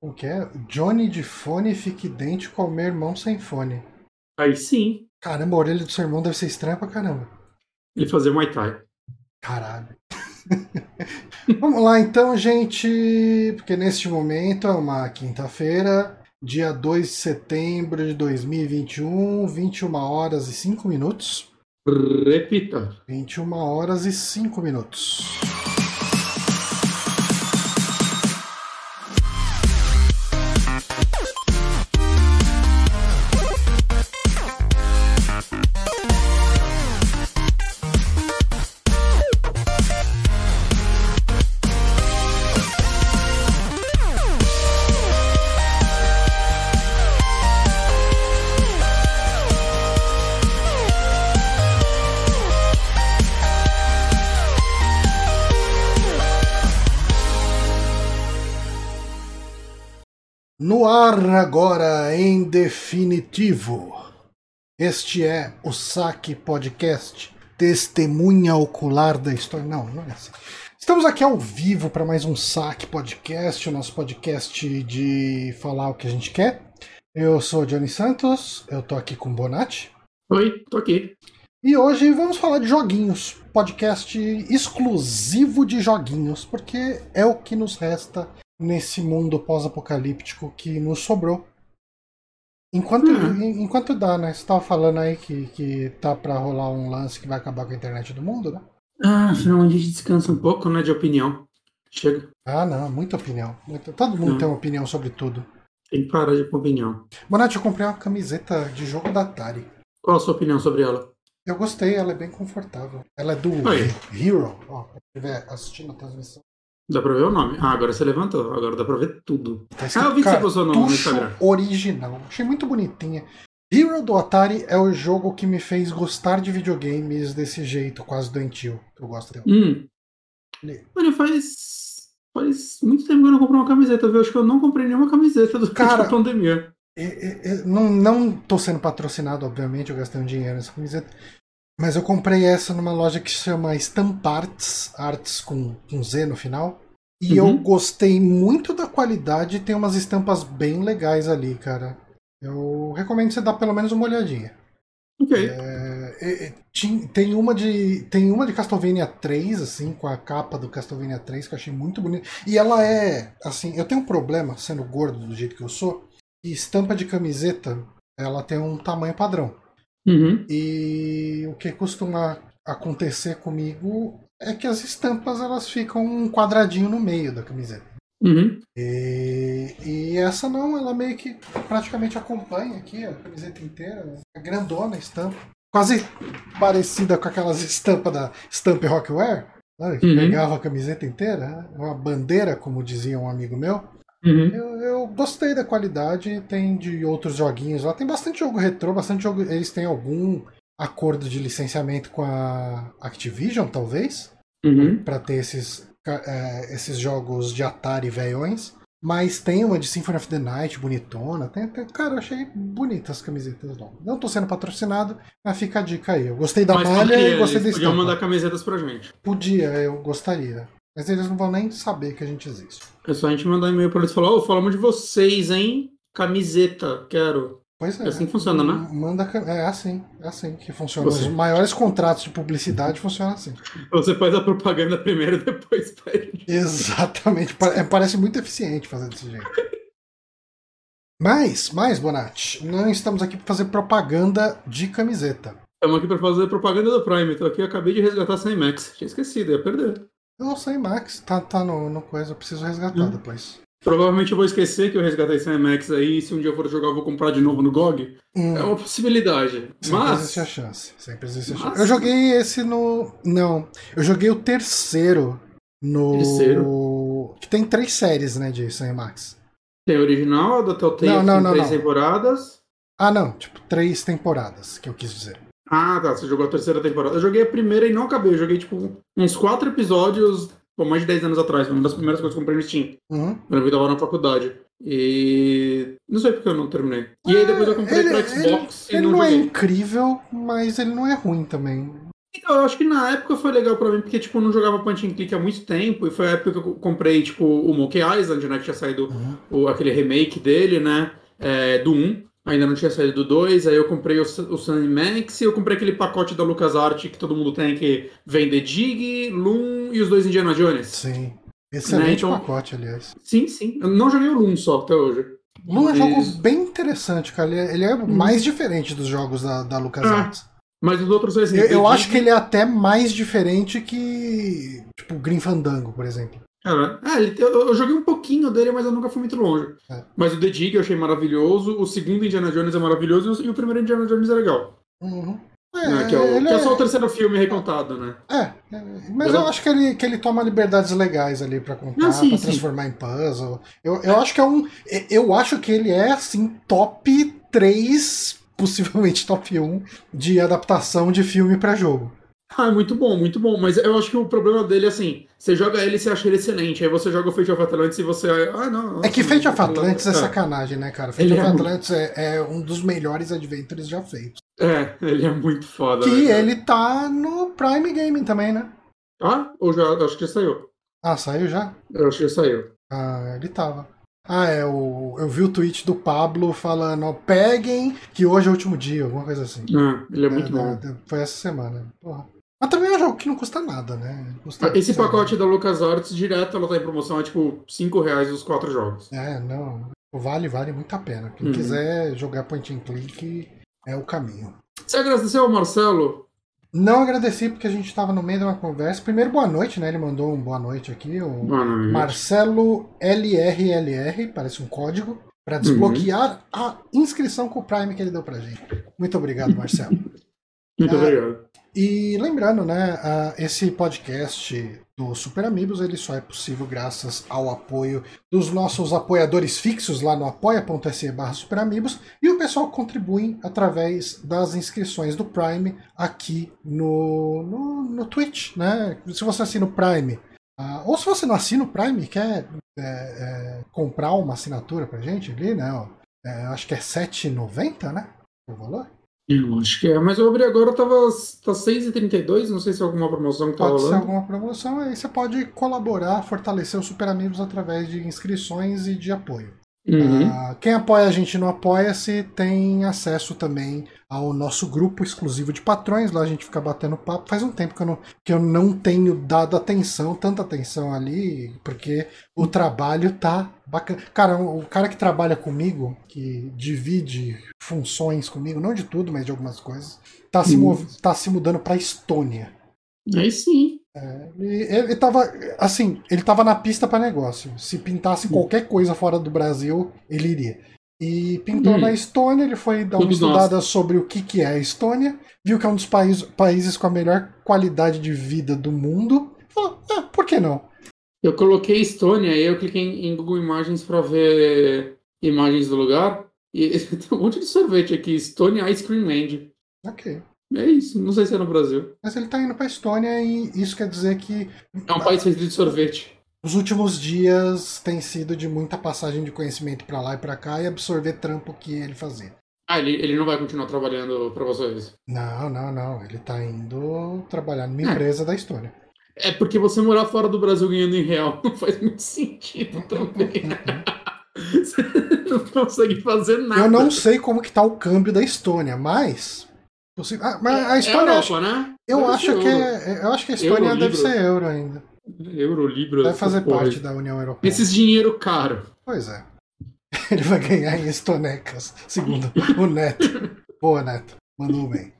O que é? Johnny de fone fica idêntico ao meu irmão sem fone. Aí sim, Caramba, a orelha do seu irmão deve ser estranha pra caramba. ele fazia Muay Thai. Caralho. Vamos lá então, gente, porque neste momento é uma quinta-feira, dia 2 de setembro de 2021, 21 horas e 5 minutos. Repita. 21 horas e 5 minutos. Ar agora, em definitivo. Este é o Saque Podcast, testemunha ocular da história. Não, não é assim. Estamos aqui ao vivo para mais um Saque Podcast, o nosso podcast de falar o que a gente quer. Eu sou o Johnny Santos, eu tô aqui com o Bonatti. Oi, tô aqui. E hoje vamos falar de joguinhos. Podcast exclusivo de joguinhos, porque é o que nos resta nesse mundo pós-apocalíptico que nos sobrou. Enquanto, Hum. en- enquanto dá, né? Você tava falando aí que, que tá pra rolar um lance que vai acabar com a internet do mundo, né? Ah, finalmente a gente descansa um pouco, né, de opinião. Chega, Ah, não, muita opinião. Muita- Todo mundo Hum. tem uma opinião sobre tudo. tem que parar de opinião. Bonatti, eu comprei uma camiseta de jogo da Atari. Qual a sua opinião sobre ela? Eu gostei, ela é bem confortável. Ela é do Aí. Hero. Ó, quem estiver assistindo a transmissão. Dá pra ver o nome? Ah, agora você levantou, agora dá pra ver tudo. Tá Ah, eu vi que você postou no- no Instagram. original. Achei muito bonitinha. Hero do Atari é o jogo que me fez gostar de videogames desse jeito, quase doentio. que Eu gosto dele. Hum. Olha, faz. Faz muito tempo que eu não comprei uma camiseta, viu? Acho que eu não comprei nenhuma camiseta durante Cara, a pandemia. Não, não tô sendo patrocinado, obviamente, eu gastei um dinheiro nessa camiseta. Mas eu comprei essa numa loja que se chama Stamp Arts, Arts com, com Z no final. E eu Uhum. gostei muito da qualidade, tem umas estampas bem legais ali, cara. Eu recomendo você dar pelo menos uma olhadinha. Ok. É, é, tem uma de tem uma de Castlevania 3 assim com a capa do Castlevania 3 que eu achei muito bonita e ela é assim eu tenho um problema sendo gordo do jeito que eu sou e estampa de camiseta ela tem um tamanho padrão Uhum. e o que costuma acontecer comigo é que as estampas elas ficam um quadradinho no meio da camiseta Uhum. e, e essa não, ela meio que praticamente acompanha aqui a camiseta inteira. É grandona a estampa. Quase parecida com aquelas estampas da Stamp Rockware? Que Uhum. pegava a camiseta inteira. né? Uma bandeira, como dizia um amigo meu. Uhum. Eu, eu gostei da qualidade, tem de outros joguinhos lá. Tem bastante jogo retrô, bastante jogo. Eles têm algum acordo de licenciamento com a Activision, talvez Uhum. para ter esses, é, esses jogos de Atari velhões. Mas tem uma de Symphony of the Night, bonitona. Tem, tem- cara, eu achei bonitas as camisetas. Não tô sendo patrocinado, mas fica a dica aí. Eu gostei da Mas malha e gostei da podiam estampa. mandar camisetas pra gente. Podia, eu gostaria. Mas eles não vão nem saber que a gente existe. É só a gente mandar e-mail pra eles e falar, ô, falamos de vocês, hein? Camiseta, quero. Pois é. É assim que funciona, né? Manda, é assim, é assim que funciona. Você- Os maiores contratos de publicidade funcionam assim. Você faz a propaganda primeiro e depois pede. Exatamente. É, parece muito eficiente fazer desse jeito. Mas, mais, Bonatti, não estamos aqui para fazer propaganda de camiseta. Estamos aqui pra fazer propaganda do Prime. Tô aqui, acabei de resgatar sem Max. Tinha esquecido, ia perder. Eu não sei, Max, tá, tá no, no coisa, eu preciso resgatar Hum. depois. Provavelmente eu vou esquecer que eu resgatei sem Max aí. E se um dia eu for jogar, eu vou comprar de novo no GOG. Hum, É uma possibilidade. sempre Mas. existe a chance. Sempre existe a Mas- chance. Eu joguei esse no. Não, eu joguei o terceiro no. Terceiro? Que tem três séries, né, de Sam Max. Tem a original, a da Telltale, Não, não, não, três não. temporadas. Ah, não, tipo, três temporadas, que eu quis dizer. Ah, tá. Você jogou a terceira temporada. Eu joguei a primeira e não acabei. Eu joguei, tipo, uns quatro episódios, pô, mais de 10 anos atrás. Foi uma das primeiras coisas que eu comprei no Steam. Uhum. Quando eu tava na faculdade. E. Não sei porque eu não terminei. E aí depois eu comprei Ele- pra Xbox ele, ele não não é incrível, mas ele não é ruim também. Então, eu acho que na época foi legal pra mim, porque, tipo, eu não jogava point and click há muito tempo, e foi a época que eu comprei, tipo, o Monkey Island, né, que tinha saído Uhum. o, aquele remake dele, né, é, do 1, ainda não tinha saído do 2, aí eu comprei o, o Sun Max, e eu comprei aquele pacote da LucasArts que todo mundo tem, que vem The Dig, Loom e os dois Indiana Jones. Sim. Excelente Né, então- pacote, aliás. Sim, sim. Eu não joguei o Loom só até hoje. Loom é um jogo bem interessante, cara. Ele é, é mais diferente dos jogos da, da LucasArts. Mas os outros dois... Eu, eu acho que ele é até mais diferente que, tipo, Green Fandango, por exemplo. Cara, é, ele eu, eu joguei um pouquinho dele, mas eu nunca fui muito longe. É. Mas o The Dig eu achei maravilhoso, o segundo Indiana Jones é maravilhoso e o, primeiro Indiana Jones é legal. Uhum. É, né, que, é o, que é só o terceiro filme recontado, né? É, é, mas eu acho que ele, que ele toma liberdades legais ali pra contar, Ah, sim, pra sim. transformar em puzzle. Eu, eu acho que é um. Eu acho que ele é, assim, top 3, possivelmente top 1, de adaptação de filme pra jogo. Ah, é muito bom, muito bom. Mas eu acho que o problema dele é assim: você joga ele e você acha ele excelente. Aí você joga o Fate of Atlantis e você. Ah, não. É que nossa, Fate of Atlantis é é. sacanagem, né, cara? Fate Ele of é muito- Atlantis é, é um dos melhores adventures já feitos. É, ele é muito foda. Que né, ele tá no Prime Gaming também, né? Ah, ou já. Acho que já saiu. Ah, saiu já? Eu acho que já saiu. Ah, ele tava. Ah, é, o, eu vi o tweet do Pablo falando, ó, peguem que hoje é o último dia, alguma coisa assim. Ah, ele é muito É, bom. né, Foi essa semana. Porra. Mas também é um jogo que não custa nada, né? Custa- Esse pacote da LucasArts, direto, ela tá em promoção, é tipo 5 reais os quatro jogos. É, não. Vale, vale muito a pena. Quem Uhum. quiser jogar point and click é o caminho. Você agradeceu ao Marcelo? Não agradeci porque a gente estava no meio de uma conversa. Primeiro, boa noite, né? Ele mandou um boa noite aqui. O Mano, Marcelo LRLR, parece um código, para desbloquear a inscrição com o Prime que ele deu pra gente. Muito obrigado, Marcelo. muito Ah, obrigado. E lembrando, né, esse podcast do Super Amigos, ele só é possível graças ao apoio dos nossos apoiadores fixos lá no apoia.se barra superamigos e o pessoal contribui através das inscrições do Prime aqui no, no, no Twitch, né? Se você assina o Prime, ah, ou se você não assina o Prime e quer é, é, comprar uma assinatura pra gente ali, né? ó, é, acho que é R$ 7,90, né? O valor? Eu acho que é, mas eu abri agora, tava tá 6,32, não sei se é alguma promoção que tá Pode ser rolando. alguma promoção, aí você pode colaborar, fortalecer o Super Amigos através de inscrições e de apoio. Uhum. Ah, quem apoia a gente no Apoia-se tem acesso também ao nosso grupo exclusivo de patrões. Lá a gente fica batendo papo. Faz um tempo que eu não, que eu não tenho dado atenção, tanta atenção ali, porque o trabalho tá bacana. Cara, o cara que trabalha comigo, que divide funções comigo, não de tudo, mas de algumas coisas, tá se, Hum. mov- tá se mudando pra Estônia. Aí sim. Ele, ele tava, assim, ele tava na pista para negócio. Se pintasse Hum. qualquer coisa fora do Brasil, ele iria. E pintou Hum. na Estônia, ele foi dar uma Todos estudada sobre o que, que é a Estônia, viu que é um dos países, países com a melhor qualidade de vida do mundo. Falou, ah, por que não? Eu coloquei Estônia e eu cliquei em, em Google Imagens pra ver imagens do lugar. E tem um monte de sorvete aqui, Estônia Ice Cream Land. Ok. É isso, não sei se é no Brasil. Mas ele tá indo pra Estônia e isso quer dizer que É um país feito de sorvete. os últimos dias tem sido de muita passagem de conhecimento pra lá e pra cá e absorver trampo que ele fazia. Ah, ele, ele não vai continuar trabalhando pra vocês. Não, não, não. Ele tá indo trabalhar numa É. empresa da Estônia. É porque você morar fora do Brasil ganhando em real não faz muito sentido também. Você não consegue fazer nada. Eu não sei como que tá o câmbio da Estônia, mas. Possi- Ah, mas a É Estônia. Europa, né? eu, Deve acho que euro. é, eu acho que a Estônia Euro, deve libra. ser euro ainda. Euro, Libra. Deve fazer parte da União Europeia. Esses dinheiro caro. Pois é. Ele vai ganhar em estonecas, segundo o Neto. Boa, Neto. Mandou bem.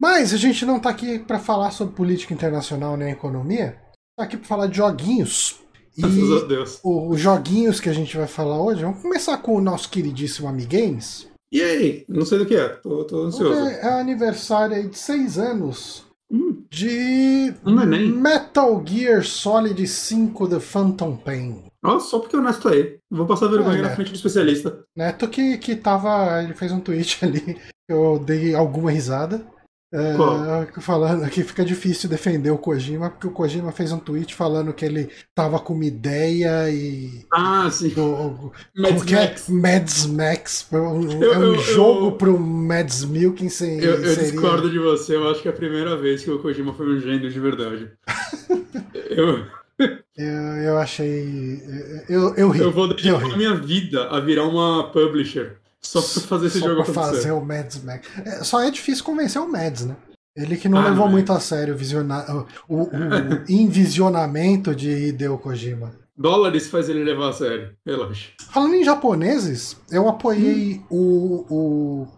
Mas a gente não tá aqui para falar sobre política internacional nem economia. Tá aqui para falar de joguinhos. E Deus. os joguinhos que a gente vai falar hoje, vamos começar com o nosso queridíssimo Amigames. E aí? Não sei do que é. Tô, tô ansioso. Porque é aniversário aí de seis anos Hum, de Um neném. Metal Gear Solid 5 The Phantom Pain. Ó, só porque o Neto aí. Vou passar vergonha É, na frente do especialista. Neto que, que tava. Ele fez um tweet ali. Eu dei alguma risada. É, falando que fica difícil defender o Kojima, porque o Kojima fez um tweet falando que ele tava com uma ideia e. Ah, sim. Do, Mads Max. É? Mads Max. Um, eu, é um eu, jogo eu, pro Mads Mikkelsen. Eu, eu seria... discordo de você, eu acho que é a primeira vez que o Kojima foi um gênio de verdade. eu. Eu, eu achei. Eu, eu ri. Eu vou dedicar a minha vida a virar uma publisher. Só pra fazer esse só jogo pra acontecer. fazer o Mads Max. É, só é difícil convencer o Mads, né? Ele que não ah, levou muito a sério o, o, o envisionamento de Hideo Kojima. Dólares faz ele levar a sério, relaxa. Falando em japoneses, eu apoiei hum. o, o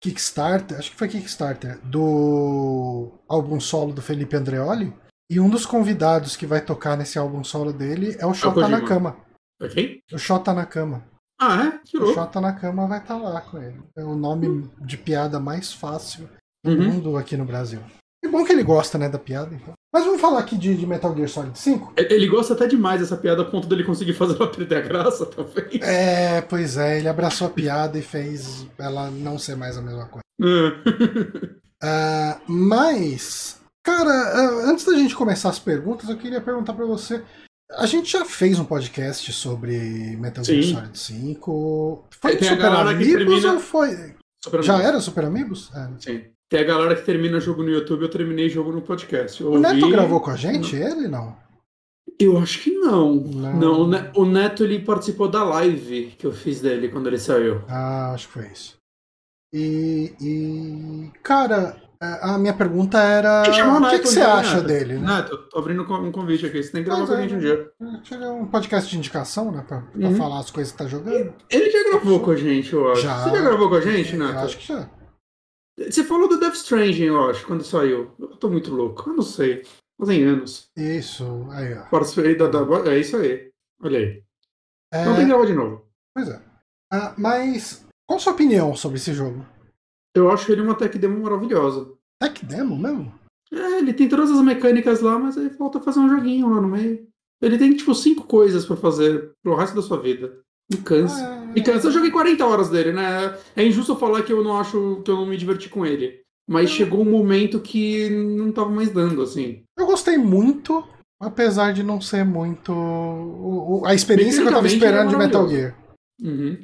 Kickstarter, acho que foi Kickstarter, do álbum solo do Felipe Andreoli. E um dos convidados que vai tocar nesse álbum solo dele é o Shota é Nakama. É quem? O Shota Nakama. Ah, é? Tirou. O Shota Nakama vai estar tá lá com ele. É o nome de piada mais fácil do uhum. mundo aqui no Brasil. É bom que ele gosta, né, da piada, então. Mas vamos falar aqui de, de, Metal Gear Solid 5? Ele gosta até demais dessa piada a ponto dele conseguir fazer ela perder a graça, talvez. É, pois é, ele abraçou a piada e fez ela não ser mais a mesma coisa. uh, mas, cara, uh, antes da gente começar as perguntas, eu queria perguntar para você a gente já fez um podcast sobre Metal Gear Solid 5. Foi é, Super Amigos termina... ou foi. Super já era Super Amigos? É. Sim. Tem a galera que termina jogo no YouTube, eu terminei jogo no podcast. Eu o Neto gravou com a gente? Não. Ele não? Eu acho que não. Não, não o Neto ele participou da live que eu fiz dele quando ele saiu. Ah, acho que foi isso. E, e cara, a minha pergunta era. O que, que você acha Neto. dele? Né? Neto, tô abrindo um convite aqui. Você tem que gravar com a gente um dia. Chega um podcast de indicação, né? Pra, pra uhum. falar as coisas que tá jogando. Ele já gravou com a gente, eu acho. Já. Você já gravou com a gente, Neto? Eu acho que já. Você falou do Death Stranding, eu acho, quando saiu. Eu tô muito louco. Eu não sei. Fazem anos. Isso, aí, ó. Participei da, da. É isso aí. Olha aí. É... Não tem que gravar de novo. Pois é. Ah, mas qual a sua opinião sobre esse jogo? Eu acho ele uma tech demo maravilhosa. Tech demo mesmo? É, ele tem todas as mecânicas lá, mas aí falta fazer um joguinho lá no meio. Ele tem, tipo, cinco coisas para fazer pro resto da sua vida. Me cansa. Ah, me cansa. Eu joguei 40 horas dele, né? É injusto falar que eu não acho que eu não me diverti com ele. Mas chegou um momento que não tava mais dando, assim. Eu gostei muito, apesar de não ser muito. A experiência que eu tava esperando de Metal Gear. Uhum.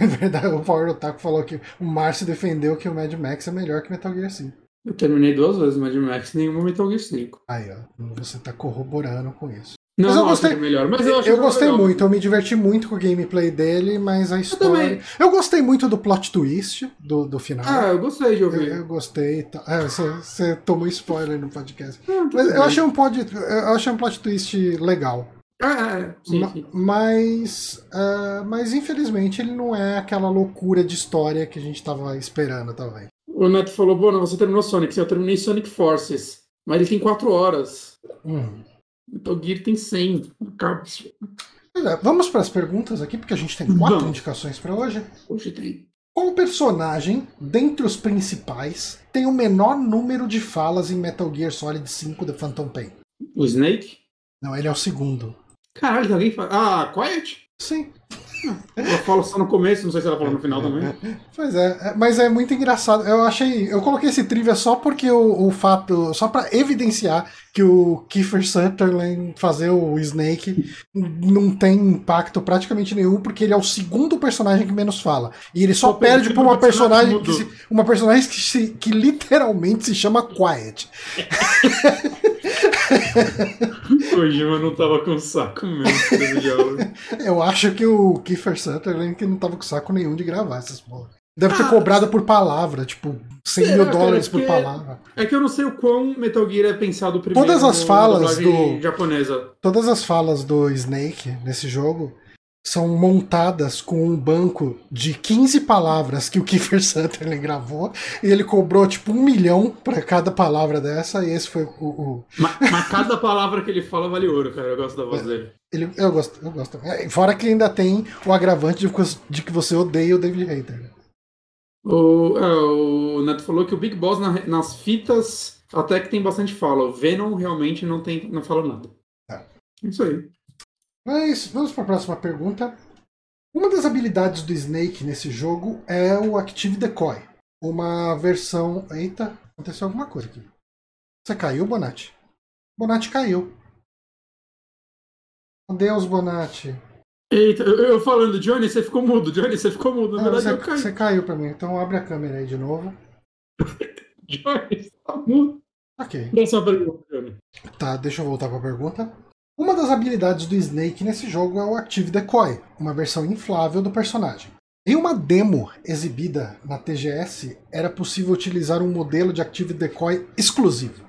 É verdade, o Power Otaku falou que o Márcio defendeu que o Mad Max é melhor que Metal Gear 5. Eu terminei duas vezes o Mad Max, nenhuma Metal Gear 5. Aí, ó, você tá corroborando com isso. Não, mas eu gostei, é melhor, mas eu, eu gostei legal. muito, eu me diverti muito com o gameplay dele, mas a história. Eu, eu gostei muito do plot twist do, do final. Ah, eu gostei de ouvir. Eu, eu gostei. É, você, você tomou spoiler no podcast. Ah, mas eu achei, um pod, eu achei um plot twist legal. Ah, é, sim, sim. Mas, uh, mas infelizmente ele não é aquela loucura de história que a gente estava esperando, talvez. O Neto falou, Bona, você terminou Sonic. Sim, eu terminei Sonic Forces. Mas ele tem 4 horas. Hum. Metal Gear tem 100. É, vamos para as perguntas aqui, porque a gente tem quatro indicações para hoje. Hoje tem. Qual personagem, dentre os principais, tem o menor número de falas em Metal Gear Solid 5 The Phantom Pain? O Snake? Não, ele é o segundo. Caralho, alguém fala. Ah, Quiet? Sim. Ela fala só no começo, não sei se ela falou no final também. Pois é, é, mas é muito engraçado. Eu achei. Eu coloquei esse trivia só porque o, o fato. Só para evidenciar que o Kiefer Sutherland fazer o Snake não tem impacto praticamente nenhum, porque ele é o segundo personagem que menos fala. E ele só, perde pra uma personagem. Que se, uma personagem que, se, que literalmente se chama Quiet. o Gima não tava com saco mesmo Eu acho que o Kiefer Sutherland que não tava com saco nenhum de gravar essas porra. Deve ter ah, cobrado por palavra, tipo, 100 é, mil dólares por palavra. É que eu não sei o quão Metal Gear é pensado primeiro. Todas as falas do. japonesa. Todas as falas do Snake nesse jogo são montadas com um banco de 15 palavras que o Kiefer Sutherland gravou e ele cobrou tipo um milhão para cada palavra dessa e esse foi o. o... Mas, mas, cada palavra que ele fala vale ouro, cara. Eu gosto da voz é, dele. Ele, eu gosto, eu gosto. É, fora que ainda tem o agravante de, de que você odeia o David Hayter. O, é, o Neto falou que o Big Boss na, nas fitas até que tem bastante fala. O Venom realmente não tem, não fala nada. É. Isso aí. Mas vamos para a próxima pergunta. Uma das habilidades do Snake nesse jogo é o Active Decoy. uma versão. Eita, aconteceu alguma coisa aqui. Você caiu, Bonatti? Bonatti caiu. Adeus, Bonatti. Eita, eu, eu falando, Johnny, você ficou mudo, Johnny, você ficou mudo. Na Não, verdade, você, eu caí. você caiu pra mim, então abre a câmera aí de novo. Johnny, você tá mudo. Ok. Próxima pergunta, Johnny. Tá, deixa eu voltar pra pergunta. Uma das habilidades do Snake nesse jogo é o Active Decoy, uma versão inflável do personagem. Em uma demo exibida na TGS, era possível utilizar um modelo de Active Decoy exclusivo.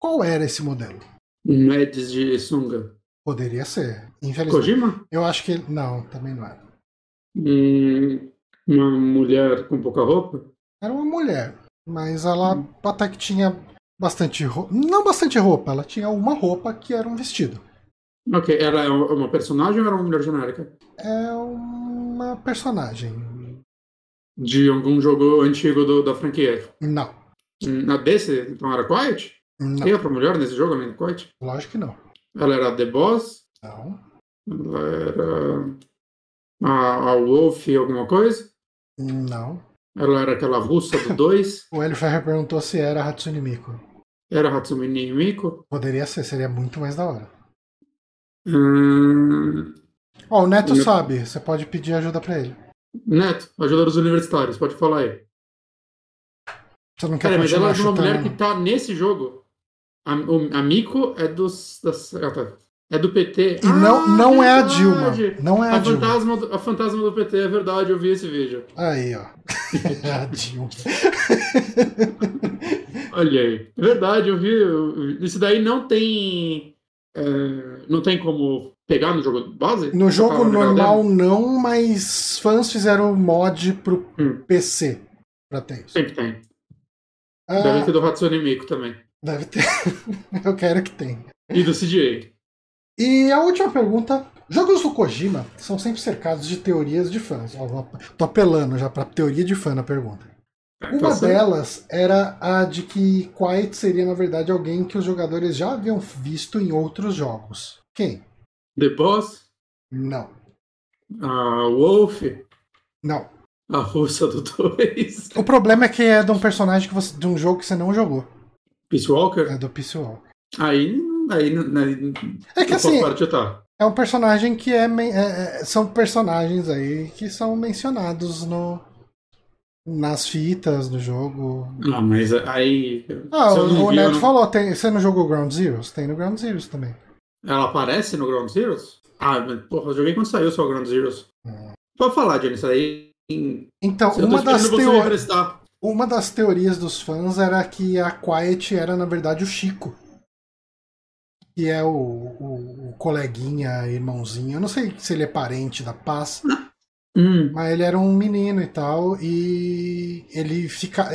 Qual era esse modelo? Mads de sunga. Poderia ser, infelizmente. Kojima? Eu acho que. Não, também não era. Hum, uma mulher com pouca roupa? Era uma mulher, mas ela até que tinha bastante roupa. Não bastante roupa, ela tinha uma roupa que era um vestido. Ok, ela é uma personagem ou era uma mulher genérica? É uma personagem. De algum jogo antigo do- da franquia? Não, Hum, Na desse, então era Quiet? não, Tem outra mulher nesse jogo além do Quiet? lógico que não. Ela era The Boss? Não, Ela era a, a Wolf alguma coisa? não. Ela era aquela russa do 2? O Hélio Ferrer perguntou se era Hatsune Miku. Era Hatsune Miku? Poderia ser, seria muito mais da hora. Hum, Ó, o Neto Neto. sabe, você pode pedir ajuda pra ele. Neto, ajuda dos universitários, pode falar aí. Você não quer Peraí, mas ela é uma mulher que tá nesse jogo. A, o, a Mico é dos. Das, ah, tá. É do PT. E não, não é a! Dilma. Não é a, A Dilma. fantasma, do, a fantasma do PT, é verdade, eu vi esse vídeo. Aí, ó. a Dilma. Olha aí. É verdade, eu vi. eu- Isso daí não tem. é, não tem como pegar no jogo base? No jogo normal não, mas fãs fizeram mod pro Hum. PC pra ter isso. Sempre tem. Ah, Deve ter do Hatsune Miku também. Deve ter. Eu quero que tenha. E do CDA. E a última pergunta. Jogos do Kojima são sempre cercados de teorias de fãs. Vou- tô apelando já pra teoria de fã na pergunta. Uma Tá certo? delas era a de que Quiet seria, na verdade, alguém que os jogadores já haviam visto em outros jogos. Quem? The Boss, Não. a Wolf, Não. a russa do 2, O problema é que é de um personagem que você, de um jogo que você não jogou. Peace Walker. É do PC Walker. Aí, aí, aí É que assim, chutar. é um personagem que é, é- é- São personagens aí que são mencionados no. Nas fitas do jogo. Ah, mas aí. Ah, o, o Neto não- falou, tem, você não jogou Ground Zeroes? Tem no Ground Zeroes também. Ela aparece no Ground Zeroes? Ah, mas, porra, eu joguei quando saiu só o Ground Zeroes. Hum. Pode falar, Jenny, isso aí. Então, uma das, esperando uma das teorias dos fãs era que a Quiet era, na verdade, o Chico. Que é o, o- o coleguinha, irmãozinho. Eu não sei se ele é parente da Paz, Hum, mas ele era um menino e tal. E ele fica.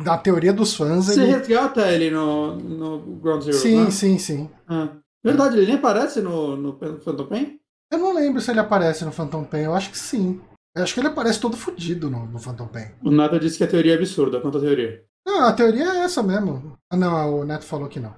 Na teoria dos fãs, você ele. resgata ele no, no Ground Zeroes, Sim, né? sim, sim. Ah, verdade, ele nem aparece no, no Phantom Pain? Eu não lembro se ele aparece no Phantom Pain, eu acho que sim. Eu acho que ele aparece todo fudido no, no Phantom Pain. O Nada disse que a teoria é absurda. Quanto a teoria? Não, a teoria é essa mesmo. Ah, não, o Neto falou que não.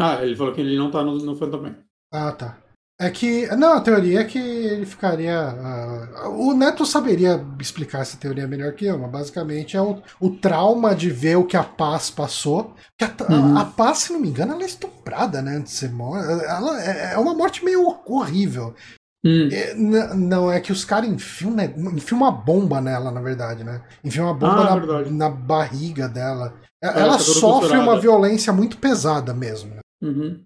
Ah, ele falou que ele não tá no, no Phantom Pain. Ah, tá. É que. Não, a teoria é que ele ficaria. ah, o Neto saberia explicar essa teoria melhor que eu, mas basicamente é o, o trauma de ver o que a Paz passou. Que a, Uhum. a, a Paz, se não me engano, ela é estuprada, né? Antes de ser morta. Ela é, é uma morte meio horrível. Hum. É, não, é que os caras enfiam, né, enfiam uma bomba nela, na verdade, né? Enfiam uma bomba Ah, na, na barriga dela. É, Ela Ela sofre costurada. uma violência muito pesada mesmo. né? Uhum.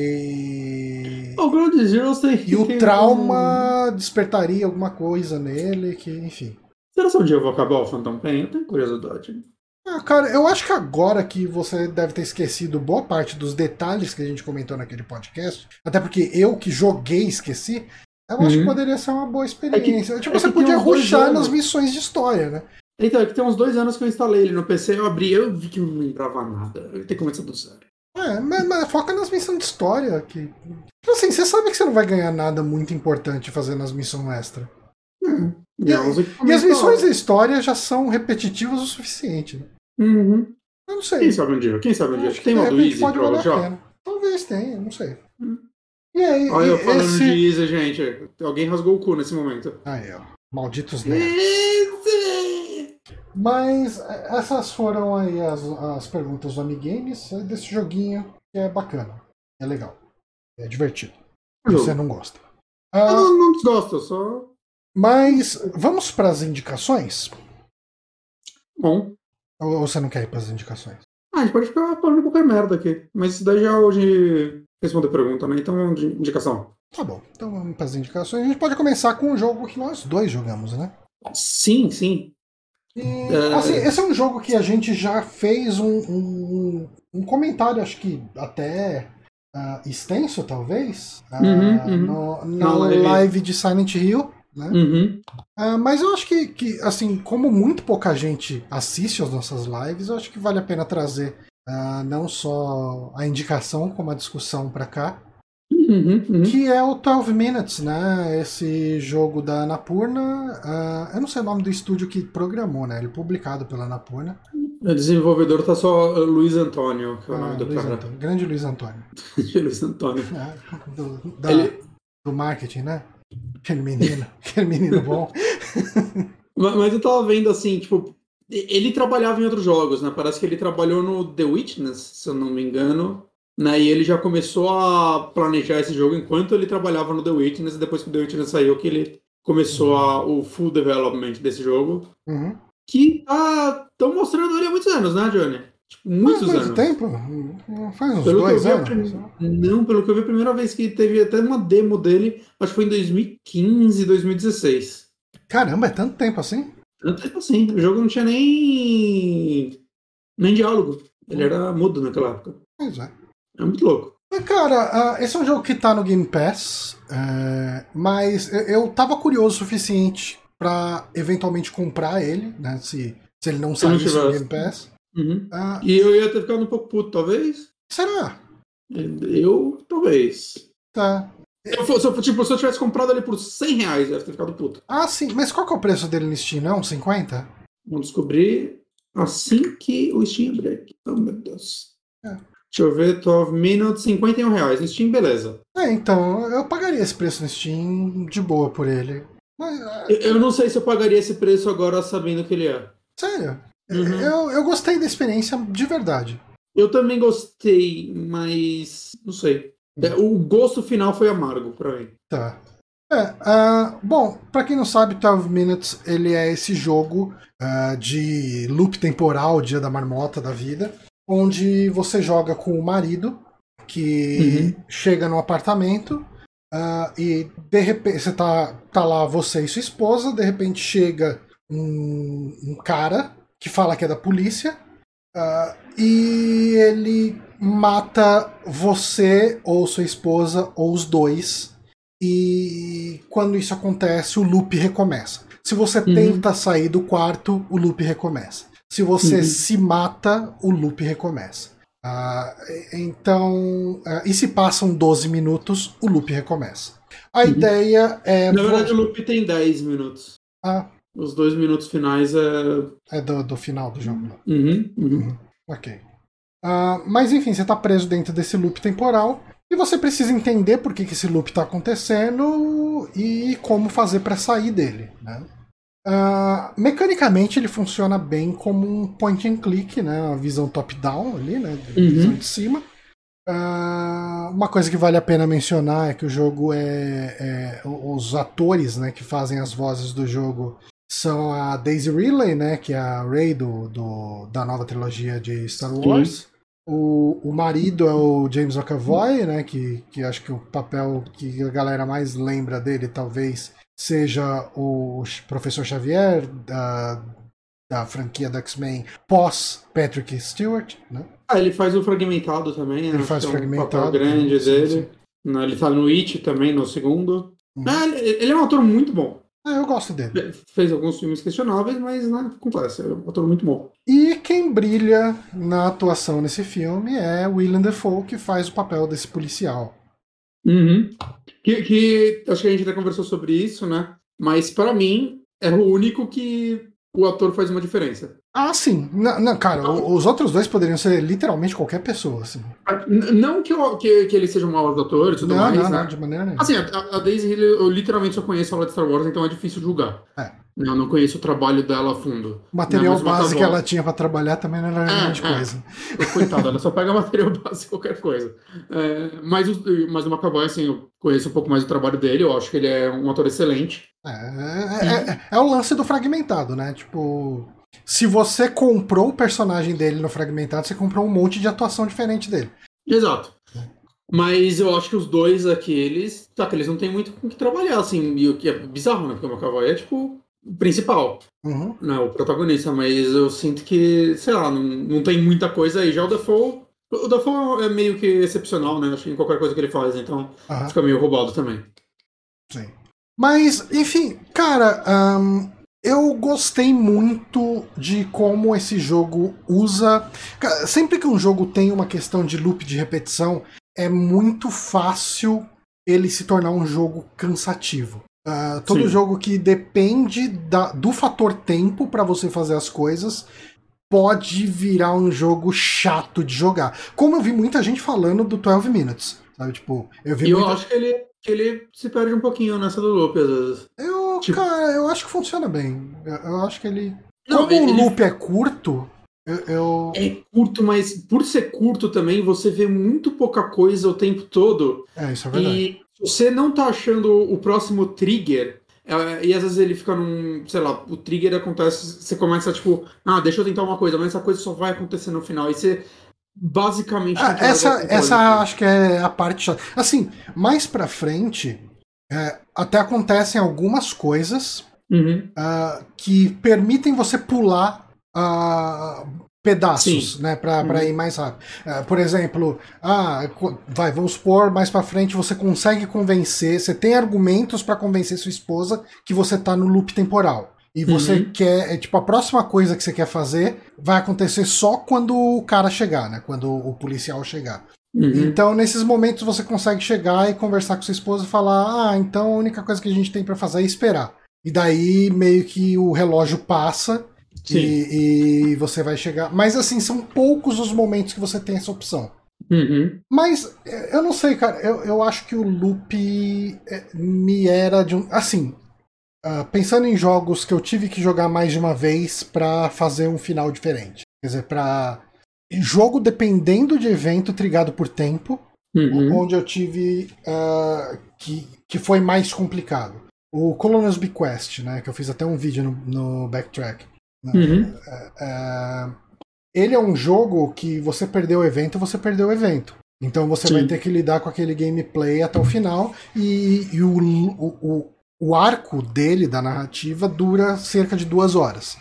E. O Ground Zeroes tem. E o tem um- trauma despertaria alguma coisa nele, que, enfim. Será que um dia eu vou acabar o Phantom Pain? Eu tenho curiosidade. Ah, cara, eu acho que agora que você deve ter esquecido boa parte dos detalhes que a gente comentou naquele podcast, até porque eu que joguei esqueci, eu acho que Uhum. poderia ser uma boa experiência. tipo, é você que tem podia uns dois ruxar nas missões de história, né? Então, é que tem uns dois anos que eu instalei ele no PC, eu abri, eu vi que não lembrava nada. Eu tenho que começar do zero. É, mas, mas foca nas missões de história. Que... Tipo assim, você sabe que você não vai ganhar nada muito importante fazendo as missões extra. E, uns E as missões da história já são repetitivas o suficiente, né? Uhum. Eu não sei. Quem sabe um dia? Quem sabe um dia? Acho Tem de uma do Easy pode já? Talvez tenha, não sei. Hum. E aí, Olha eu e- falando esse... de Easy, gente. Alguém rasgou o cu nesse momento. Aí, ó. Malditos nerds. Mas é, essas foram aí as, as perguntas do Amigames é desse joguinho que é bacana. É legal. É divertido. Você não gosta. Ah, eu não, não desgosto, só. Mas vamos para as indicações? Bom. Ou você não quer ir para as indicações? Ah, a gente pode ficar falando qualquer merda aqui. Mas isso daí já hoje responder pergunta, né? Então, indicação. Tá bom. Então vamos para as indicações. A gente pode começar com um jogo que nós dois jogamos, né? Sim, sim. E, é... assim, esse é um jogo que a gente já fez um, um, um comentário, acho que até uh, extenso, talvez, uh, uhum, uhum. No, na live. live de Silent Hill. Né? Uhum. Uh, mas eu acho que, que, assim, como muito pouca gente assiste às nossas lives, eu acho que vale a pena trazer não só a indicação, como a discussão para cá. Uhum, uhum. Que é o 12 Minutes, né? Esse jogo da Anapurna. Uh, eu não sei o nome do estúdio que programou, né? Ele é publicado pela Anapurna. O desenvolvedor tá só uh, Luiz Antônio, que é o ah, nome do Luiz cara. Antônio. Grande Luiz Antônio. Luiz Antônio. É, do, da, Ele... do marketing, né? Aquele menino, aquele menino bom. Mas eu tava vendo assim, tipo, ele trabalhava em outros jogos, né? Parece que ele trabalhou no The Witness, se eu não me engano. Né, e ele já começou a planejar esse jogo enquanto ele trabalhava no The Witness, e depois que o The Witness saiu, que ele começou a, o full development desse jogo. Uhum. Que estão tá, mostrando ele há muitos anos, né, Johnny? Tipo, muitos Faz anos. tempo? Faz uns pelo dois anos? Não, pelo que eu vi, a primeira vez que teve até uma demo dele, acho que foi em 2015, 2016. Caramba, é tanto tempo assim? Tanto tempo assim. O jogo não tinha nem. nem diálogo. Ele era mudo naquela época. Pois é. É muito louco. Cara, uh, esse é um jogo que tá no Game Pass, uh, mas eu tava curioso o suficiente para eventualmente comprar ele, né? Se, se ele não saísse no Game Pass. Uhum. Uh, e eu ia ter ficado um pouco puto, talvez? Será? Eu, talvez. Tá. Se eu, tipo, se eu tivesse comprado ele por 100 reais, eu ia ter ficado puto. Ah, sim. Mas qual que é o preço dele no Steam? Não? 50? Vamos descobrir assim que o Steam abrir aqui. Oh, meu Deus. É. Deixa eu ver, 12 Minutes, 51 reais. No Steam, beleza. É, então, eu pagaria esse preço no Steam de boa por ele. Mas, eu, eu, não sei se eu pagaria esse preço agora sabendo que ele é. Sério? Uhum. Eu, eu gostei da experiência de verdade. Eu também gostei, mas não sei. É, o gosto final foi amargo pra mim. Tá. É, uh, bom, para quem não sabe, 12 Minutes ele é esse jogo uh, de loop temporal, dia da marmota da vida, onde você joga com o marido que uhum. chega no apartamento uh, e de repente você tá, tá lá você e sua esposa, de repente chega um, um cara que fala que é da polícia uh, e ele mata você ou sua esposa ou os dois e quando isso acontece o loop recomeça. Se você uhum. tenta sair do quarto, o loop recomeça. Se você uhum. se mata, o loop recomeça. Uh, então, uh, e se passam 12 minutos, o loop recomeça. A uhum. ideia é. Na verdade, o loop tem 10 minutos. Ah. Os dois minutos finais é. É do, do final do jogo. Uhum, uhum. uhum. Ok. Uh, mas enfim, você está preso dentro desse loop temporal e você precisa entender por que, que esse loop está acontecendo e como fazer para sair dele. Né? Uh, mecanicamente ele funciona bem como um point and click, né? Uma visão top-down ali, né? Uhum. Visão de cima. Uh, uma coisa que vale a pena mencionar é que o jogo é, é, os atores, né, que fazem as vozes do jogo são a Daisy Ridley, né, que é a Rey do, do da nova trilogia de Star Wars. O, o marido é o James McAvoy, né, que, que acho que o papel que a galera mais lembra dele talvez seja o Professor Xavier da, da franquia do X-Men pós Patrick Stewart, né? Ah, ele faz o Fragmentado também, Ele faz o Fragmentado. Um grande sim, dele. Sim. Né, ele tá no It também, no segundo. Hum. Ah, ele é um ator muito bom. Ah, eu gosto dele. Fez alguns filmes questionáveis, mas né, acontece, é um ator muito bom. E quem brilha na atuação nesse filme é Willem Dafoe, que faz o papel desse policial. Uhum. Que, que acho que a gente já conversou sobre isso, né? Mas para mim é o único que o ator faz uma diferença. Ah, sim. Não, não, cara, o- os outros dois poderiam ser literalmente qualquer pessoa, assim. N- Não que, eu- que, que eles sejam maus atores e tudo Não, mais, não, né? não, de maneira nenhuma. Assim, a, a Daisy Hill eu literalmente só conheço ela de Star Wars, então é difícil julgar. É. Eu não conheço o trabalho dela a fundo. O material Não, mas base que ela tinha pra trabalhar também não era É, grande é. coisa. Coitada, ela só pega material base qualquer coisa. É, mas, o, mas o McAvoy, assim, eu conheço um pouco mais do trabalho dele, eu acho que ele é um ator excelente. É, é, é- é o lance do fragmentado, né? Tipo, se você comprou o personagem dele no fragmentado, você comprou um monte de atuação diferente dele. Exato. Mas eu acho que os dois aqui, eles, tá, que eles não têm muito com o que trabalhar, assim, e o que é bizarro, né? Porque o McAvoy é, tipo, o principal. Uhum. né, o protagonista, mas eu sinto que, sei lá, não, não tem muita coisa aí. Já o Defoe, o Defoe é meio que excepcional, né? Acho que em qualquer coisa que ele faz, então Aham. fica meio roubado também. Sim. Mas, enfim, cara, ahn, eu gostei muito de como esse jogo usa. Sempre que um jogo tem uma questão de loop de repetição, é muito fácil ele se tornar um jogo cansativo. Ah, todo Sim. jogo que depende da- do fator tempo para você fazer as coisas pode virar um jogo chato de jogar. Como eu vi muita gente falando do 12 Minutes. Sabe, tipo, eu vi E eu muita- acho que ele, que ele se perde um pouquinho nessa do loop, às vezes. Eu, Tipo- cara, eu acho que funciona bem. Eu, eu acho que ele. Não, Como ele- o loop é curto, eu. eu- É curto, mas por ser curto também, você vê muito pouca coisa o tempo todo. É, isso é verdade. E você não tá achando o próximo trigger. é, E às vezes ele fica num. Sei lá, o trigger acontece. Você começa tipo, ah, deixa eu tentar uma coisa, mas essa coisa só vai acontecer no final. E você basicamente. Ah, essa, essa acho que é a parte. Assim, mais pra frente, é, até acontecem algumas coisas Uhum. ah, que permitem você pular ah, pedaços, né, pra, pra Uhum. ir mais rápido. Ah, por exemplo, ah, vai, vamos supor, mais pra frente você consegue convencer, você tem argumentos pra convencer sua esposa que você tá no loop temporal. E você Uhum. quer, é, tipo, a próxima coisa que você quer fazer vai acontecer só quando o cara chegar, né? Quando o policial chegar. Uhum. Então, nesses momentos, você consegue chegar e conversar com sua esposa e falar: Ah, então a única coisa que a gente tem pra fazer é esperar. E daí, meio que o relógio passa e, e você vai chegar. Mas, assim, são poucos os momentos que você tem essa opção. Uhum. Mas, eh, eu não sei, cara. Eu, eu acho que o loop eh, me era de um. Assim, ah, pensando em jogos que eu tive que jogar mais de uma vez pra fazer um final diferente. Quer dizer, pra. Jogo dependendo de evento trigado por tempo, Uhum. onde eu tive. ah, que, que foi mais complicado. O Colonel's Bequest, né? Que eu fiz até um vídeo no, no Backtrack. né, Uhum. ah, ele é um jogo que você perdeu o evento, você perdeu o evento. Então você Sim. vai ter que lidar com aquele gameplay até o final. E, e o, o, o, o arco dele, da narrativa, dura cerca de duas horas.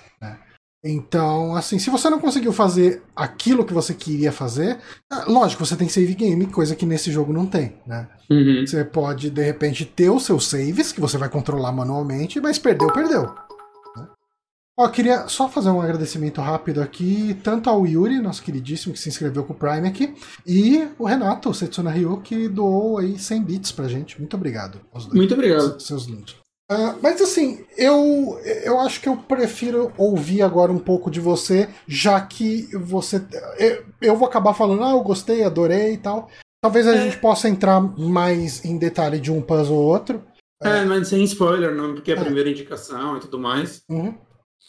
Então, assim, se você não conseguiu fazer aquilo que você queria fazer, ah, lógico, você tem save game, coisa que nesse jogo não tem, né? Uhum. Você pode, de repente, ter os seus saves, que você vai controlar manualmente, mas perdeu, perdeu. né? Ó, queria só fazer um agradecimento rápido aqui, tanto ao Yuri, nosso queridíssimo, que se inscreveu com o Prime aqui, e o Renato, o Setsuna Ryu, que doou aí 100 bits pra gente. Muito obrigado. Muito obrigado. Se- Seus links. Ah, mas assim, eu, eu acho que eu prefiro ouvir agora um pouco de você, já que você. Eu, eu vou acabar falando, ah, eu gostei, adorei e tal. Talvez a É. gente possa entrar mais em detalhe de um puzzle ou outro. É, mas sem spoiler, não, porque é a É. primeira indicação e tudo mais. Uhum.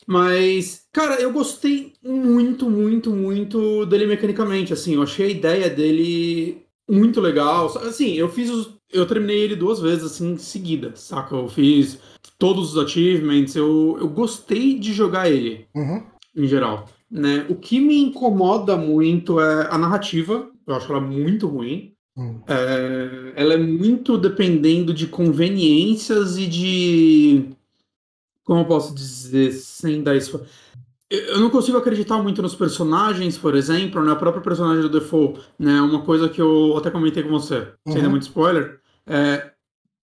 Mas, cara, eu gostei muito, muito, muito dele mecanicamente, assim, eu achei a ideia dele muito legal. Assim, eu fiz os. Eu terminei ele duas vezes, assim, seguida, saca? Eu fiz todos os achievements, eu, eu gostei de jogar ele, Uhum. em geral. Né? O que me incomoda muito é a narrativa, eu acho ela muito ruim. Uhum. É, ela é muito dependendo de conveniências e de. Como eu posso dizer, sem dar isso. Eu não consigo acreditar muito nos personagens, por exemplo, né? O próprio personagem do Default, né? Uma coisa que eu até comentei com você, sem Uhum. dar muito spoiler. É,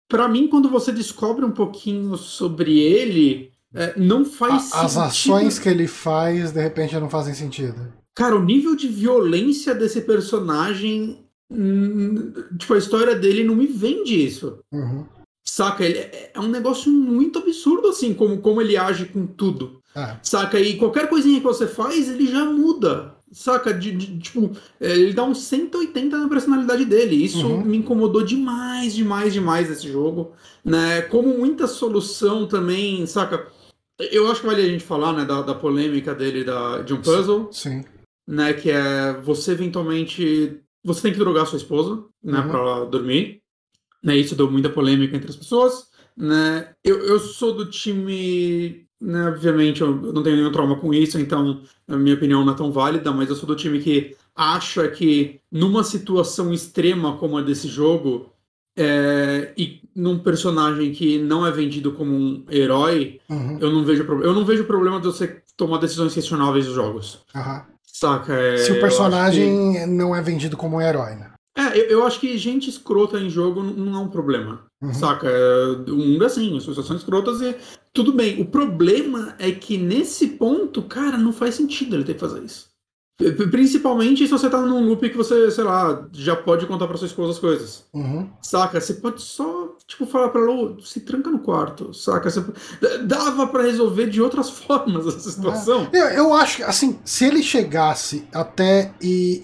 para mim, quando você descobre um pouquinho sobre ele, é, não faz A- As sentido. ações que ele faz, de repente, não fazem sentido. Cara, o nível de violência desse personagem. hum, Tipo, a história dele não me vende isso. Uhum. Saca? Ele é, é um negócio muito absurdo, assim, como, como ele age com tudo. É. Saca? E qualquer coisinha que você faz, ele já muda. Saca? De, de- tipo, é, ele dá um 180 na personalidade dele. Isso Uhum. me incomodou demais, demais, demais nesse jogo. Né? Como muita solução também, saca? Eu acho que vale a gente falar, né, da, da polêmica dele da, de um puzzle, Sim. né? Que é você eventualmente. Você tem que drogar sua esposa, né, Uhum. pra ela dormir. Né, isso deu muita polêmica entre as pessoas. Né? Eu, eu sou do time. Né, obviamente, eu não tenho nenhum trauma com isso, então a minha opinião não é tão válida, mas eu sou do time que acha que numa situação extrema como a desse jogo, é, e num personagem que não é vendido como um herói, Uhum. eu não vejo problema. Eu não vejo problema de você tomar decisões questionáveis nos jogos. Aham. Saca? É, Se o personagem não é vendido como um herói, né? É, eu, eu acho que gente escrota em jogo não, é um problema. Uhum. Saca? O mundo é assim, as pessoas são escrotas e tudo bem. O problema é que nesse ponto, cara, não faz sentido ele ter que fazer isso. Principalmente se você tá num loop que você, sei lá, já pode contar pra sua esposa as coisas. Uhum. Saca? Você pode só, tipo, falar pra ela, "Ô, se tranca no quarto, saca? Dava pra resolver de outras formas essa situação. Eu, eu acho que, assim, se ele chegasse até e,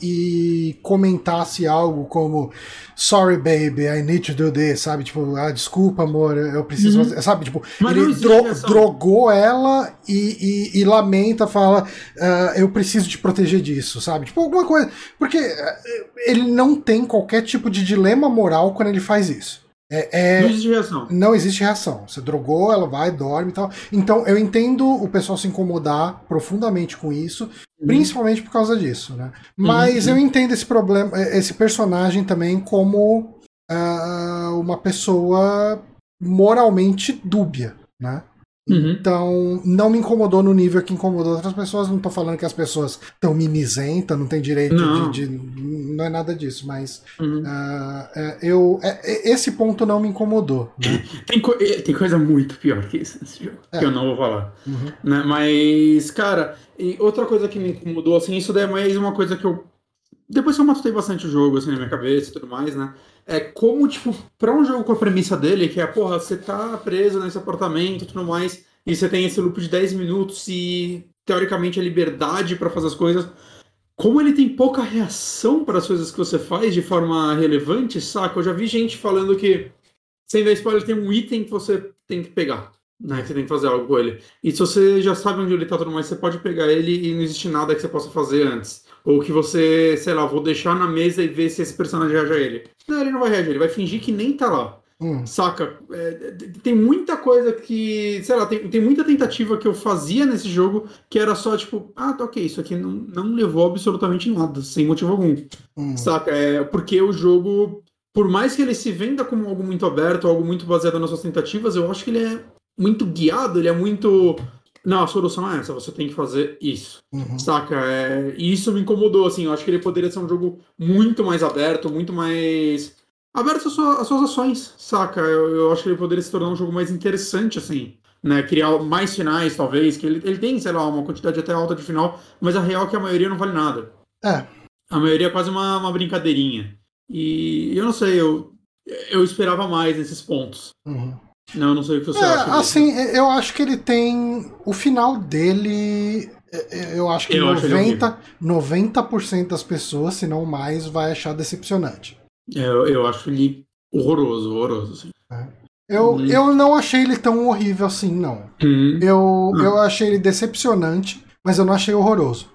e comentasse algo como Sorry, baby, I need to do this, sabe? Tipo, ah, desculpa, amor, eu preciso Uhum. fazer. Sabe? Tipo, Mas ele dro- essa- drogou ela e, e- e lamenta, fala, ah, eu preciso te proteger disso, sabe? Tipo, alguma coisa. Porque ah, ele não tem qualquer tipo de dilema moral quando ele faz isso. É, é- Não existe reação. não existe reação. Você drogou, ela vai, dorme e tal. Então eu entendo o pessoal se incomodar profundamente com isso, principalmente por causa disso, né? Mas Uhum. eu entendo esse problema, esse personagem também como ah, uma pessoa moralmente dúbia, né? Uhum. Então, não me incomodou no nível que incomodou outras pessoas. Não tô falando que as pessoas estão mimizentas, não tem direito Não. de, de- Não é nada disso, mas Uhum. é, eu, é- é- esse ponto não me incomodou. Né? Tem, co- eh, tem coisa muito pior que isso nesse jogo, É. que eu não vou falar. Uhum. Né? Mas, cara, e outra coisa que me incomodou, assim, isso daí é mais uma coisa que eu. Depois que eu matutei bastante o jogo, assim, na minha cabeça e tudo mais, né? É como, tipo, pra um jogo com a premissa dele, que é, porra, você tá preso nesse apartamento e tudo mais, e você tem esse loop de 10 minutos e, teoricamente, a liberdade pra fazer as coisas. Como ele tem pouca reação para as coisas que você faz de forma relevante, saca? Eu já vi gente falando que, sem dar spoiler, tem um item que você tem que pegar, né? Que você tem que fazer algo com ele. E se você já sabe onde ele tá tudo mais, você pode pegar ele e não existe nada que você possa fazer antes. Ou que você, sei lá, vou deixar na mesa e ver se esse personagem reage a ele. Não, ele não vai reagir, ele vai fingir que nem tá lá. Hum. Saca? É, tem muita coisa que. Sei lá, tem, tem muita tentativa que eu fazia nesse jogo que era só tipo, ah, tá ok, isso aqui não, não levou absolutamente nada, sem motivo algum. Hum. Saca? É porque o jogo, por mais que ele se venda como algo muito aberto, algo muito baseado nas suas tentativas, eu acho que ele é muito guiado, ele é muito. Não, a solução é essa, você tem que fazer isso. Uhum. Saca? É, e isso me incomodou, assim. Eu acho que ele poderia ser um jogo muito mais aberto, muito mais. aberto às suas, às suas ações, saca? Eu, eu acho que ele poderia se tornar um jogo mais interessante, assim. Né? Criar mais finais, talvez. Que ele, ele tem, sei lá, uma quantidade até alta de final, mas a real é que a maioria não vale nada. É. A maioria é quase uma, uma brincadeirinha. E eu não sei, eu, eu esperava mais nesses pontos. Uhum. Não, não sei o que você É, acha. assim, eu acho que ele tem. O final dele. é, Eu acho que Eu acho ele 90%, 90% das pessoas, se não mais, vai achar decepcionante. Eu, eu acho ele horroroso, horroroso. Assim. Eu, Uhum. eu não achei ele tão horrível assim, não. Hum. Eu, Hum. eu achei ele decepcionante, mas eu não achei horroroso.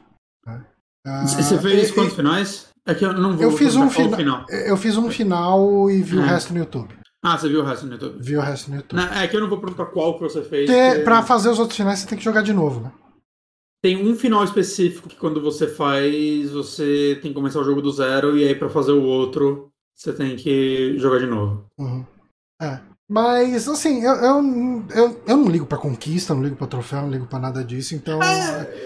né? Ah, Você fez quantos finais? É que eu não vou Eu fiz um fina- final. Eu fiz um final e vi o É. resto no YouTube. Ah, você viu o resto no YouTube? Vi o resto no YouTube. Não, é que eu não vou perguntar qual que você fez. Porque porque pra fazer os outros finais você tem que jogar de novo, né? Tem um final específico que quando você faz, você tem que começar o jogo do zero, e aí pra fazer o outro, você tem que jogar de novo. Uhum. É. Mas, assim, eu, eu, eu, eu não ligo pra conquista, não ligo pra troféu, não ligo pra nada disso. Então,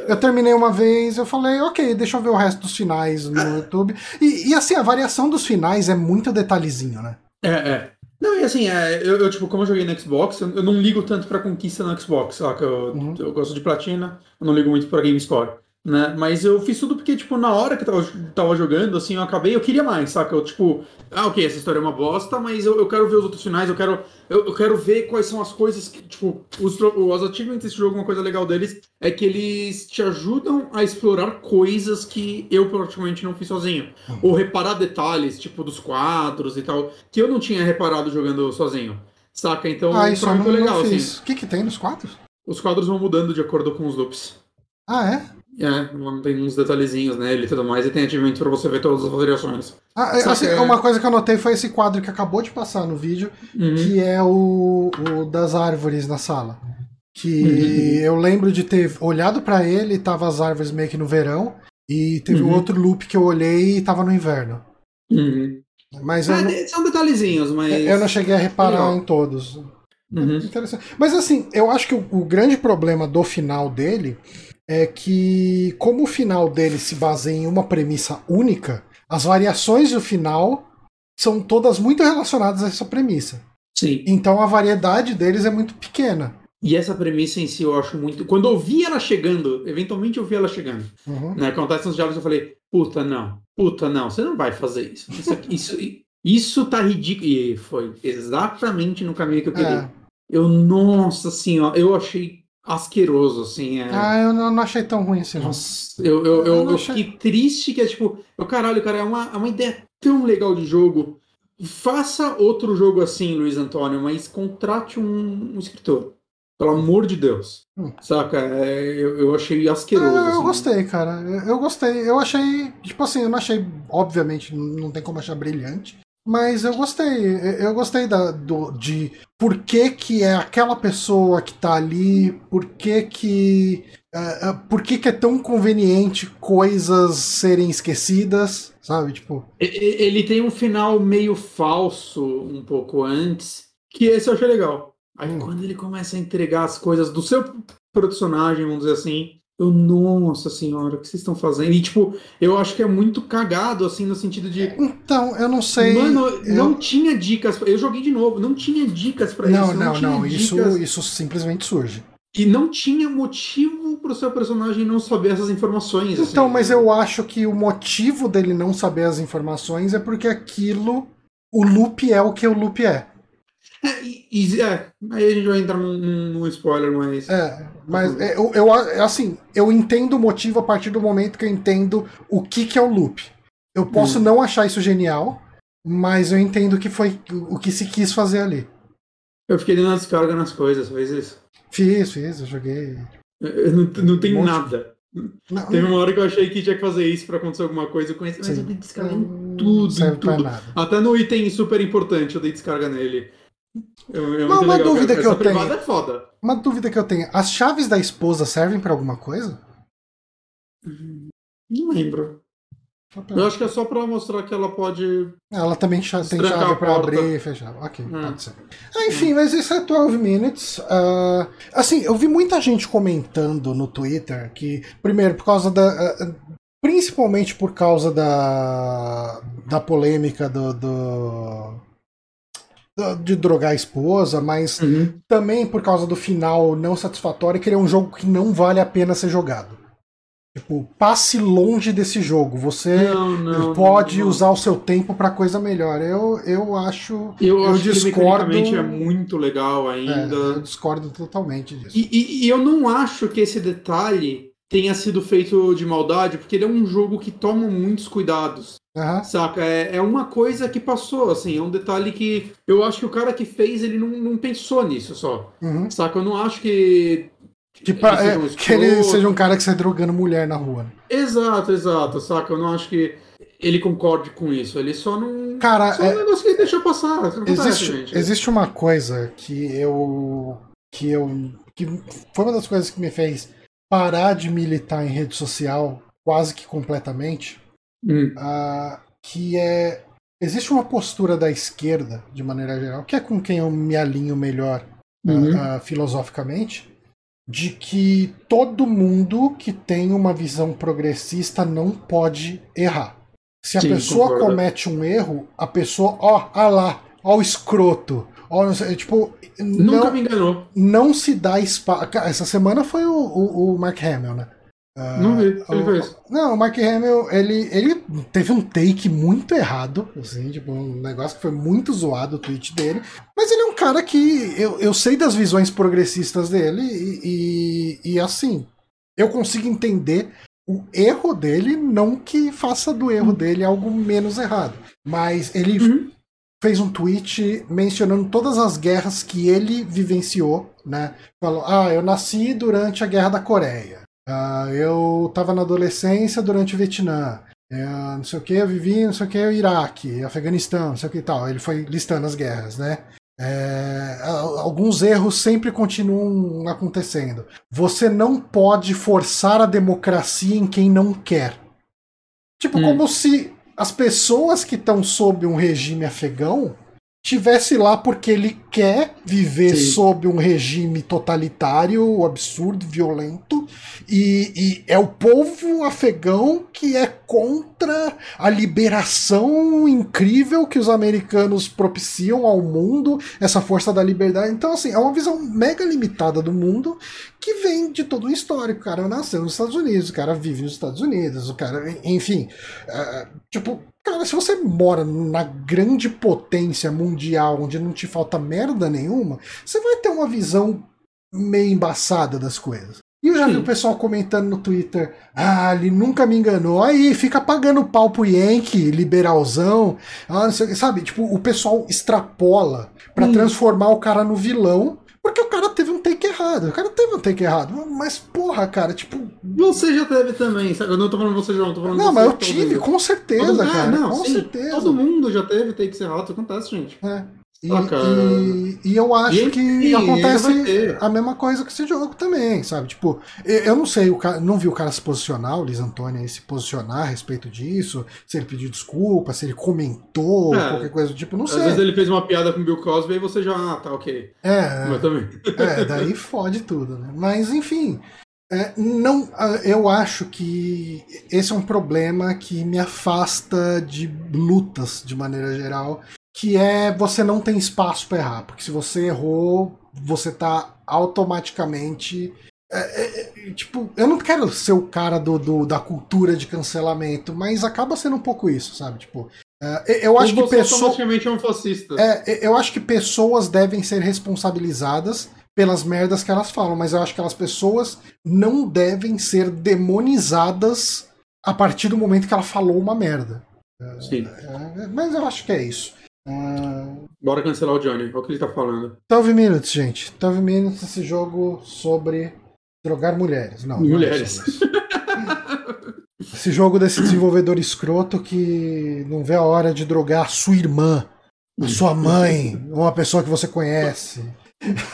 eu terminei uma vez, eu falei, ok, deixa eu ver o resto dos finais no YouTube. E, e, assim, a variação dos finais é muito detalhezinho, né? É, é. Não, e assim, é, eu, eu, tipo, como eu joguei no Xbox, eu, eu não ligo tanto pra conquista no Xbox, saca? Eu, Uhum. eu gosto de platina, eu não ligo muito pra Game Score. Né? Mas eu fiz tudo porque, tipo, na hora que eu tava, tava jogando, assim, eu acabei, eu queria mais, saca? Eu, tipo, ah, ok, essa história é uma bosta, mas eu, eu quero ver os outros finais, eu quero, eu, eu quero ver quais são as coisas que, tipo, os, os achievements desse jogo, uma coisa legal deles é que eles te ajudam a explorar coisas que eu praticamente não fiz sozinho. Uhum. Ou reparar detalhes, tipo, dos quadros e tal, que eu não tinha reparado jogando sozinho. Saca? Então, ah, isso foi legal, assim. O que, que tem nos quadros? Os quadros vão mudando de acordo com os loops. Ah, é? É, tem uns detalhezinhos nele e tudo mais, e tem ativamente para você ver todas as variações. Ah, é, assim, é... Uma coisa que eu notei foi esse quadro que acabou de passar no vídeo, uhum. que é o, o, das árvores na sala. Que uhum. eu lembro de ter olhado para ele e tava as árvores meio que no verão, e teve uhum. um outro loop que eu olhei e tava no inverno. Uhum. Mas ah, não... São detalhezinhos, mas. Eu não cheguei a reparar Legal. em todos. Uhum. Interessante. Mas assim, eu acho que o, o grande problema do final dele é que, como o final dele se baseia em uma premissa única, as variações do final são todas muito relacionadas a essa premissa. Sim. Então a variedade deles é muito pequena. E essa premissa em si eu acho muito. Quando eu vi ela chegando, eventualmente eu vi ela chegando. Uhum. Né, acontece nos diálogos, eu falei: puta, não, puta, não, você não vai fazer isso. Isso, aqui, isso, isso tá ridículo. E foi exatamente no caminho que eu queria. É. Eu, nossa senhora, eu achei asqueroso, assim. É... Ah, eu não, não, achei tão ruim assim. Nossa, eu, eu, eu, eu, eu fiquei triste que é tipo, eu, caralho, cara, é uma, é uma ideia tão legal de jogo. Faça outro jogo assim, Luiz Antônio, mas contrate um, um escritor. Pelo amor de Deus. Hum. Saca? É, eu, eu achei asqueroso. Eu, eu assim. gostei, cara. Eu, eu, gostei. Eu achei. Tipo assim, eu não achei. Obviamente, não tem como achar brilhante. Mas eu gostei, eu gostei da, do, de por que, que é aquela pessoa que tá ali, por que que, uh, uh, por que que é tão conveniente coisas serem esquecidas, sabe? Tipo... Ele tem um final meio falso um pouco antes, que esse eu achei legal. Aí hum. quando ele começa a entregar as coisas do seu personagem, vamos dizer assim, eu, nossa senhora, o que vocês estão fazendo? E, tipo, eu acho que é muito cagado, assim, no sentido de. Então, eu não sei. Mano, eu... não tinha dicas. Eu joguei de novo, não tinha dicas para isso. Não, não, não. Isso, isso simplesmente surge. E não tinha motivo pro seu personagem não saber essas informações. Então, assim. mas eu acho que o motivo dele não saber as informações é porque aquilo. O loop é o que o loop é. É, e, é, aí a gente vai entrar num, num spoiler, mas. É, mas é, eu, eu, assim, eu entendo o motivo a partir do momento que eu entendo o que, que é o loop. Eu posso hum. não achar isso genial, mas eu entendo que foi o que se quis fazer ali. Eu fiquei dando descarga nas coisas, fez isso? Fiz, fiz, eu joguei. Eu não, não tem um nada. Não, Teve uma hora que eu achei que tinha que fazer isso pra acontecer alguma coisa, eu conheci, mas eu dei descarga em tudo, em tudo. Até no item super importante eu dei descarga nele. Eu, uma, uma dúvida que eu tenho. É foda. Uma dúvida que eu tenho. As chaves da esposa servem para alguma coisa? Não lembro. Eu acho que é só pra mostrar que ela pode. Ela também tem chave pra abrir e fechar. Ok, é. pode ser. Ah, enfim, mas isso é 12 Minutes. Uh, assim, eu vi muita gente comentando no Twitter que, primeiro, por causa da. Uh, principalmente por causa da. da polêmica do, do de drogar a esposa, mas uhum. também por causa do final não satisfatório, que ele é um jogo que não vale a pena ser jogado. Tipo, passe longe desse jogo. Você não, não, pode não, usar o seu tempo para coisa melhor. Eu, eu acho. Eu, eu acho discordo. Que é muito legal ainda. É, eu discordo totalmente disso. E, e, e eu não acho que esse detalhe tenha sido feito de maldade, porque ele é um jogo que toma muitos cuidados. Uhum. Saca? É, é uma coisa que passou, assim, é um detalhe que eu acho que o cara que fez, ele não, não pensou nisso só. Uhum. Saca? Eu não acho que. Tipo, ele é, um que ele seja um cara que sai drogando mulher na rua. Exato, exato, saca? Eu não acho que ele concorde com isso. Ele só não. Cara, só é... um negócio que ele deixa passar. Existe, existe uma coisa que eu. que eu. que foi uma das coisas que me fez parar de militar em rede social quase que completamente Hum. Uh, que é. Existe uma postura da esquerda, de maneira geral, que é com quem eu me alinho melhor uhum. uh, filosoficamente, de que todo mundo que tem uma visão progressista não pode errar. Se a Sim, pessoa concordo. comete um erro, a pessoa, ó, ah lá, ó o escroto. Ó, não sei, tipo, Nunca não, me enganou. Não se dá espaço. Essa semana foi o, o, o Mark Hamill, né? Uh, não vi, ele fez. Não, o Mark Hamill, ele, ele teve um take muito errado, assim, tipo, um negócio que foi muito zoado o tweet dele. Mas ele é um cara que eu, eu sei das visões progressistas dele e, e, e assim, eu consigo entender o erro dele, não que faça do erro dele algo menos errado. Mas ele uhum. fez um tweet mencionando todas as guerras que ele vivenciou, né? Falou: Ah, eu nasci durante a Guerra da Coreia. Ah, eu estava na adolescência durante o Vietnã. É, não sei o que, eu vivi, não sei o que, o Iraque, Afeganistão, não sei o que e tal. Ele foi listando as guerras, né? É, alguns erros sempre continuam acontecendo. Você não pode forçar a democracia em quem não quer. Tipo, hum. como se as pessoas que estão sob um regime afegão tivesse lá porque ele quer viver Sim. sob um regime totalitário, absurdo, violento, e, e, é o povo afegão que é contra a liberação incrível que os americanos propiciam ao mundo, essa força da liberdade. Então, assim, é uma visão mega limitada do mundo que vem de todo um histórico. O cara nasceu nos Estados Unidos, o cara vive nos Estados Unidos, o cara, enfim, uh, tipo, Cara, se você mora na grande potência mundial, onde não te falta merda nenhuma, você vai ter uma visão meio embaçada das coisas. E eu já Sim. vi o pessoal comentando no Twitter: ah, ele nunca me enganou. Aí fica pagando pau pro Yankee, liberalzão. Ah, sei, sabe? Tipo, o pessoal extrapola para hum. transformar o cara no vilão porque o cara teve um take errado. O cara teve um take errado. Mas, porra, cara, tipo. Você já teve também. Eu não tô falando você, João, tô falando Não, mas eu tive, com certeza, todo... cara. Ah, não, com sim, certeza. Todo mundo já teve takes errados, acontece, gente. É. E, ah, e, e, eu acho e, que acontece a mesma coisa com esse jogo também, sabe? Tipo, eu não sei, o cara, não vi o cara se posicionar, o Liz Antônio se posicionar a respeito disso, se ele pediu desculpa, se ele comentou, é, qualquer coisa do tipo, não sei. Às vezes ele fez uma piada com o Bill Cosby e você já, ah, tá ok. É, Mas também. é, daí fode tudo, né? Mas enfim, é, não, eu acho que esse é um problema que me afasta de lutas de maneira geral que é você não tem espaço para errar, porque se você errou, você tá automaticamente. É, é, é, tipo, eu não quero ser o cara do, do, da cultura de cancelamento, mas acaba sendo um pouco isso, sabe? Tipo, é, eu acho que pessoas. é um fascista. É, eu acho que pessoas devem ser responsabilizadas pelas merdas que elas falam, mas eu acho que aquelas pessoas não devem ser demonizadas a partir do momento que ela falou uma merda. Sim. É, mas eu acho que é isso. Bora cancelar o Johnny, olha o que ele tá falando. 12 Minutes, gente. 12 Minutes, esse jogo sobre drogar mulheres. Não, mulheres. Não é esse jogo desse desenvolvedor escroto que não vê a hora de drogar a sua irmã, a sua mãe, ou uma pessoa que você conhece.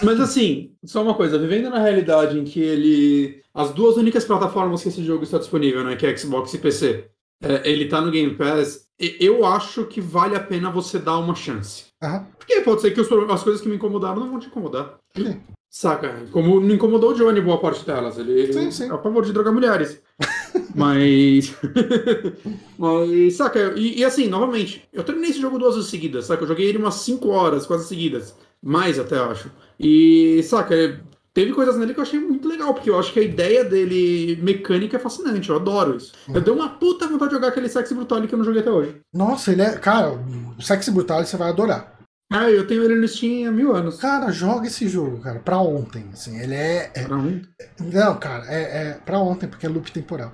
Mas assim, só uma coisa, vivendo na realidade em que ele. As duas únicas plataformas que esse jogo está disponível, né? Que é Xbox e PC. É, ele tá no Game Pass eu acho que vale a pena você dar uma chance. Uhum. Porque pode ser que os, as coisas que me incomodaram não vão te incomodar. Sim. Saca? Como não incomodou o Johnny boa parte delas. Ele, sim, sim. é a favor de drogar mulheres. Mas. Mas, saca? E, e, assim, novamente, eu terminei esse jogo duas vezes seguidas, saca? Eu joguei ele umas 5 horas, quase seguidas. Mais até, acho. E, saca? Teve coisas nele que eu achei muito legal, porque eu acho que a ideia dele mecânica é fascinante, eu adoro isso. Eu dei uma puta vontade de jogar aquele Sexy Brutal que eu não joguei até hoje. Nossa, ele é. Cara, o Sexy Brutal você vai adorar. Ah, eu tenho ele no Steam há mil anos. Cara, joga esse jogo, cara, pra ontem. Assim, ele é. é pra ontem? Não, cara, é, é pra ontem, porque é loop temporal.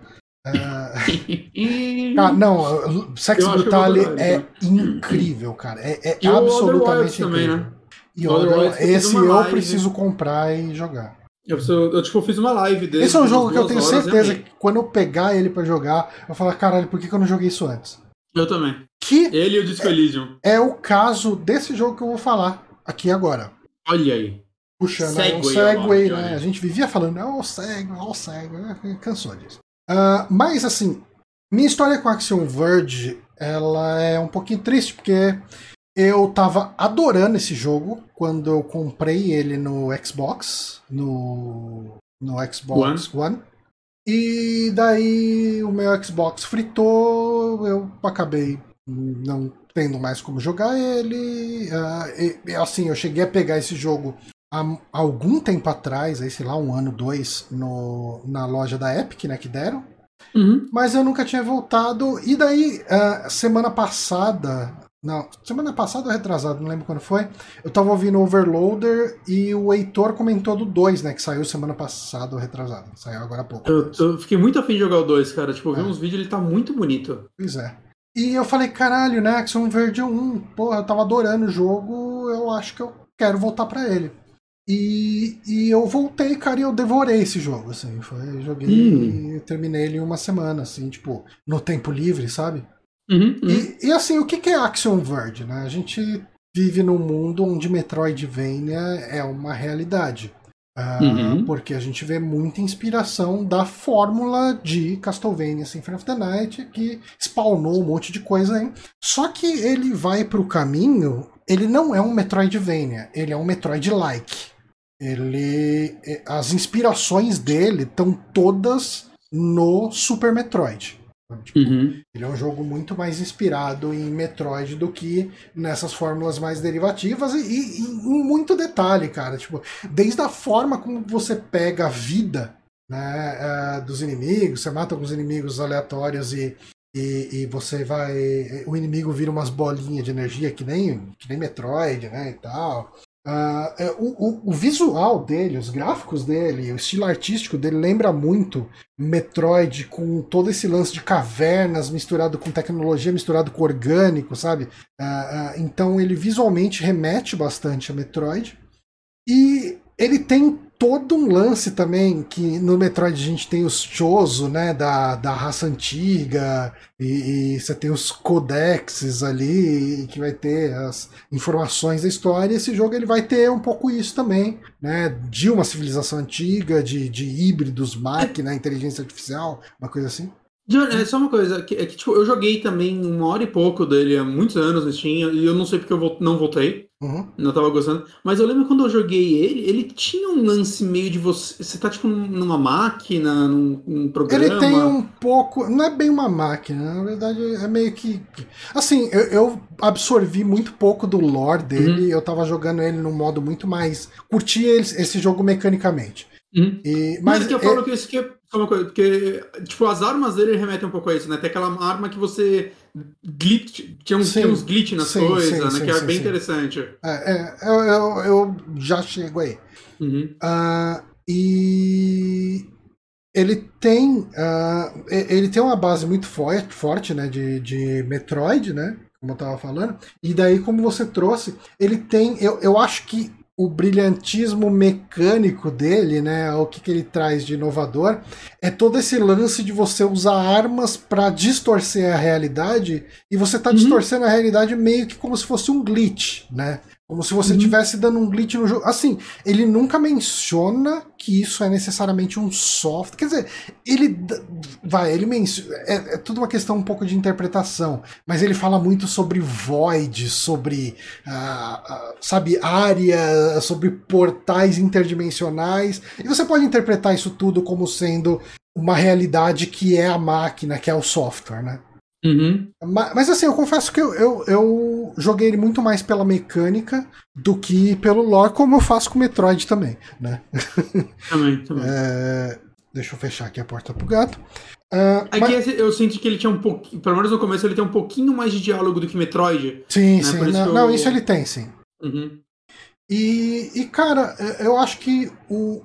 Uh... ah, não, Sex Brutal é então. incrível, cara. É, é absolutamente incrível. Também, né? E olha, esse eu live. preciso comprar e jogar. Eu, eu, eu, tipo, fiz uma live dele. Esse é um jogo que eu tenho certeza que quando eu pegar ele para jogar, eu vou falar, caralho, por que, que eu não joguei isso antes? Eu também. Que ele e o Disco Elysium. É, é o caso desse jogo que eu vou falar aqui agora. Olha aí. Puxando Segway, um segue, né? A gente vivia falando, ó, oh, segue, ó, oh, segue, cansou disso. Uh, mas assim, minha história com Action Verge, ela é um pouquinho triste, porque eu tava adorando esse jogo quando eu comprei ele no Xbox, no, no Xbox One. One. E daí o meu Xbox fritou, eu acabei não tendo mais como jogar ele. Uh, e, assim, eu cheguei a pegar esse jogo há algum tempo atrás, aí, sei lá, um ano, dois, no, na loja da Epic, né, que deram. Uhum. Mas eu nunca tinha voltado. E daí, uh, semana passada. Não, semana passada ou retrasada, não lembro quando foi. Eu tava ouvindo Overloader e o Heitor comentou do 2, né? Que saiu semana passada ou retrasada. Saiu agora há pouco. Eu, eu fiquei muito afim de jogar o 2, cara. Tipo, eu vi é. uns vídeos ele tá muito bonito. Pois é. E eu falei, caralho, né? Action Verde 1. Porra, eu tava adorando o jogo. Eu acho que eu quero voltar para ele. E, e eu voltei, cara, e eu devorei esse jogo, assim. Foi, joguei hum. e terminei ele em uma semana, assim, tipo, no tempo livre, sabe? Uhum, uhum. E, e, assim, o que é Action Verge, né? A gente vive num mundo onde Metroidvania é uma realidade. Uh, uhum. Porque a gente vê muita inspiração da fórmula de Castlevania Symphony of the Night, que spawnou um monte de coisa aí. Só que ele vai pro caminho. Ele não é um Metroidvania, ele é um Metroid-like. Ele, é, as inspirações dele estão todas no Super Metroid. Tipo, uhum. Ele é um jogo muito mais inspirado em Metroid do que nessas fórmulas mais derivativas e, em muito detalhe, cara. Tipo, desde a forma como você pega a vida né, uh, dos inimigos, você mata alguns inimigos aleatórios e, e, e, você vai. O inimigo vira umas bolinhas de energia que nem, que nem Metroid, né? E tal. Uh, o, o, visual dele, os gráficos dele, o estilo artístico dele lembra muito Metroid com todo esse lance de cavernas misturado com tecnologia, misturado com orgânico, sabe? Uh, uh, então ele visualmente remete bastante a Metroid. E ele tem todo um lance também que no Metroid a gente tem os Chozo, né, da, da raça antiga, e, e, você tem os codexes ali, que vai ter as informações da história. Esse jogo ele vai ter um pouco isso também, né, de uma civilização antiga, de, de híbridos, máquina, inteligência artificial, uma coisa assim. É só uma coisa, que, é que tipo, eu joguei também uma hora e pouco dele há muitos anos no Steam, e eu não sei porque eu não voltei. Uhum. Não tava gostando. Mas eu lembro quando eu joguei ele, ele tinha um lance meio de você. Você tá tipo numa máquina, num, num programa. Ele tem um pouco. Não é bem uma máquina, na verdade é meio que. Assim, eu, eu absorvi muito pouco do lore dele. Uhum. Eu tava jogando ele num modo muito mais. Curti esse jogo mecanicamente. Uhum. E, mas, mas que eu falo é... que isso que é uma coisa, porque, tipo, as armas dele remetem um pouco a isso, né? Tem aquela arma que você glitch, tinha uns, sim, tinha uns glitch nas sim, coisas, sim, né? que é bem interessante. É, é eu, eu, eu, já chego aí. Uhum. Uh, e ele tem uh, ele tem uma base muito forte, forte né, de, de Metroid, né? Como eu tava falando. E daí, como você trouxe, ele tem. Eu, eu acho que o brilhantismo mecânico dele, né, o que, que ele traz de inovador, é todo esse lance de você usar armas para distorcer a realidade e você tá uhum. distorcendo a realidade meio que como se fosse um glitch, né? Como se você estivesse uhum. dando um glitch no jogo. Assim, ele nunca menciona que isso é necessariamente um software. Quer dizer, ele. Vai, ele menciona. É, é tudo uma questão um pouco de interpretação. Mas ele fala muito sobre void, sobre. Uh, uh, sabe, área, sobre portais interdimensionais. E você pode interpretar isso tudo como sendo uma realidade que é a máquina, que é o software, né? Uhum. Mas, mas, assim, eu confesso que eu, eu, eu, joguei ele muito mais pela mecânica do que pelo lore, como eu faço com Metroid também, né? Também, também. É, deixa eu fechar aqui a porta pro gato. Uh, Aqui mas... eu sinto que ele tinha um pouquinho, pelo menos no começo, ele tem um pouquinho mais de diálogo do que Metroid. Sim, né? sim. Não, isso, eu... não, isso ele tem, sim. Uhum. E, e, cara, eu acho que o.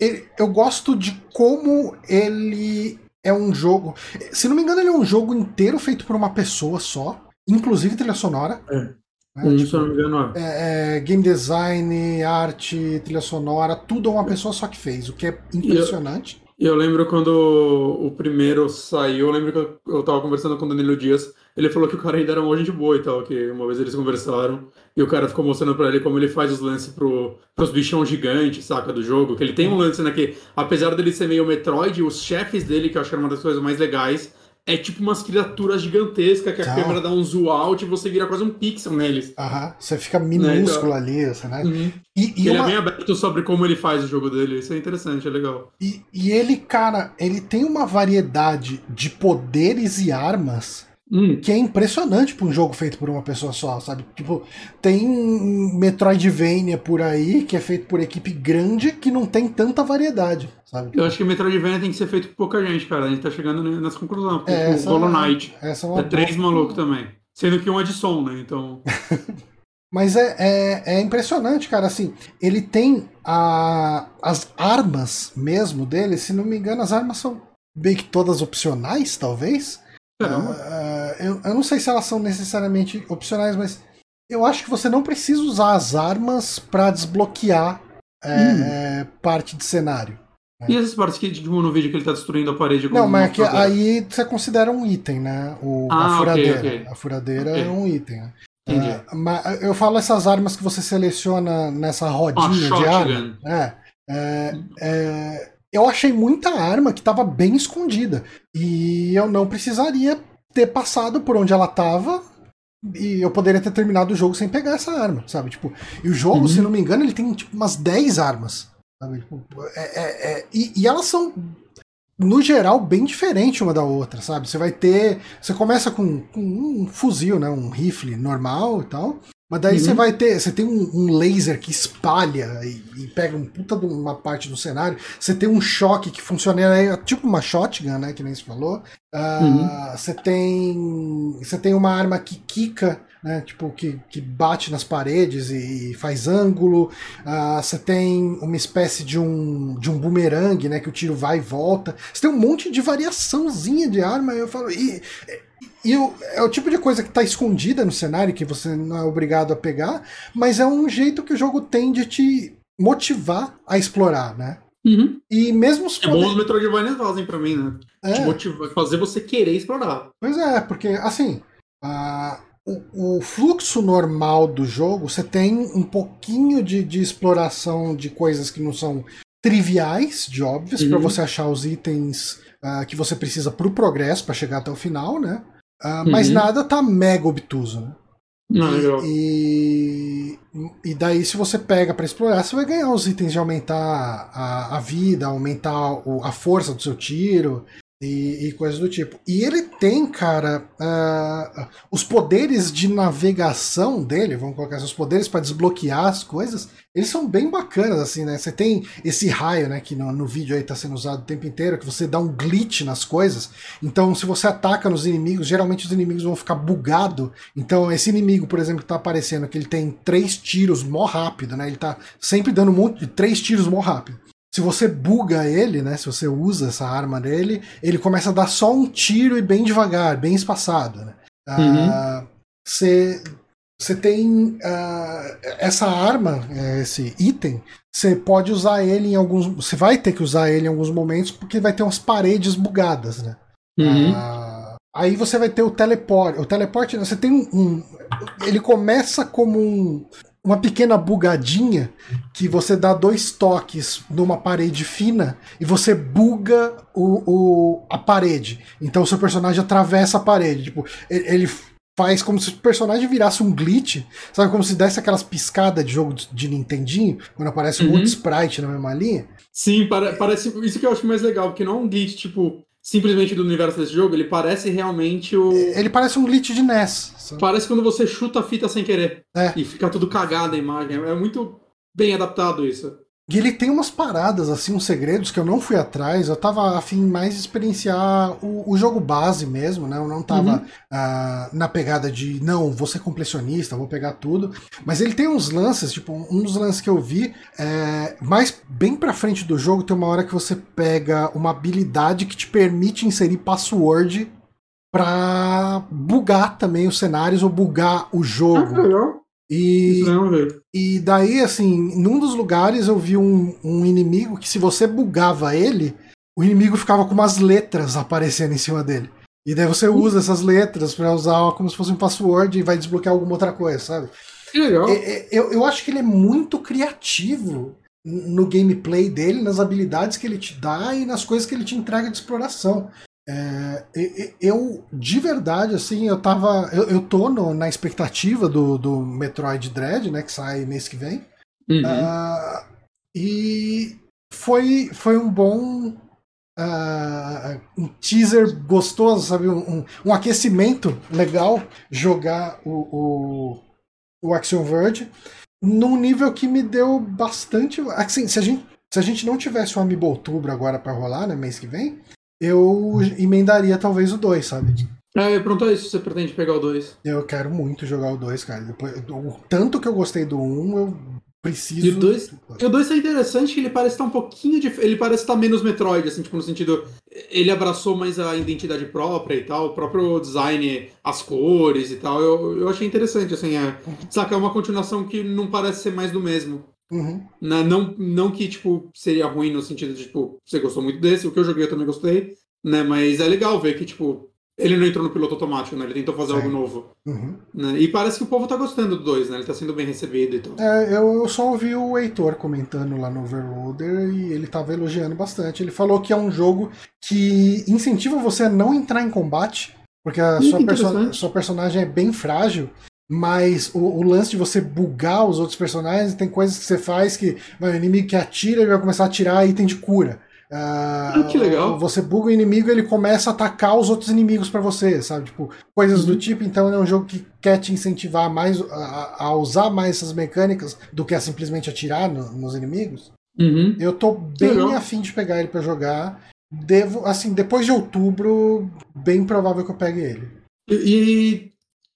Ele, eu gosto de como ele é um jogo. Se não me engano, ele é um jogo inteiro feito por uma pessoa só, inclusive trilha sonora. É. Né? Tipo, se não me engano, é, é, game design, arte, trilha sonora, tudo é uma pessoa só que fez, o que é impressionante. Eu, eu lembro quando o primeiro saiu, eu lembro que eu, eu tava conversando com o Danilo Dias ele falou que o cara ainda era um gente boa e tal, que uma vez eles conversaram e o cara ficou mostrando pra ele como ele faz os lances pro, pros bichão gigantes, saca, do jogo. Que ele tem um lance, né, que apesar dele ser meio Metroid, os chefes dele, que eu acho que era uma das coisas mais legais, é tipo umas criaturas gigantescas que a câmera dá um zoom out e você vira quase um pixel neles. Aham, você fica minúsculo né? ali, você, né? Uhum. E, e ele é uma... é bem aberto sobre como ele faz o jogo dele, isso é interessante, é legal. E, e ele, cara, ele tem uma variedade de poderes e armas Hum. Que é impressionante para um jogo feito por uma pessoa só, sabe? Tipo, tem Metroidvania por aí que é feito por equipe grande que não tem tanta variedade, sabe? Eu acho que Metroidvania tem que ser feito por pouca gente, cara. A gente tá chegando nessa conclusão. Porque é, o Hollow Knight essa é, é três malucos também. Sendo que um é de som, né? Então. Mas é, é, é, impressionante, cara. Assim, ele tem a, as armas mesmo dele, se não me engano, as armas são bem que todas opcionais, talvez. Uh, eu, eu não sei se elas são necessariamente opcionais, mas eu acho que você não precisa usar as armas para desbloquear é, hum. é, parte de cenário. Né? E essas partes que tipo, no vídeo que ele tá destruindo a parede Não, mas é que aí você considera um item, né? O, ah, a furadeira. Okay, okay. A furadeira okay. é um item. Né? Uh, mas eu falo essas armas que você seleciona nessa rodinha ah, de arma. É, é, é, eu achei muita arma que estava bem escondida. E eu não precisaria ter passado por onde ela estava. E eu poderia ter terminado o jogo sem pegar essa arma, sabe? Tipo, e o jogo, uhum. se não me engano, ele tem tipo umas 10 armas. Sabe? Tipo, é, é, é, e, e elas são no geral, bem diferente uma da outra, sabe? Você vai ter. Você começa com, com, um fuzil, né? Um rifle normal e tal. Mas daí uhum. você vai ter. Você tem um, um laser que espalha e, e, pega um puta de uma parte do cenário. Você tem um choque que funciona é tipo uma shotgun, né? Que nem se falou. Uh, uhum. Você tem. Você tem uma arma que quica. Né, tipo, que, que bate nas paredes e, e faz ângulo. Uh, você tem uma espécie de um, de um bumerangue, né? Que o tiro vai e volta. Você tem um monte de variaçãozinha de arma. Eu falo. E, e é o tipo de coisa que está escondida no cenário, que você não é obrigado a pegar, mas é um jeito que o jogo tem de te motivar a explorar, né? Uhum. E mesmo os É bom os Metroidvania fazem pra mim, né? É. Te motivar, fazer você querer explorar. Pois é, porque assim, uh, o, o, fluxo normal do jogo, você tem um pouquinho de, de exploração de coisas que não são triviais, de óbvios, uhum. para você achar os itens uh, que você precisa pro progresso para chegar até o final, né? Uh, mas uhum. nada tá mega obtuso, né? Não, e, e daí, se você pega para explorar, você vai ganhar os itens de aumentar a, a vida, aumentar o, a força do seu tiro e, e coisas do tipo. E ele tem, cara, uh, os poderes de navegação dele, vamos colocar assim, os poderes para desbloquear as coisas, eles são bem bacanas, assim, né? Você tem esse raio, né, que no, no vídeo aí tá sendo usado o tempo inteiro, que você dá um glitch nas coisas. Então, se você ataca nos inimigos, geralmente os inimigos vão ficar bugado. Então, esse inimigo, por exemplo, que tá aparecendo, que ele tem três tiros mó rápido, né? Ele tá sempre dando um de três tiros mó rápido. Se você buga ele, né? Se você usa essa arma dele, ele começa a dar só um tiro e bem devagar, bem espaçado, né? Uhum. Uh, você você tem uh, essa arma, é, esse item, você pode usar ele em alguns. Você vai ter que usar ele em alguns momentos porque vai ter umas paredes bugadas, né? Uhum. Uh, aí você vai ter o teleporte. O teleporte, você tem um, um. ele começa como um, uma pequena bugadinha que você dá dois toques numa parede fina e você buga o, o, a parede. Então o seu personagem atravessa a parede. Tipo, ele faz como se o personagem virasse um glitch, sabe? Como se desse aquelas piscadas de jogo de Nintendinho, quando aparece um uhum. monte de sprite na mesma linha. Sim, parece. Isso que eu acho mais legal, porque não é um glitch, tipo, simplesmente do universo desse jogo, ele parece realmente o. Ele parece um glitch de NES. Sabe? Parece quando você chuta a fita sem querer. É. E fica tudo cagado a imagem. É muito bem adaptado isso. E ele tem umas paradas, assim, uns segredos que eu não fui atrás. Eu tava afim mais de experienciar o, o jogo base mesmo, né? Eu não tava uhum. uh, na pegada de, não, vou ser completionista, vou pegar tudo. Mas ele tem uns lances, tipo, um dos lances que eu vi, é, mais bem pra frente do jogo, tem uma hora que você pega uma habilidade que te permite inserir password pra bugar também os cenários ou bugar o jogo. Ah, e, e daí, assim, num dos lugares eu vi um, um inimigo que se você bugava ele, o inimigo ficava com umas letras aparecendo em cima dele. E daí você usa essas letras para usar como se fosse um password e vai desbloquear alguma outra coisa, sabe? Que legal. Eu, eu acho que ele é muito criativo no gameplay dele, nas habilidades que ele te dá e nas coisas que ele te entrega de exploração. É, eu, de verdade, assim, eu tava. Eu, eu tô no, na expectativa do, do Metroid Dread, né? Que sai mês que vem. Uhum. Uh, e foi, foi um bom. uh, um teaser gostoso, sabe? Um, um, aquecimento legal jogar o, o, o Action Verge num nível que me deu bastante. Assim, se a gente, se a gente não tivesse o Amiibo Outubro agora para rolar, né, mês que vem, eu emendaria talvez o 2, sabe? É, eu perguntou isso, você pretende pegar o 2? Eu quero muito jogar o 2, cara. Depois, o tanto que eu gostei do 1, um, eu preciso. E o 2 o dois é interessante que ele parece estar um pouquinho de. Ele parece estar menos Metroid, assim, tipo, no sentido. Ele abraçou mais a identidade própria e tal, o próprio design, as cores e tal. Eu, eu achei interessante, assim, é. Saca, é uma continuação que não parece ser mais do mesmo. Uhum. Não, não, não que, tipo, seria ruim no sentido de, tipo, você gostou muito desse, o que eu joguei eu também gostei, né? Mas é legal ver que, tipo, ele não entrou no piloto automático, né? Ele tentou fazer algo novo. Uhum. Né? E parece que o povo tá gostando do 2, né? Ele tá sendo bem recebido e tudo. É, eu só ouvi o Heitor comentando lá no Overloader e ele tava elogiando bastante. Ele falou que é um jogo que incentiva você a não entrar em combate, porque a sua, perso sua personagem é bem frágil. Mas o, o, lance de você bugar os outros personagens, tem coisas que você faz que vai, o inimigo que atira, ele vai começar a tirar item de cura. Uh, ah, que legal. Você buga o inimigo ele começa a atacar os outros inimigos para você, sabe? Tipo, coisas uhum. do tipo. Então é um jogo que quer te incentivar mais a, a usar mais essas mecânicas do que a simplesmente atirar no, nos inimigos. Uhum. Eu tô bem afim de pegar ele para jogar. Devo, assim, depois de outubro, bem provável que eu pegue ele. E, e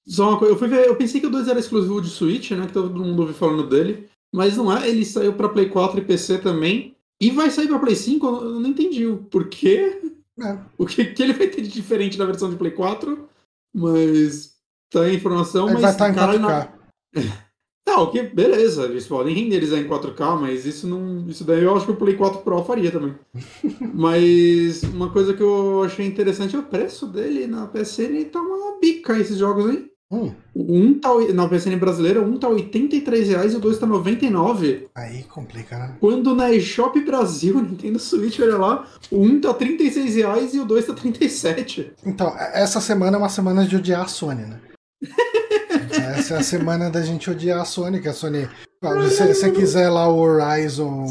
só uma coisa, eu fui ver, eu pensei que o 2 era exclusivo de Switch, né? Que todo mundo ouviu falando dele. Mas não é, ele saiu para Play 4 e PC também. E vai sair pra Play 5? Eu não entendi o porquê. É. O que, que ele vai ter de diferente da versão de Play 4. Mas tá a informação. Ele mas, vai estar tá em 4K. Não... Tá, o que, beleza, eles podem renderizar em 4K, mas isso não. Isso daí eu acho que o Play 4 Pro faria também. mas uma coisa que eu achei interessante é o preço dele na PSN tá uma bica esses jogos aí. Hum. Um tá, na PSN brasileira, um tá 83 reais e o dois tá R$ 99. Aí complica, né? Quando na eShop Brasil, Nintendo Switch, olha lá, o um tá 36 reais e o dois tá 37. Então, essa semana é uma semana de odiar a Sony, né? essa é a semana da gente odiar a Sony, que a Sony. Se você quiser lá o Horizon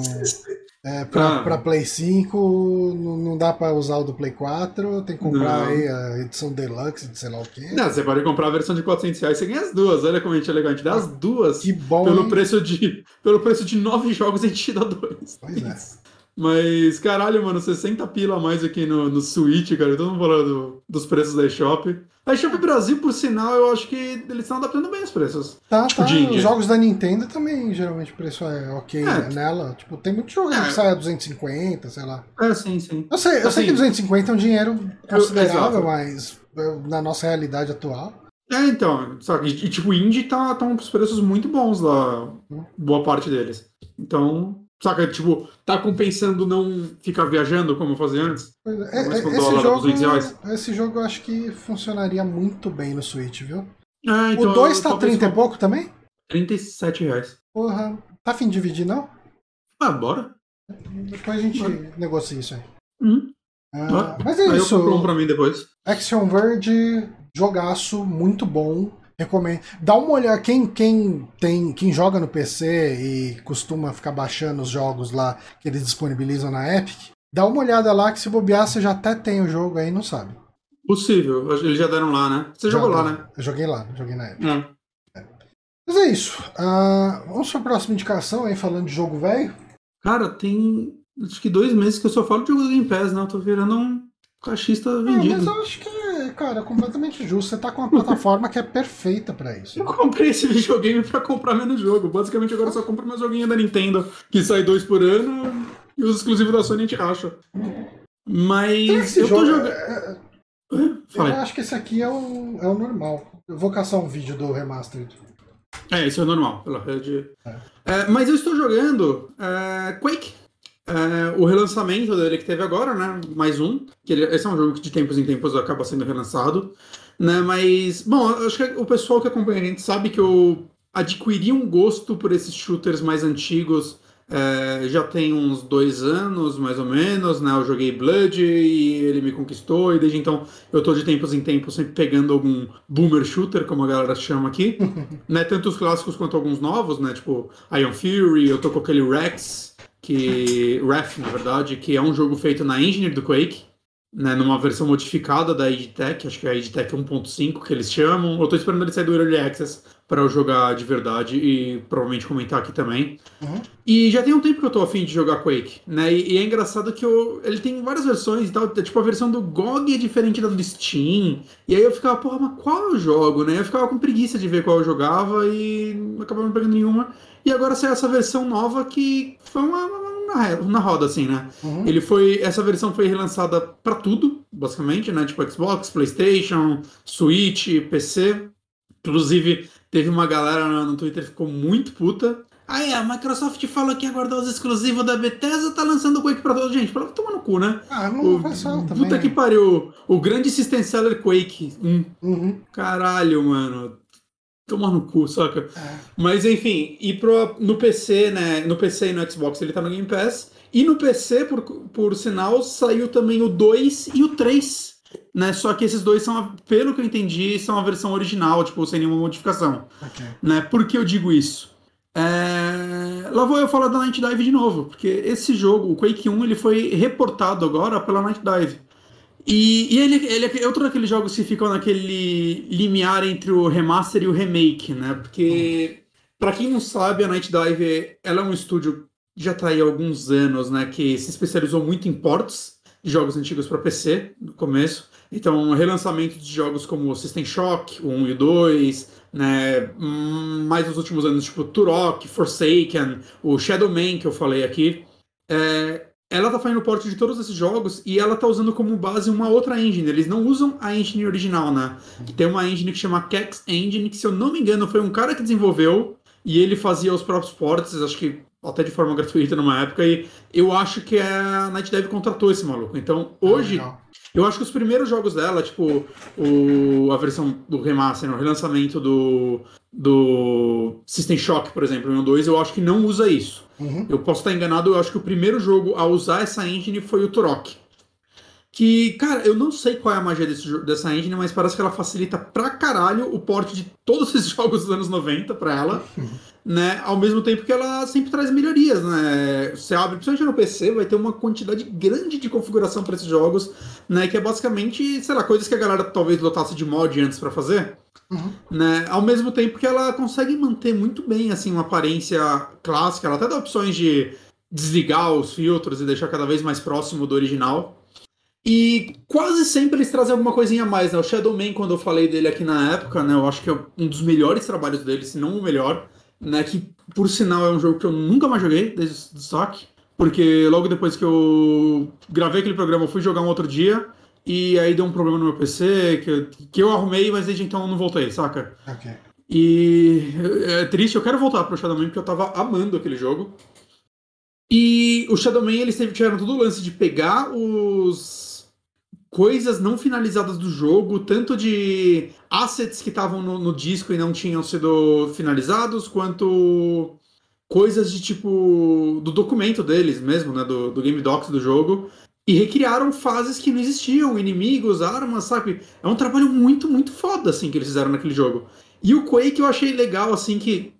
é, pra, ah. pra Play 5 não, não dá pra usar o do Play 4, tem que comprar não. aí a edição Deluxe de sei lá o quê. Não, você pode comprar a versão de 400 reais, você ganha as duas, olha como a gente é legal, a gente dá as duas. Que bom, pelo preço de Pelo preço de nove jogos a gente dá dois. Pois é. Mas, caralho, mano, 60 pila a mais aqui no, no Switch, cara. Todo mundo falando dos preços da eShop. A eShop Brasil, por sinal, eu acho que eles estão adaptando bem os preços. Tá, tipo, tá. Os jogos da Nintendo também, geralmente, o preço é ok é. nela. Tipo, tem muito jogo é. que sai a 250, sei lá. É, sim, sim. Eu sei, eu assim, sei que 250 é um dinheiro considerável, eu, mas na nossa realidade atual. É, então, sabe? E, tipo, indie tá, tá uns preços muito bons lá, hum. boa parte deles. Então, Saca, tipo, tá compensando não ficar viajando como eu fazia antes? É, é, esse, jogo, esse jogo eu acho que funcionaria muito bem no Switch, viu? Ah, então, o 2 tá 30 e pouco também? 37 reais. Porra, tá afim de dividir não? Ah, bora. Depois a gente bora. negocia isso aí. Hum. Ah, mas é aí isso. Eu um pra mim depois. Action Verge, jogaço, muito bom. Recomendo. Dá uma olhada. Quem, quem, tem, quem joga no PC e costuma ficar baixando os jogos lá que eles disponibilizam na Epic, dá uma olhada lá que se bobear você já até tem o jogo aí não sabe. Possível. Eles já deram lá, né? Você já jogou lá, né? Eu joguei lá, joguei na Epic. É. É. Mas é isso. Uh, vamos para a próxima indicação aí, falando de jogo velho. Cara, tem acho que dois meses que eu só falo de jogo do Game Pass, né? Eu tô virando um cachista vendido. É, mas eu acho que cara, completamente justo. Você tá com uma plataforma que é perfeita para isso. Eu comprei esse videogame para comprar menos jogo. Basicamente, agora eu só compro meus joguinhos da Nintendo, que sai dois por ano, e os exclusivos da Sony a gente racha. Mas eu tô jogando. É... Eu acho que esse aqui é o, é o normal. Eu vou caçar um vídeo do Remastered. É, esse é normal, pela rede. É. É, mas eu estou jogando é, Quake é, o relançamento dele que teve agora, né? Mais um. Que ele, esse é um jogo que de tempos em tempos acaba sendo relançado. Né? Mas, bom, acho que o pessoal que acompanha a gente sabe que eu adquiri um gosto por esses shooters mais antigos. É, já tem uns dois anos, mais ou menos, né? Eu joguei Blood e ele me conquistou, e desde então eu tô de tempos em tempos sempre pegando algum boomer shooter, como a galera chama aqui, né? Tanto os clássicos quanto alguns novos, né? Tipo Iron Fury, eu tô com aquele Rex, que Wrath, na verdade, que é um jogo feito na engine do Quake, né, numa versão modificada da EdTech, acho que é a EdTech 1.5 que eles chamam. Eu tô esperando ele sair do Early Access para eu jogar de verdade e provavelmente comentar aqui também. Uhum. E já tem um tempo que eu tô afim de jogar Quake, né? E, e é engraçado que eu, ele tem várias versões e tal. Tipo, a versão do GOG é diferente da do Steam. E aí eu ficava, porra, mas qual eu jogo, né? Eu ficava com preguiça de ver qual eu jogava e acabava não pegando nenhuma. E agora saiu essa versão nova que foi uma, uma na, na roda, assim, né? Uhum. Ele foi. Essa versão foi relançada para tudo, basicamente, né? Tipo Xbox, PlayStation, Switch, PC. Inclusive, teve uma galera no Twitter que ficou muito puta. Aí a Microsoft falou que ia guardar os exclusivos da Bethesda, tá lançando o Quake pra toda gente. Pra tomar no cu, né? Ah, não o, vai ser também. Puta que pariu. O grande System Seller Quake 1. Uhum. Caralho, mano tomar no cu, saca? É. Mas enfim, e pro, no PC, né? No PC e no Xbox ele tá no Game Pass. E no PC, por, por sinal, saiu também o 2 e o 3. Né? Só que esses dois são, pelo que eu entendi, são a versão original, tipo, sem nenhuma modificação. Okay. Né? Por que eu digo isso? É... Lá vou eu falar da Night Dive de novo, porque esse jogo, o Quake 1, ele foi reportado agora pela Night Dive. E, e ele, ele é outro daqueles jogos que ficam naquele limiar entre o remaster e o remake, né? Porque, para quem não sabe, a Night Dive ela é um estúdio que já tá aí há alguns anos, né? Que se especializou muito em ports de jogos antigos para PC no começo. Então, relançamento de jogos como System Shock, o 1 e o 2, né? Hum, mais nos últimos anos, tipo Turok, Forsaken, o Shadow Man que eu falei aqui. É, ela tá fazendo porte de todos esses jogos e ela tá usando como base uma outra engine. Eles não usam a engine original, né? Tem uma engine que chama Kex Engine, que se eu não me engano foi um cara que desenvolveu e ele fazia os próprios ports, acho que até de forma gratuita numa época, e eu acho que a Night Dev contratou esse maluco. Então, hoje, ah, eu acho que os primeiros jogos dela, tipo o, a versão do remaster, o relançamento do, do System Shock, por exemplo, em 1 2, eu acho que não usa isso. Uhum. Eu posso estar enganado, eu acho que o primeiro jogo a usar essa engine foi o Turok. Que, cara, eu não sei qual é a magia desse, dessa engine, mas parece que ela facilita pra caralho o porte de todos esses jogos dos anos 90 pra ela. Né? Ao mesmo tempo que ela sempre traz melhorias, né? Você abre, principalmente no PC, vai ter uma quantidade grande de configuração para esses jogos, né? Que é basicamente, sei lá, coisas que a galera talvez lotasse de mod antes para fazer. Uhum. Né? Ao mesmo tempo que ela consegue manter muito bem assim uma aparência clássica, ela até dá opções de desligar os filtros e deixar cada vez mais próximo do original. E quase sempre eles trazem alguma coisinha a mais, né? O Shadow Man, quando eu falei dele aqui na época, né? Eu acho que é um dos melhores trabalhos dele, se não o melhor. Né? Que, por sinal, é um jogo que eu nunca mais joguei desde o saque. Porque logo depois que eu gravei aquele programa, eu fui jogar um outro dia. E aí deu um problema no meu PC, que, que eu arrumei, mas desde então eu não voltei, saca? Ok. E é triste, eu quero voltar pro Shadow Man porque eu tava amando aquele jogo. E o Shadow Man, eles tiveram todo o lance de pegar os coisas não finalizadas do jogo, tanto de assets que estavam no, no, disco e não tinham sido finalizados, quanto coisas de tipo do documento deles mesmo, né, do, do game docs do jogo, e recriaram fases que não existiam, inimigos, armas, sabe? É um trabalho muito, muito foda, assim, que eles fizeram naquele jogo. E o Quake eu achei legal, assim, que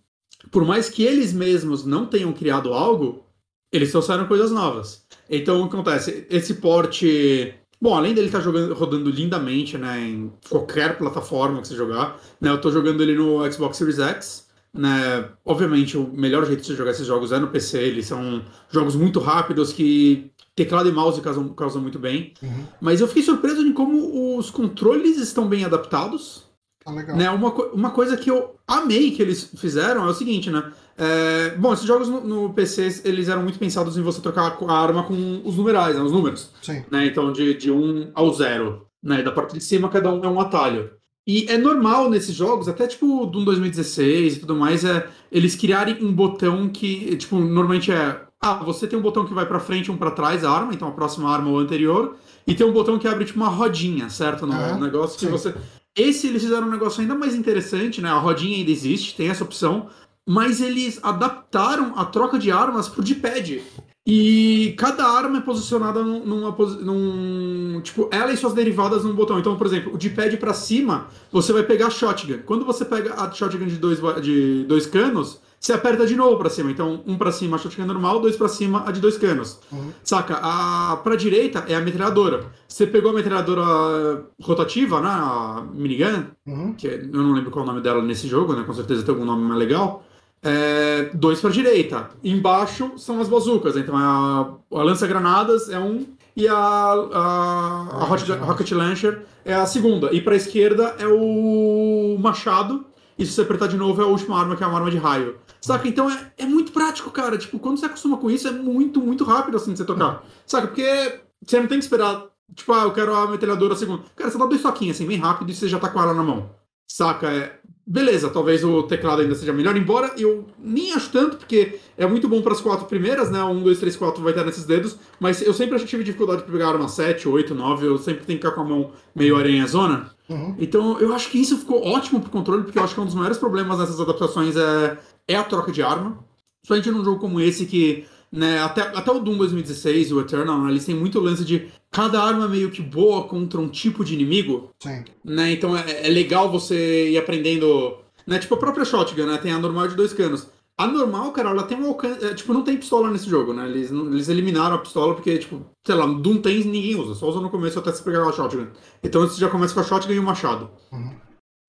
por mais que eles mesmos não tenham criado algo, eles trouxeram coisas novas. Então, o que acontece? Esse porte... Bom, além dele estar tá jogando, rodando lindamente, né, em qualquer plataforma que você jogar, né, eu tô jogando ele no Xbox Series X, né, obviamente o melhor jeito de você jogar esses jogos é no PC, eles são jogos muito rápidos que teclado e mouse causam, causam muito bem. Uhum. Mas eu fiquei surpreso de como os controles estão bem adaptados. Ah, legal. Né? Uma, uma coisa que eu amei que eles fizeram é o seguinte, né? É, bom, esses jogos no, no, PC, eles eram muito pensados em você trocar a arma com os numerais, né? Os números. Sim. Né? Então, de, de 1 ao 0. Né? Da parte de cima, cada um é um atalho. E é normal nesses jogos, até tipo do 2016 e tudo mais, é eles criarem um botão que, tipo, normalmente é ah, você tem um botão que vai para frente e um para trás, a arma, então a próxima arma ou a anterior, e tem um botão que abre tipo uma rodinha, certo? No é, negócio que sim. você. Esse eles fizeram um negócio ainda mais interessante, né? A rodinha ainda existe, tem essa opção, mas eles adaptaram a troca de armas pro D-pad. E cada arma é posicionada numa, num. Tipo, ela e suas derivadas num botão. Então, por exemplo, o D-pad pra cima, você vai pegar a shotgun. Quando você pega a shotgun de dois, de dois canos, você aperta de novo pra cima. Então, um pra cima a shotgun normal, dois pra cima a de dois canos. Uhum. Saca? A pra direita é a metralhadora. Você pegou a metralhadora rotativa, né? A minigun, Uhum. que eu não lembro qual é o nome dela nesse jogo, né? Com certeza tem algum nome mais legal. É, dois pra direita. Embaixo são as bazucas. Então a, a lança-granadas é um e a, a, a Rocket, Rocket Launcher é a segunda. E pra esquerda é o machado. E se você apertar de novo é a última arma, que é uma arma de raio. Saca? Então é, é muito prático, cara. Tipo, quando você acostuma com isso, é muito, muito rápido assim de você tocar. Saca? Porque você não tem que esperar. Tipo, ah, eu quero a metralhadora segunda. Cara, você dá dois toquinhos assim, bem rápido, e você já tá com ela na mão. Saca? É, beleza, talvez o teclado ainda seja melhor, embora eu nem acho tanto, porque é muito bom para as quatro primeiras, né? Um, dois, três, quatro vai estar nesses dedos, mas eu sempre tive dificuldade de pegar uma 7, 8, 9, eu sempre tenho que ficar com a mão meio aranha-zona. Uhum. Então eu acho que isso ficou ótimo pro controle, porque eu acho que um dos maiores problemas nessas adaptações é, é a troca de arma. Principalmente num jogo como esse que. Né, até, até o Doom 2016 e o Eternal, né, eles têm muito lance de cada arma meio que boa contra um tipo de inimigo Sim. né? Então é, é legal você ir aprendendo. Né? Tipo a própria shotgun, né? Tem a normal de dois canos. A normal, cara, ela tem um alcance. é, tipo, não tem pistola nesse jogo, né? Eles, eles eliminaram a pistola porque, tipo, sei lá, Doom tem ninguém usa, só usa no começo até você pegar a shotgun. Então você já começa com a shotgun e o machado. Uhum.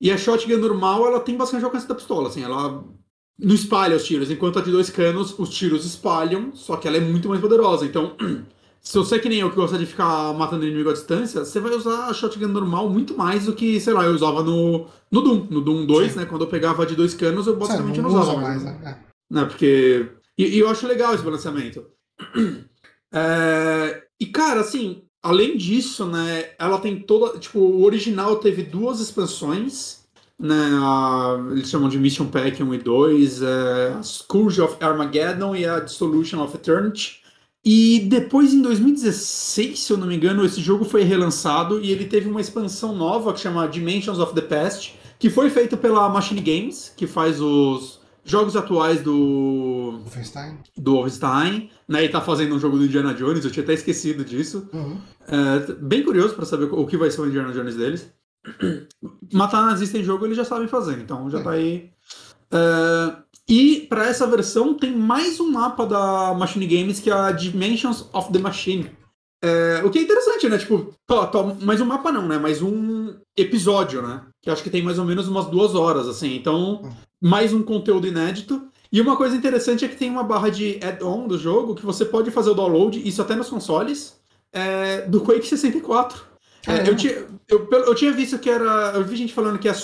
E a shotgun normal, ela tem bastante alcance da pistola, assim, ela não espalha os tiros, enquanto a de dois canos, os tiros espalham, só que ela é muito mais poderosa. Então, se você é que nem eu que gosta de ficar matando inimigo à distância, você vai usar a shotgun normal muito mais do que, sei lá, eu usava no, no Doom. No Doom 2, Sim. né? Quando eu pegava de dois canos, eu basicamente não não, usa usava mais, mais. né? Né? Porque. E, e eu acho legal esse balanceamento. É, E, cara, assim, além disso, né, ela tem toda. Tipo, o original teve duas expansões, né? a- eles chamam de Mission Pack 1 e 2, é, a Scourge of Armageddon e a Dissolution of Eternity. E depois, em 2016, se eu não me engano, esse jogo foi relançado e ele teve uma expansão nova que chama Dimensions of the Past, que foi feita pela Machine Games, que faz os jogos atuais do Wolfenstein. do Wolfenstein, né? E tá fazendo um jogo do Indiana Jones, eu tinha até esquecido disso. Uhum. É, bem curioso pra saber o que vai ser o Indiana Jones deles. Matar nazista em jogo eles já sabem fazer, então já tá aí. E pra essa versão tem mais um mapa da Machine Games que é a Dimensions of the Machine. É, o que é interessante, né? Tipo, tó, tó, mais um mapa não, né? Mais um episódio, né? Que acho que tem mais ou menos umas duas horas, assim. Então, mais um conteúdo inédito. E uma coisa interessante é que tem uma barra de add-on do jogo que você pode fazer o download, isso até nos consoles, é, do Quake 64. É, eu, tinha, eu, eu tinha visto que era. Eu vi gente falando que é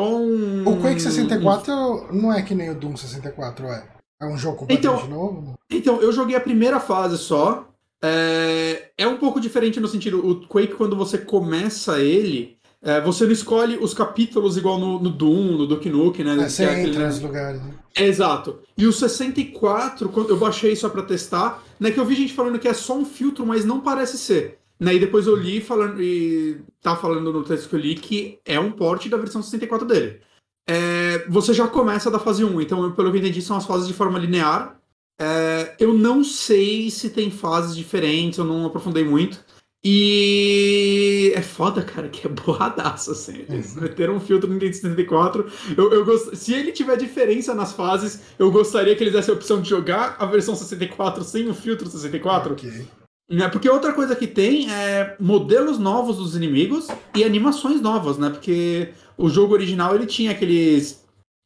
O Quake 64 não é que nem o Doom 64, é? É um jogo completamente Então- novo? Então, eu joguei a primeira fase só. É, é um pouco diferente no sentido, o Quake, quando você começa ele, é, você não escolhe os capítulos igual no, no Doom, no Duke Nukem, né? É, é você aquele- entra nos lugares. né? Exato. E o 64, quando eu baixei só pra testar, né, que eu vi gente falando que é só um filtro, mas não parece ser. Né, e depois eu li falando e tá falando no texto que eu li que é um port da versão 64 dele. É, você já começa da fase 1, então pelo que eu entendi são as fases de forma linear. É, eu não sei se tem fases diferentes, eu não aprofundei muito. E é foda, cara, que é borradaço, assim. Eles meteram um filtro no Nintendo 64. Eu, eu gost... Se ele tiver diferença nas fases, eu gostaria que eles dessem a opção de jogar a versão 64 sem o filtro 64. Ok. Né? Porque outra coisa que tem é modelos novos dos inimigos e animações novas, né? Porque o jogo original ele tinha aqueles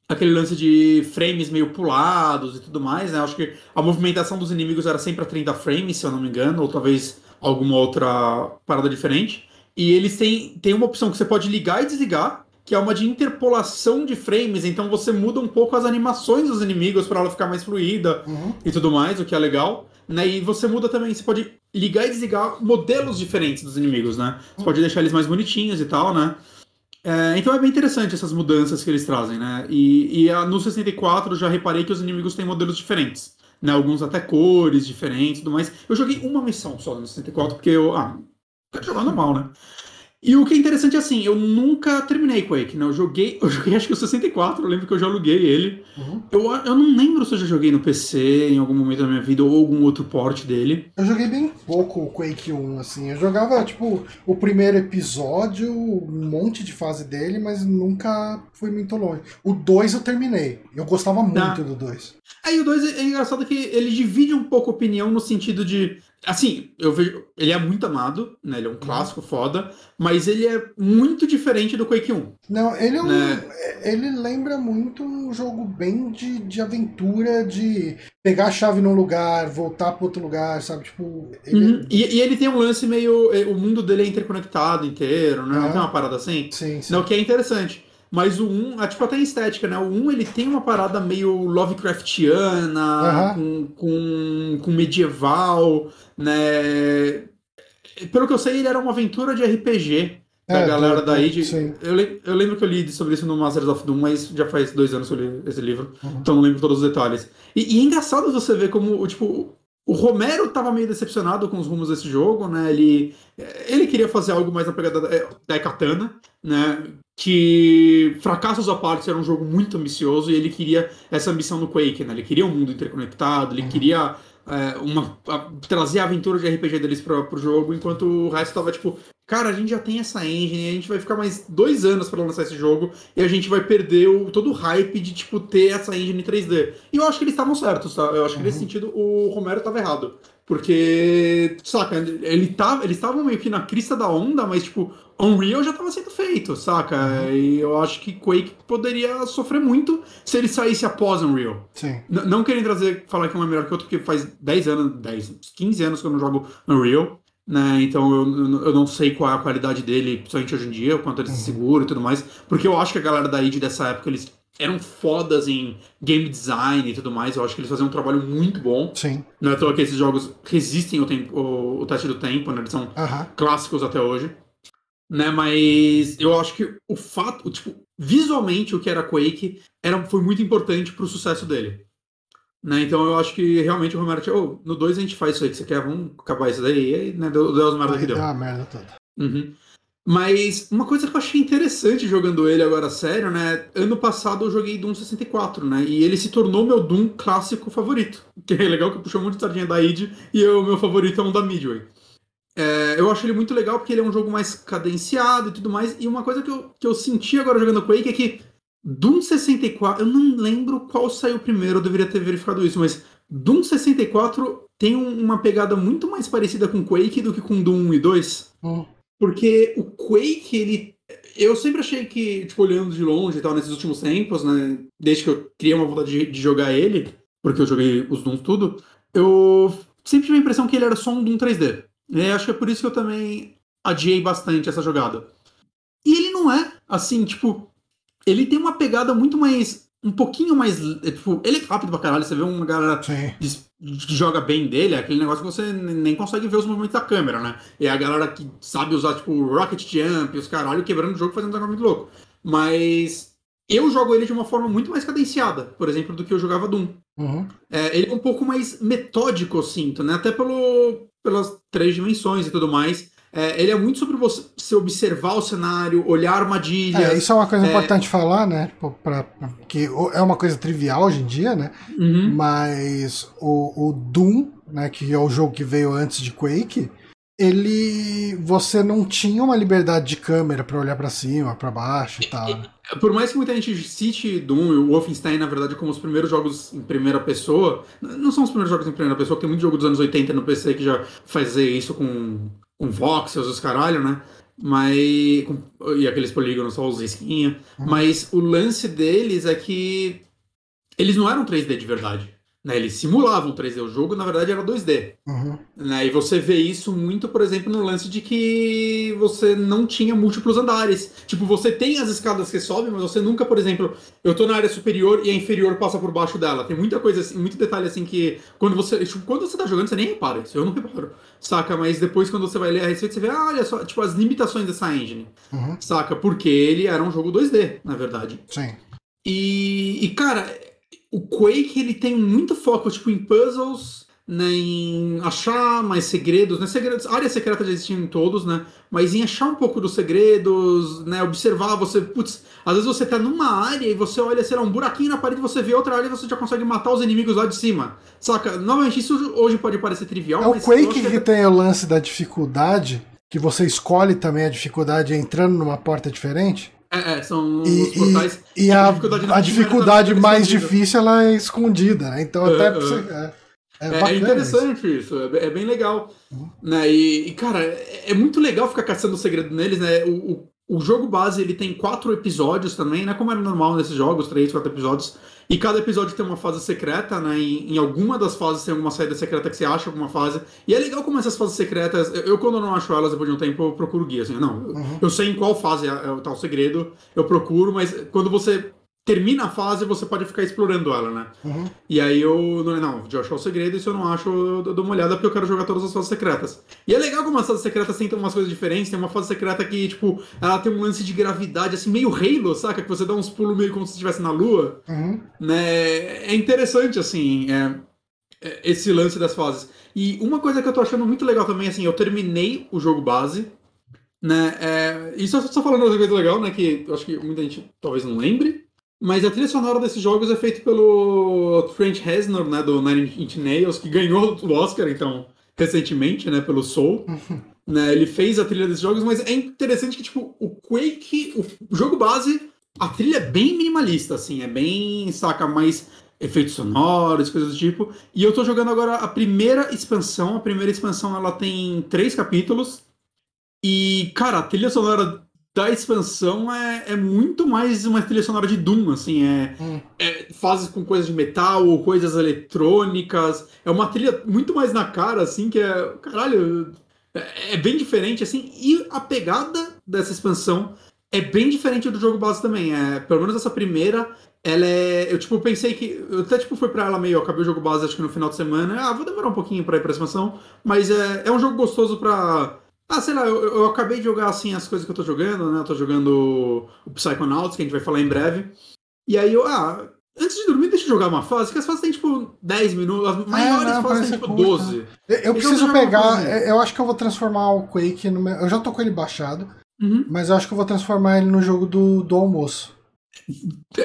aquele lance de frames meio pulados e tudo mais, né? Acho que a movimentação dos inimigos era sempre a 30 frames, se eu não me engano, ou talvez alguma outra parada diferente. E eles têm, têm uma opção que você pode ligar e desligar, que é uma de interpolação de frames, então você muda um pouco as animações dos inimigos para ela ficar mais fluida Uhum. e tudo mais, o que é legal. Né? E você muda também, você pode ligar e desligar modelos diferentes dos inimigos, né? Você pode deixar eles mais bonitinhos e tal, né? É, então é bem interessante essas mudanças que eles trazem, né? E, e a- no 64 eu já reparei que os inimigos têm modelos diferentes. Né? Alguns até cores diferentes e tudo mais. Eu joguei uma missão só no 64, porque eu. Ah, jogar normal, né? E o que é interessante é assim, eu nunca terminei Quake, né? Eu joguei, eu joguei acho que o 64, eu lembro que eu já aluguei ele. Uhum. Eu, eu não lembro se eu já joguei no PC em algum momento da minha vida ou algum outro port dele. Eu joguei bem pouco o Quake 1, assim. Eu jogava, tipo, o primeiro episódio, um monte de fase dele, mas nunca fui muito longe. O 2 eu terminei. Eu gostava muito ah. do 2. Aí o 2 é engraçado que ele divide um pouco a opinião no sentido de Assim, eu vejo. Ele é muito amado, né? Ele é um clássico foda, mas ele é muito diferente do Quake 1. Não, ele é um. Né? Ele lembra muito um jogo bem de, de aventura, de pegar a chave num lugar, voltar para outro lugar, sabe? Tipo. Ele uhum. é... e, e, ele tem um lance meio. É, o mundo dele é interconectado inteiro, né? Não tem uma parada assim? Sim, sim. Não, que é interessante. Mas o 1, é, tipo, até em estética, né? O 1 ele tem uma parada meio Lovecraftiana, uhum. com, com, com medieval, né? Pelo que eu sei, ele era uma aventura de RPG da é, galera do, daí. De, eu, eu, lembro que eu li sobre isso no Masters of Doom, mas já faz dois anos que eu li esse livro, uhum. então não lembro todos os detalhes. E, e é engraçado você ver como, tipo, o Romero estava meio decepcionado com os rumos desse jogo, né? Ele, ele queria fazer algo mais na pegada da, da Katana, né? Que fracassos à parte era um jogo muito ambicioso e ele queria essa ambição no Quake, né? Ele queria um mundo interconectado, ele uhum. queria é, uma, a, trazer a aventura de RPG deles para pro jogo, enquanto o resto tava tipo, cara, a gente já tem essa engine, a gente vai ficar mais dois anos para lançar esse jogo e a gente vai perder o, todo o hype de, tipo, ter essa engine 3D. E eu acho que eles estavam certos, tá? Eu acho que uhum. nesse sentido o Romero tava errado. Porque, saca, ele tava, eles estavam meio que na crista da onda, mas, tipo, Unreal já estava sendo feito, saca? Uhum. E eu acho que Quake poderia sofrer muito se ele saísse após Unreal. Sim. N não querem trazer, falar que um é melhor que outro, porque faz 10 anos, 10, 15 anos que eu não jogo Unreal né? Então eu, eu não sei qual é a qualidade dele, principalmente hoje em dia, o quanto ele se uhum. segura e tudo mais. Porque eu acho que a galera da id dessa época, eles eram fodas em game design e tudo mais. Eu acho que eles faziam um trabalho muito bom. Sim. Não é à que esses jogos resistem o, tempo, o, o teste do tempo, né? Eles são clássicos até hoje. Né, mas eu acho que o fato, tipo, visualmente o que era Quake era, foi muito importante pro sucesso dele. Né? Então eu acho que realmente o Romero tinha, oh, no 2 a gente faz isso aí que você quer, vamos acabar isso daí. E aí, né, deu, deu as merdas que deu. Merda toda. Uhum. Mas uma coisa que eu achei interessante jogando ele agora sério, né? Ano passado eu joguei Doom 64, né? E ele se tornou meu Doom clássico favorito. Que é legal que puxou monte de sardinha da id e o meu favorito é um da Midway. É, eu acho ele muito legal porque ele é um jogo mais cadenciado e tudo mais. E uma coisa que eu, que eu senti agora jogando Quake é que Doom 64, eu não lembro qual saiu primeiro, eu deveria ter verificado isso, mas Doom 64 tem uma pegada muito mais parecida com Quake do que com Doom 1 e 2. Hum. Porque o Quake, ele. Eu sempre achei que, tipo, olhando de longe e tal, nesses últimos tempos, né? Desde que eu criei uma vontade de, de jogar ele, porque eu joguei os Dooms tudo, eu sempre tive a impressão que ele era só um Doom 3D. E acho que é por isso que eu também adiei bastante essa jogada. E ele não é, assim, tipo, ele tem uma pegada muito mais. Um pouquinho mais. É, tipo, ele é rápido pra caralho. Você vê uma galera que joga bem dele, é aquele negócio que você nem consegue ver os movimentos da câmera, né? E é a galera que sabe usar, tipo, Rocket Jump, os caralho, quebrando o jogo fazendo um negócio muito louco. Mas eu jogo ele de uma forma muito mais cadenciada, por exemplo, do que eu jogava Doom. Uhum. É, ele é um pouco mais metódico, eu sinto, né? Até pelo, pelas três dimensões e tudo mais. É, ele é muito sobre você observar o cenário, olhar armadilhas. É, isso é uma coisa é... importante falar, né? Pra, pra, que é uma coisa trivial hoje em dia, né? Uhum. Mas o, o Doom, né, que é o jogo que veio antes de Quake, ele você não tinha uma liberdade de câmera para olhar para cima, para baixo e tal. Né? Por mais que muita gente cite Doom e o Wolfenstein, na verdade, como os primeiros jogos em primeira pessoa, não são os primeiros jogos em primeira pessoa, tem muito jogo dos anos 80 no PC que já fazia isso com com voxels, os caralho, né? Mas. Com, e aqueles polígonos só os risquinhos. Uhum. Mas o lance deles é que eles não eram 3D de verdade. Né, eles simulavam 3D. O jogo, na verdade, era 2D. Uhum. Né, e você vê isso muito, por exemplo, no lance de que você não tinha múltiplos andares. Tipo, você tem as escadas que sobem, mas você nunca, por exemplo, eu tô na área superior e a inferior passa por baixo dela. Tem muita coisa assim, muito detalhe assim que quando você. Tipo, quando você tá jogando, você nem repara. Isso eu não reparo. Saca? Mas depois, quando você vai ler a respeito, você vê, ah, olha só, tipo, as limitações dessa engine. Uhum. Saca? Porque ele era um jogo 2D, na verdade. Sim. E, e cara, o Quake ele tem muito foco tipo em puzzles, né, em achar mais segredos, né? Segredos, áreas secretas já existiam em todos, né? Mas em achar um pouco dos segredos, né? Observar, você, putz, às vezes você tá numa área e você olha, sei lá, um buraquinho na parede, você vê outra área e você já consegue matar os inimigos lá de cima. Saca? Novamente, isso hoje pode parecer trivial, é o Quake que, que tem o lance da dificuldade, que você escolhe também a dificuldade entrando numa porta diferente. É, é, são e, os portais. E, e a, a dificuldade, a dificuldade mais difícil ela é escondida, né? Então até. Uh, uh. É. É, é, é interessante isso, isso é, é, bem legal. Uhum. Né? E, e, cara, é, é, muito legal ficar caçando o segredo neles, né? O, o, o, jogo base ele tem quatro episódios também, né? Como era normal nesses jogos, três, quatro episódios. E cada episódio tem uma fase secreta, né? Em, em alguma das fases tem alguma saída secreta que você acha alguma fase. E é legal como essas fases secretas. Eu, eu quando não acho elas depois de um tempo, eu procuro guia. Assim, não, uhum. eu sei em qual fase é, é o tal segredo, eu procuro, mas quando você termina a fase, você pode ficar explorando ela, né? Uhum. E aí eu. Não, não, de achar o segredo, e se eu não acho, eu dou uma olhada porque eu quero jogar todas as fases secretas. E é legal como as fases secretas têm umas coisas diferentes. Tem uma fase secreta que, tipo, ela tem um lance de gravidade, assim, meio Halo, saca? Que você dá uns pulos meio como se estivesse na lua. Uhum. Né? É interessante, assim, é, é, esse lance das fases. E uma coisa que eu tô achando muito legal também, assim, eu terminei o jogo base. Né, é, isso só falando uma coisa legal, né? Que eu acho que muita gente talvez não lembre. Mas a trilha sonora desses jogos é feita pelo Trent Reznor, né, do Nine Inch Nails, que ganhou o Oscar, então, recentemente, né, pelo Soul. né, ele fez a trilha desses jogos, mas é interessante que, tipo, o Quake, o jogo base, a trilha é bem minimalista, assim, é bem, saca, mais efeitos sonoros, coisas do tipo. E eu tô jogando agora a primeira expansão. A primeira expansão, ela tem três capítulos. E, cara, a trilha sonora da expansão é, é muito mais uma trilha sonora de Doom, assim, é, hum. é fases com coisas de metal ou coisas eletrônicas, é uma trilha muito mais na cara, assim, que é, caralho, é, é, bem diferente, assim, e a pegada dessa expansão é bem diferente do jogo base também, é, pelo menos essa primeira, ela é, eu tipo pensei que, eu até tipo fui pra ela meio, acabei o jogo base acho que no final de semana, ah, vou demorar um pouquinho pra ir pra expansão, mas é, é um jogo gostoso pra ah, sei lá, eu, eu, acabei de jogar assim as coisas que eu tô jogando, né? Eu tô jogando o Psychonauts, que a gente vai falar em breve. E aí eu, ah, antes de dormir, deixa eu jogar uma fase, que as fases tem tipo 10 minutos, as maiores é, não, fases tem tipo curta. 12. Eu, eu preciso pegar, eu acho que eu vou transformar o Quake no meu. Eu já tô com ele baixado, uhum. mas eu acho que eu vou transformar ele no jogo do, do almoço.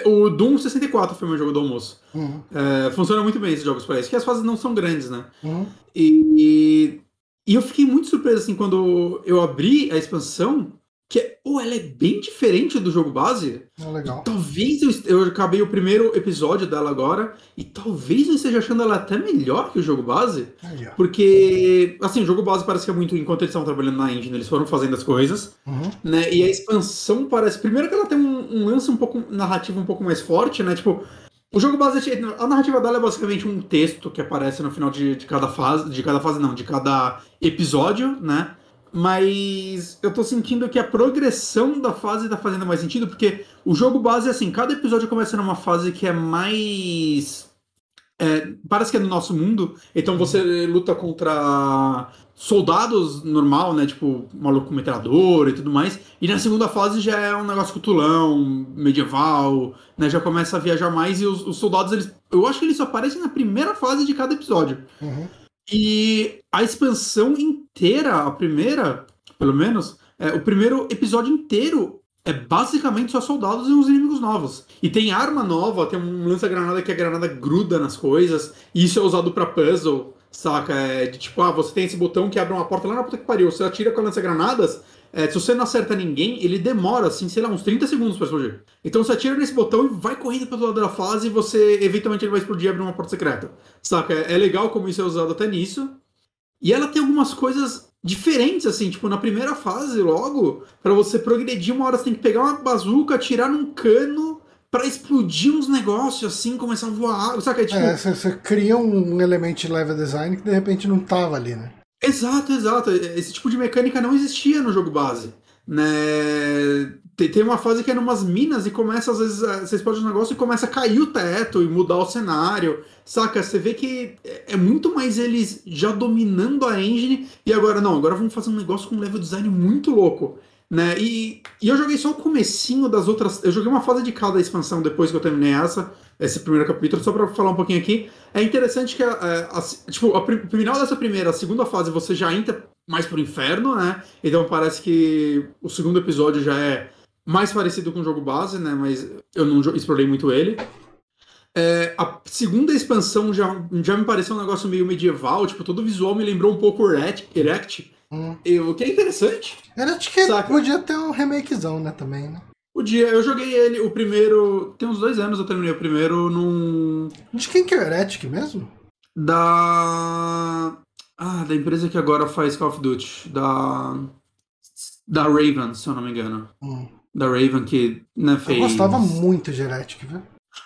O Doom 64 foi meu jogo do almoço. Uhum. É, funciona muito bem esses jogos para isso, que as fases não são grandes, né? Uhum. E, e eu fiquei muito surpreso assim quando eu abri a expansão, que oh, ela é bem diferente do jogo base. É legal. Talvez eu, eu acabei o primeiro episódio dela agora e talvez eu esteja achando ela até melhor que o jogo base. Porque, assim, o jogo base parece que é muito enquanto eles estavam trabalhando na engine, eles foram fazendo as coisas, uhum. né? E a expansão parece primeiro que ela tem um, um lance um pouco narrativo um pouco mais forte, né? Tipo, o jogo base a narrativa dela é basicamente um texto que aparece no final de, de cada fase, de cada fase não, de cada episódio, né? Mas eu tô sentindo que a progressão da fase tá fazendo mais sentido, porque o jogo base é assim, cada episódio começa numa fase que é mais é, parece que é no nosso mundo, então você luta contra soldados normal, né? Tipo, maluco com metralhadora e tudo mais. E na segunda fase já é um negócio cutulão, medieval, né? Já começa a viajar mais e os, os, soldados, eles. Eu acho que eles só aparecem na primeira fase de cada episódio. Uhum. E a expansão inteira, a primeira, pelo menos, é, o primeiro episódio inteiro é basicamente só soldados e uns inimigos novos. E tem arma nova, tem um lança-granada que a granada gruda nas coisas, e isso é usado para puzzle, saca? É de tipo, ah, você tem esse botão que abre uma porta lá na puta que pariu, você atira com a lança-granadas, é, se você não acerta ninguém, ele demora, assim, sei lá, uns 30 segundos para explodir. Então você atira nesse botão e vai correndo pro lado da fase e você, eventualmente, ele vai explodir e abrir uma porta secreta. Saca? É legal como isso é usado até nisso. E ela tem algumas coisas diferentes, assim, tipo, na primeira fase, logo, para você progredir, uma hora você tem que pegar uma bazuca, atirar num cano para explodir uns negócios, assim, começar a voar, saca? É, tipo... É, você cria um elemento de level design que de repente não tava ali, né? Exato, exato. Esse tipo de mecânica não existia no jogo base. Né? Tem uma fase que é numas minas e começa, às vezes, você explode um negócio e começa a cair o teto e mudar o cenário. Saca? Você vê que é muito mais eles já dominando a engine e agora não, agora vamos fazer um negócio com um level design muito louco. Né? E, e eu joguei só o comecinho das outras. Eu joguei uma fase de cada expansão depois que eu terminei essa, esse primeiro capítulo, só pra falar um pouquinho aqui. É interessante que a, a, a tipo, a, o final dessa primeira, a segunda fase, você já entra mais pro inferno, né? Então parece que o segundo episódio já é mais parecido com o jogo base, né? Mas eu não explorei muito ele. É, a segunda expansão já, já me pareceu um negócio meio medieval, tipo, todo o visual me lembrou um pouco Erect, Erect hum. o que é interessante. Erect que Saca? podia ter um remakezão, né, também, né? Podia, eu joguei ele, o primeiro, tem uns dois anos eu terminei o primeiro num... De quem que é o Heretic mesmo? Da... Ah, da empresa que agora faz Call of Duty, da... Da Raven, se eu não me engano. Hum. Da Raven que né, fez... Eu gostava muito de Heretic, viu?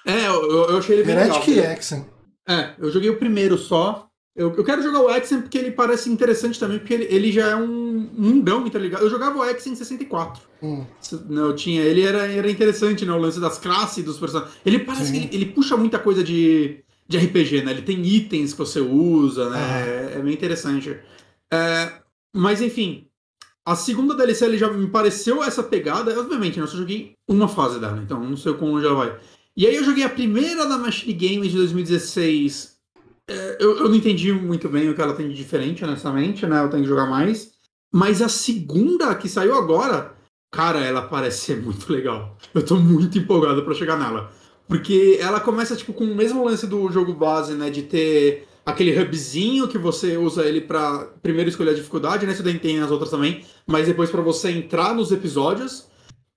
É, eu, eu achei ele bem Heretic legal. e Exen. É, eu joguei o primeiro só. Eu, eu quero jogar o Exen porque ele parece interessante também, porque ele, ele já é um mundão, tá ligado? Eu jogava o Exen em 64. Hum. Eu tinha, ele era, era interessante, né? O lance das classes dos personagens. Ele parece Sim. que ele, ele, puxa muita coisa de, de RPG, né? Ele tem itens que você usa, né? É, é bem interessante. É, mas enfim, a segunda DLC ele já me pareceu essa pegada. Obviamente, né? eu só joguei uma fase dela, então não sei como já vai. E aí eu joguei a primeira da Machine Games de 2016. É, eu, eu não entendi muito bem o que ela tem de diferente, honestamente, né? Eu tenho que jogar mais. Mas a segunda que saiu agora, cara, ela parece ser muito legal. Eu tô muito empolgado para chegar nela. Porque ela começa, tipo, com o mesmo lance do jogo base, né? De ter aquele hubzinho que você usa ele para primeiro escolher a dificuldade, né? Isso daí tem as outras também. Mas depois para você entrar nos episódios.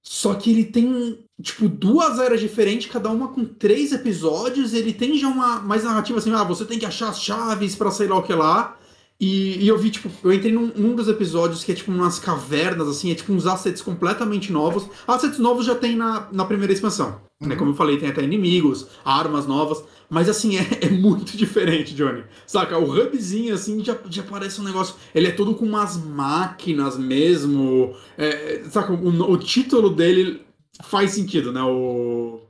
Só que ele tem, tipo, duas eras diferentes, cada uma com três episódios. Ele tem já uma mais narrativa assim, ah, você tem que achar as chaves para sei lá o que lá. E, e, eu vi, tipo, eu entrei num, num, dos episódios que é tipo umas cavernas, assim, é tipo uns assets completamente novos. Assets novos já tem na, na primeira expansão. Né? Uhum. Né? Como eu falei, tem até inimigos, armas novas. Mas assim, é, é, muito diferente, Johnny. Saca? O hubzinho, assim, já, já parece um negócio. Ele é todo com umas máquinas mesmo. É, saca? O, o título dele faz sentido, né? O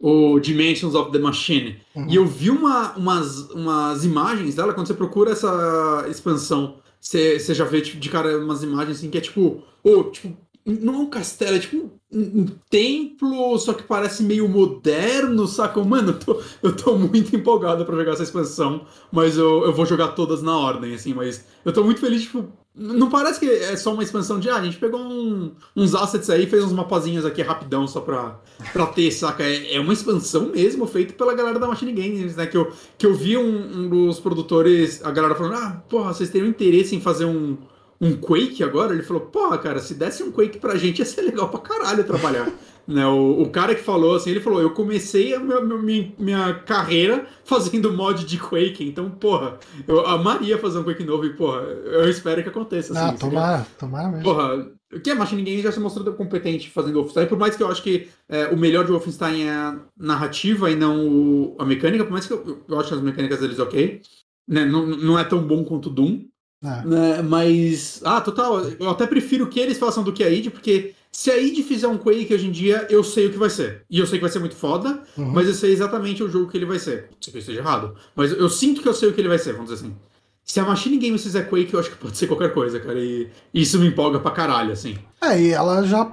o Dimensions of the Machine. Uhum. E eu vi uma, umas, umas imagens dela, quando você procura essa expansão, você, você já vê tipo, de cara umas imagens assim que é tipo, oh, tipo, não é um castelo, é tipo um, um, templo, só que parece meio moderno, saca? Mano, eu tô, eu tô muito empolgado para jogar essa expansão, mas eu, eu vou jogar todas na ordem, assim, mas eu tô muito feliz, tipo, não parece que é só uma expansão de, ah, a gente pegou um, uns assets aí, fez uns mapazinhos aqui rapidão só pra, pra ter, saca? É, é uma expansão mesmo, feita pela galera da Machine Games, né? Que eu, que eu vi um, um dos produtores, a galera falando, ah, porra, vocês teriam interesse em fazer um, um Quake agora? Ele falou, porra, cara, se desse um Quake pra gente ia ser legal pra caralho trabalhar. Né, o, o, cara que falou assim, ele falou: Eu comecei a minha, minha, minha, carreira fazendo mod de Quake, então, porra, eu amaria fazer um Quake novo e, porra, eu espero que aconteça. Assim, Não, tomara, tomara mesmo. Porra, o que a Machine Games já se mostrou competente fazendo Wolfenstein, por mais que eu acho que é, o melhor de Wolfenstein é a narrativa e não o, a mecânica, por mais que eu, eu acho as mecânicas deles ok, né, não, não é tão bom quanto Doom. É. Né, mas, ah, total, eu até prefiro que eles façam do que a id, porque se a id fizer um Quake hoje em dia, eu sei o que vai ser. E eu sei que vai ser muito foda, uhum. mas eu sei exatamente o jogo que ele vai ser. Se eu esteja errado. Mas eu sinto que eu sei o que ele vai ser, vamos dizer assim. Se a Machine Games fizer Quake, eu acho que pode ser qualquer coisa, cara. E isso me empolga pra caralho, assim. É, e ela já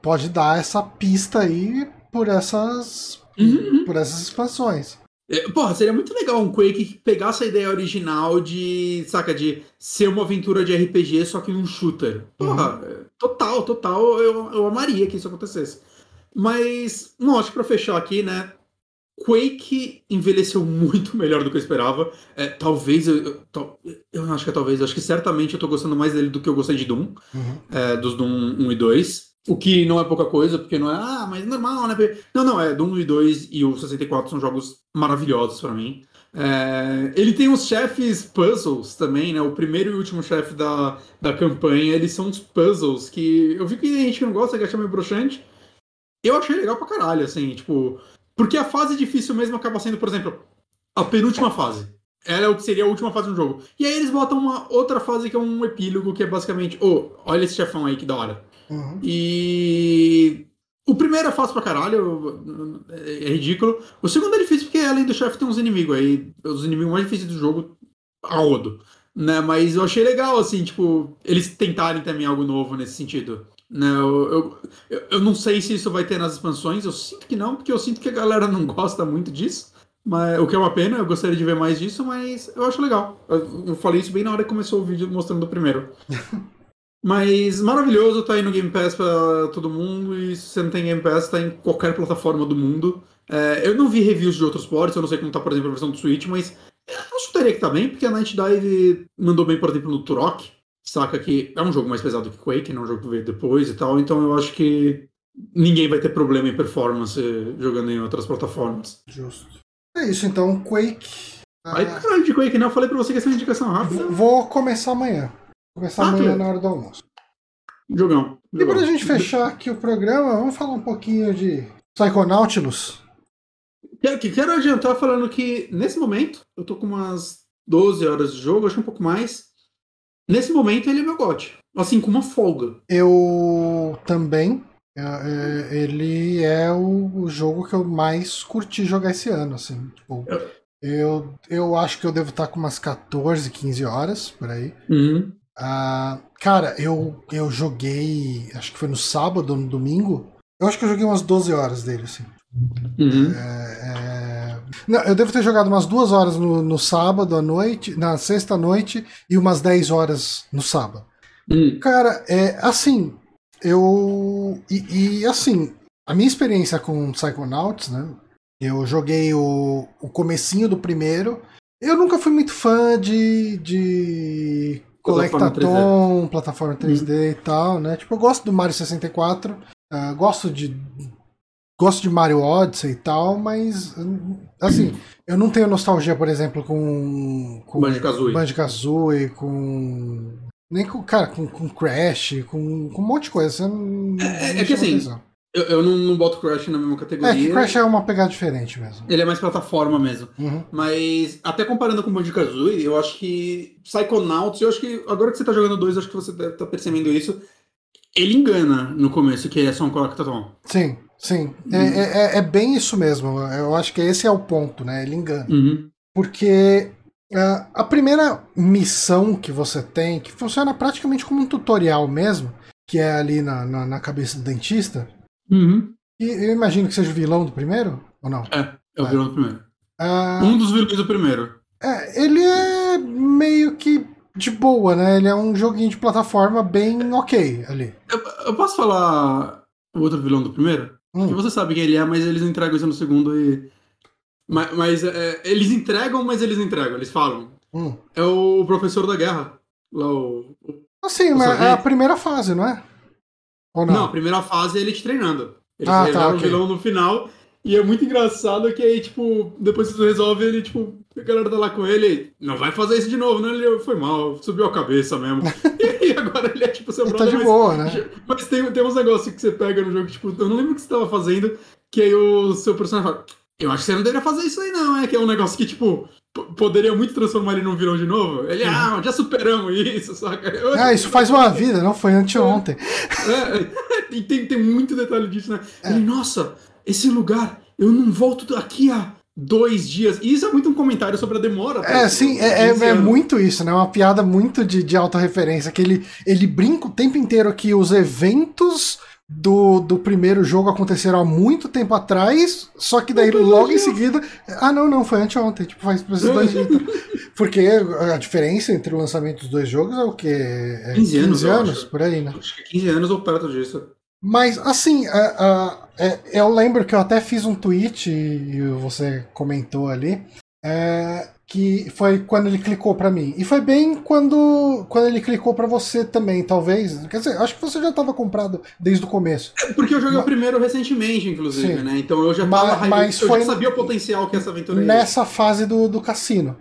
pode dar essa pista aí por essas. Uhum. por essas expansões. É, porra, seria muito legal um Quake que pegasse a ideia original de, saca, de ser uma aventura de RPG, só que num shooter. Porra, uhum. total, total, eu, eu amaria que isso acontecesse. Mas, não, acho que pra fechar aqui, né, Quake envelheceu muito melhor do que eu esperava. É, talvez, eu, eu, eu, acho que é talvez, eu acho que certamente eu tô gostando mais dele do que eu gostei de Doom, uhum. é, dos Doom 1 e 2. O que não é pouca coisa, porque não é, ah, mas normal, né? Não, não, é Doom 1 e 2 e o 64 são jogos maravilhosos para mim. É, ele tem uns chefes puzzles também, né? O primeiro e último chefe da, da campanha, eles são uns puzzles que eu vi que tem gente que não gosta, que acha meio broxante. Eu achei legal pra caralho, assim, tipo. Porque a fase difícil mesmo acaba sendo, por exemplo, a penúltima fase. Ela é o que seria a última fase do jogo. E aí eles botam uma outra fase que é um epílogo, que é basicamente, oh, olha esse chefão aí que da hora. Uhum. E o primeiro é fácil pra caralho, é ridículo. O segundo é difícil porque além do chefe tem uns inimigos aí, os inimigos mais difíceis do jogo, a Odo. né? Mas eu achei legal, assim, tipo, eles tentarem também algo novo nesse sentido. Né, eu, eu, eu não sei se isso vai ter nas expansões, eu sinto que não, porque eu sinto que a galera não gosta muito disso. Mas, o que é uma pena, eu gostaria de ver mais disso, mas eu acho legal. Eu, eu falei isso bem na hora que começou o vídeo mostrando o primeiro. mas maravilhoso, tá aí no Game Pass pra todo mundo, e se você não tem Game Pass, tá em qualquer plataforma do mundo. É, eu não vi reviews de outros ports, eu não sei como tá, por exemplo, a versão do Switch, mas eu chutaria que tá bem, porque a Night Dive mandou bem, por exemplo, no Turok, saca que é um jogo mais pesado que Quake, não é um jogo que veio depois e tal, então eu acho que ninguém vai ter problema em performance jogando em outras plataformas. Justo. É isso, então, Quake. Aí tá falando de Quake, né? Eu falei pra você que essa é uma indicação rápida. Vou começar amanhã. Começar Ah, amanhã na hora do almoço. Jogão. E pra jogão. gente fechar aqui o programa, vamos falar um pouquinho de Psychonautilus. Quero, que- quero adiantar falando que, nesse momento, eu tô com umas 12 horas de jogo, acho que um pouco mais. Nesse momento, ele é meu gote. Assim, com uma folga. Eu também. é, é, ele é o, jogo que eu mais curti jogar esse ano, assim. Tipo, eu, eu acho que eu devo estar com umas 14, 15 horas por aí. Uhum. Ah, cara, eu, eu joguei. Acho que foi no sábado ou no domingo. Eu acho que eu joguei umas 12 horas dele, assim. Uhum. É, Não, eu devo ter jogado umas duas horas no, no sábado à noite, na sexta noite, e umas 10 horas no sábado. Uhum. Cara, é assim, eu. E, e, assim, a minha experiência com Psychonauts, né? Eu joguei o, o comecinho do primeiro. Eu nunca fui muito fã de. de Collectathon, plataforma 3D e tal, né? Tipo, eu gosto do Mario 64, ah, gosto de. Gosto de Mario Odyssey e tal, mas assim, eu não tenho nostalgia, por exemplo, com, com Banjo-Kazooie. Banjo-Kazooie, com nem com, cara, com, com Crash, com, com um monte de coisa. Não, É- não é que assim, atenção. Eu, eu não, não boto Crash na mesma É, categoria. que Crash é uma pegada diferente mesmo. Ele é mais plataforma mesmo. Uhum. Mas, até comparando com o Banjo-Kazooie, eu acho que Psychonauts, eu acho que agora que você tá jogando dois, acho que você deve estar percebendo isso. Ele engana no começo, que é só um Collectathon. Sim, sim. É, é, é- é bem isso mesmo. Eu acho que esse é o ponto, né? Ele engana. Uhum. Porque ah, a primeira missão que você tem, que funciona praticamente como um tutorial mesmo, que é ali na, na, na cabeça do dentista, Uhum. e eu imagino que seja o vilão do primeiro, ou não? É, é o vilão do primeiro. Ah, Um dos vilões do primeiro. É, ele é meio que de boa, né? Ele é um joguinho de plataforma bem ok ali. Eu, eu posso falar o outro vilão do primeiro? Hum. Que você sabe quem ele é, mas eles não entregam isso no segundo e. Mas, mas, é, eles entregam, mas eles entregam, eles falam. Hum. É o professor da guerra. Lá o. o- Assim, O mas é a primeira fase, não é? Ou Não. não? a primeira fase é ele te treinando. Eles Ah, tá, revelam o vilão no final. E é muito engraçado que aí, tipo, depois que tu resolve, ele, tipo, a galera tá lá com ele, não vai fazer isso de novo, né? Ele foi mal, subiu a cabeça mesmo. e agora ele é tipo seu Ele tá brother, de mas- boa, né? Mas tem, tem uns negócios que você pega no jogo, tipo, eu não lembro o que você tava fazendo, que aí o seu personagem fala, eu acho que você não deveria fazer isso aí não, é que é um negócio que, tipo, poderia muito transformar ele num vilão de novo. Ele, ah, já superamos isso, saca? Eu- Ah, isso faz uma vida, não foi anteontem. É, e tem, tem muito detalhe disso, né? É. Ele, nossa, esse lugar, eu não volto daqui a dois dias. E isso é muito um comentário sobre a demora. É, sim, é, é- 15 é anos. muito isso, né? Uma piada muito de, de autorreferência, que ele, ele brinca o tempo inteiro que os eventos do, do primeiro jogo aconteceram há muito tempo atrás, só que daí logo em seguida. Ah, não, não, foi anteontem, tipo, faz dois dias. Porque a diferença entre o lançamento dos dois jogos é o quê? É 15 anos, eu anos acho. por aí, né? Acho que 15 anos ou perto disso. Mas, assim, a- a- é, eu lembro que eu até fiz um tweet e você comentou ali, é, que foi quando ele clicou pra mim. E foi bem quando, quando ele clicou pra você também, talvez. Quer dizer, acho que você já estava comprado desde o começo. É porque eu joguei Ma- o primeiro recentemente, inclusive, Sim. né? Então eu já tava hype- mas eu foi- já sabia o potencial que essa aventura ia. Nessa fase do, do cassino.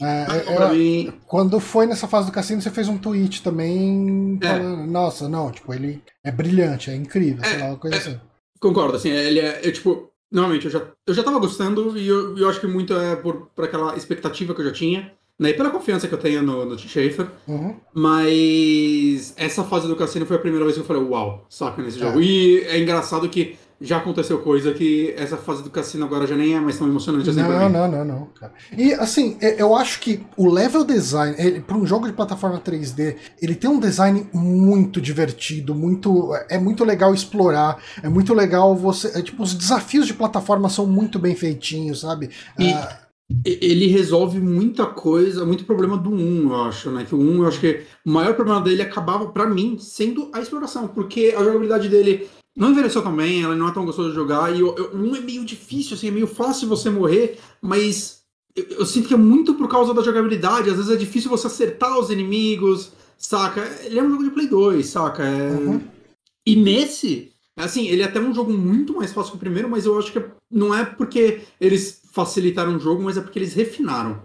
É, Então, é, pra mim, quando foi nessa fase do cassino, você fez um tweet também É. falando, nossa, não, tipo, ele é brilhante, é incrível, sei É, lá, uma coisa é. assim. Concordo, assim, ele é, eu, tipo, normalmente eu já, eu já tava gostando e eu, eu acho que muito é por, por aquela expectativa que eu já tinha, né, e pela confiança que eu tenho no, no Tim Schafer, Uhum. mas essa fase do cassino foi a primeira vez que eu falei, uau, saca, nesse É. jogo. E é engraçado que já aconteceu coisa que essa fase do cassino agora já nem é mais tão emocionante assim pra Não, mim. não, não, não, cara. E assim, é- eu acho que o level design, ele, para um jogo de plataforma 3D, ele tem um design muito divertido, muito é muito legal explorar, é muito legal você, é, tipo, os desafios de plataforma são muito bem feitinhos, sabe? E- Ah, Ele resolve muita coisa, muito problema do 1, eu acho, né? Que o 1, eu acho que o maior problema dele acabava, pra mim, sendo a exploração, porque a jogabilidade dele não envelheceu tão bem, ela não é tão gostosa de jogar, e o o 1 é meio difícil, assim, é meio fácil você morrer, mas eu, eu sinto que é muito por causa da jogabilidade, às vezes é difícil você acertar os inimigos, saca? Ele é um jogo de Play 2, saca? É... Uhum. E nesse, assim, ele é até um jogo muito mais fácil que o primeiro, mas eu acho que não é porque eles facilitaram o jogo, mas é porque eles refinaram.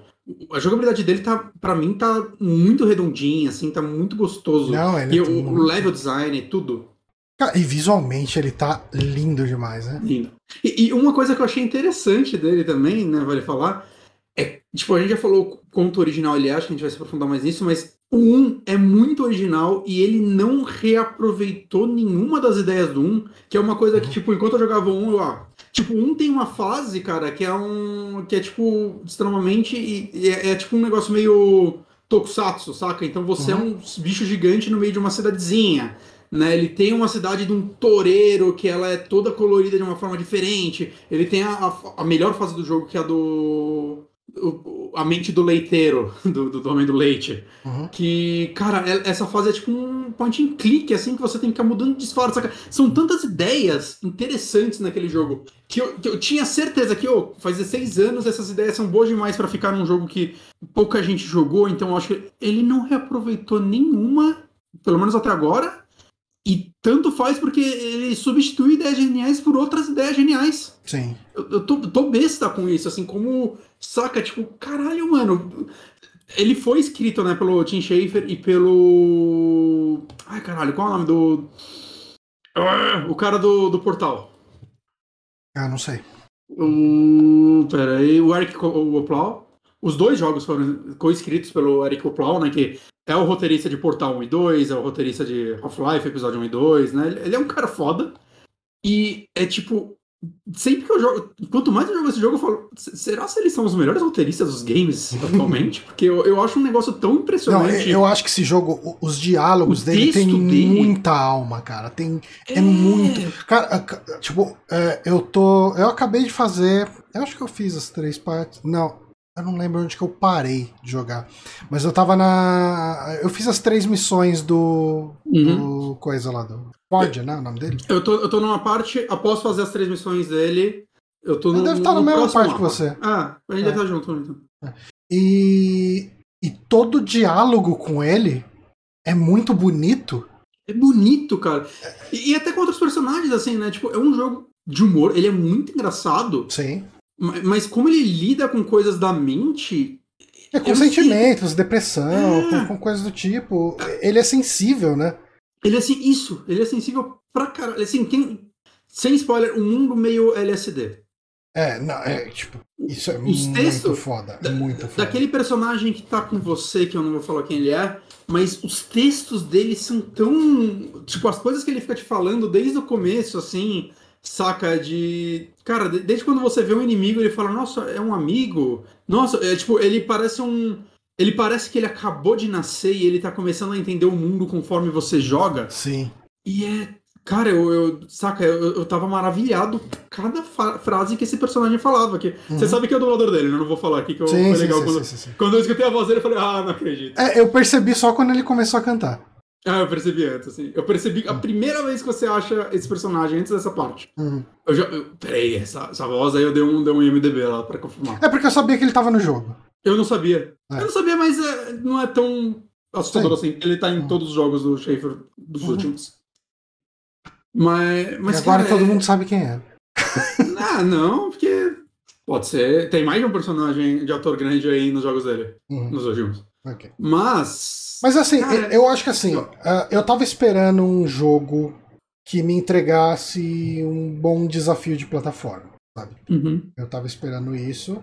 A jogabilidade dele tá, para mim, tá muito redondinha, assim, tá muito gostoso. Não, ele e é o, o muito- level design, tudo. E visualmente ele tá lindo demais, né? Lindo. E, e uma coisa que eu achei interessante dele também, né, vale falar, é, tipo, a gente já falou o quanto original ele é, acho que a gente vai se aprofundar mais nisso, mas o 1 é muito original e ele não reaproveitou nenhuma das ideias do 1, que é uma coisa que, tipo, enquanto eu jogava o 1, eu, ah, tipo, 1 tem uma fase, cara, que é um, que é, tipo, extremamente, e, é, é, tipo um negócio meio tokusatsu, saca? Então você é um bicho gigante no meio de uma cidadezinha, né? Ele tem uma cidade de um toureiro que ela é toda colorida de uma forma diferente. Ele tem a, a, a melhor fase do jogo que é a do o- a mente do leiteiro, do, do, do homem do leite. Uhum. Que, cara, é- essa fase é tipo um point and click, assim, que você tem que ficar mudando de disfarce. saca? São tantas ideias interessantes naquele jogo que eu, que eu tinha certeza que, ô, faz 16 anos essas ideias são boas demais pra ficar num jogo que pouca gente jogou, então eu acho que ele não reaproveitou nenhuma, pelo menos até agora. E tanto faz porque ele substitui ideias geniais por outras ideias geniais. Sim. Eu, eu tô, tô besta com isso, assim, como. Saca, tipo, caralho, mano. Ele foi escrito, né, pelo Tim Schafer e pelo. Ai, caralho, qual é o nome do. Ah, o cara do, do portal. Ah, não sei. O. Pera aí, o Eric Oplau. Os dois jogos foram co-escritos pelo Eric Oplau, né? Que é o roteirista de Portal 1 e 2, é o roteirista de Half-Life, episódio 1 e 2, né? Ele é um cara foda. E é tipo. Sempre que eu jogo. Quanto mais eu jogo esse jogo, eu falo. Será se eles são os melhores roteiristas dos games atualmente? Porque eu, eu acho um negócio tão Não, impressionante. eu acho que esse jogo, os diálogos dele tem dele- muita alma, cara. Tem, é muito. Cara, tipo, é, eu tô. Eu acabei de fazer. Eu acho que eu fiz as três partes. Não, eu não lembro onde que eu parei de jogar. Mas eu tava na. Eu fiz as três missões do. Uhum. do coisa lá do. Ford, né? O nome dele? Eu tô, eu tô numa parte, após fazer as três missões dele, eu tô Ele no, deve estar na no mesma parte que mapa. você. Ah, a gente É. deve estar junto, então. E. E todo diálogo com ele é muito bonito. É bonito, cara. E, e até com outros personagens, assim, né? Tipo, é um jogo de humor, ele é muito engraçado, Sim. Ma- mas como ele lida com coisas da mente. É com não sei- sentimentos, depressão, É. com, com coisas do tipo. Ele é sensível, né? Ele é assim, isso, ele é sensível pra caralho. Assim, tem. Sem spoiler, um mundo meio LSD. É, não, é tipo, isso é Os muito textos foda. da- muito foda. Daquele personagem que tá com você, que eu não vou falar quem ele é, mas os textos dele são tão. Tipo, as coisas que ele fica te falando desde o começo, assim, saca? De. Cara, de- desde quando você vê um inimigo, ele fala, nossa, é um amigo. Nossa, é tipo, ele parece um. Ele parece que ele acabou de nascer e ele tá começando a entender o mundo conforme você joga. Sim. E é. Cara, eu, eu- saca, eu, eu tava maravilhado cada frase que esse personagem falava. Que, Você sabe que é o dublador dele, né? eu não vou falar aqui que eu, Sim, foi legal sim, quando, sim, sim, sim. quando eu escutei a voz dele, eu falei, ah, não acredito. É, eu percebi só quando ele começou a cantar. Ah, eu percebi antes, assim. Eu percebi a primeira vez que você acha esse personagem, antes dessa parte. Uhum. Eu já. Eu, peraí, essa, essa voz aí eu dei um, dei um IMDB lá pra confirmar. É porque eu sabia que ele tava no jogo. Eu não sabia. É. Eu não sabia, mas é, não é tão assustador Sim. assim. Ele tá em Uhum. todos os jogos do Schaefer dos Uhum. últimos. Mas. mas e agora cara, todo é- mundo sabe quem é. Ah, não, porque. Pode ser. Tem mais de um personagem de ator grande aí nos jogos dele, Uhum. nos últimos. Ok. Mas. Mas assim, Cara, eu acho que assim, ah, eu tava esperando um jogo que me entregasse um bom desafio de plataforma, sabe? Uhum. Eu tava esperando isso.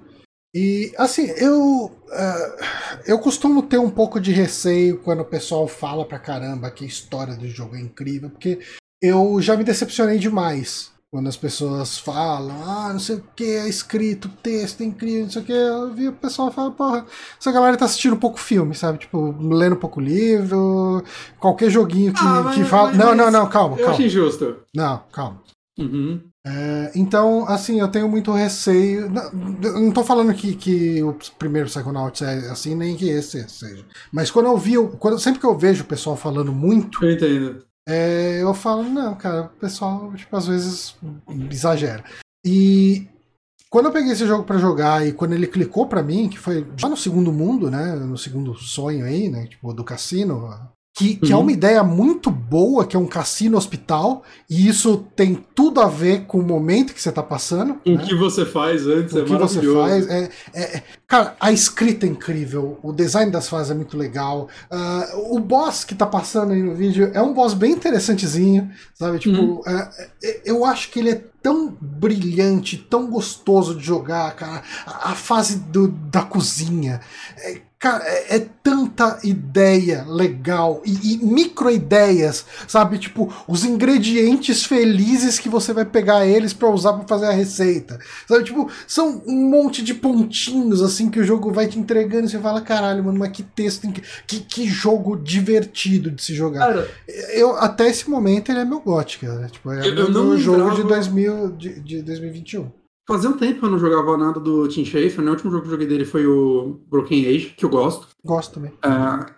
E assim, eu ah, eu costumo ter um pouco de receio quando o pessoal fala pra caramba que a história do jogo é incrível, porque eu já me decepcionei demais Quando as pessoas falam, ah, não sei o que, é escrito, texto é incrível, não sei o que, eu vi o pessoal falar, porra, essa galera tá assistindo um pouco filme, sabe? Tipo, lendo um pouco livro, qualquer joguinho que, Ah, mas- que fala. mas- não, não, não, calma, Eu calma. acho injusto. Não, calma. Uhum. É, então, assim, eu tenho muito receio. Não, não tô falando que, que o primeiro Psychonauts é assim, nem que esse seja. Mas quando eu vi, quando, sempre que eu vejo o pessoal falando muito, Eu entendo. É, eu falo, não, cara, o pessoal, tipo, às vezes exagera. E quando eu peguei esse jogo pra jogar e quando ele clicou pra mim, que foi já no segundo mundo, né, no segundo sonho aí, né, tipo, do cassino, que, que é Uhum. uma ideia muito boa, que é um cassino hospital, e isso tem tudo a ver com o momento que você tá passando. O né? que você faz antes é o que você faz. É, é- é- cara, a escrita é incrível, o design das fases é muito legal. ah, o boss que tá passando aí no vídeo é um boss bem interessantezinho, sabe? Tipo, Uhum. é, é, eu acho que ele é tão brilhante, tão gostoso de jogar, cara. A, a fase do, da cozinha. é, cara, é, é tanta ideia legal e, e micro ideias, sabe? Tipo, os ingredientes felizes que você vai pegar eles pra usar pra fazer a receita. Sabe, tipo, são um monte de pontinhos assim que o jogo vai te entregando e você fala, caralho, mano, mas que texto, que, que jogo divertido de se jogar. Cara, Eu, até esse momento ele é meu GOT, cara. Tipo, é Eu- meu, eu meu jogo de, lembrava- 2000, de, de 2021. Fazia um tempo que eu não jogava nada do Tim Schafer, né? O último jogo que eu joguei dele foi o Broken Age, que eu gosto. Gosto também. Ah,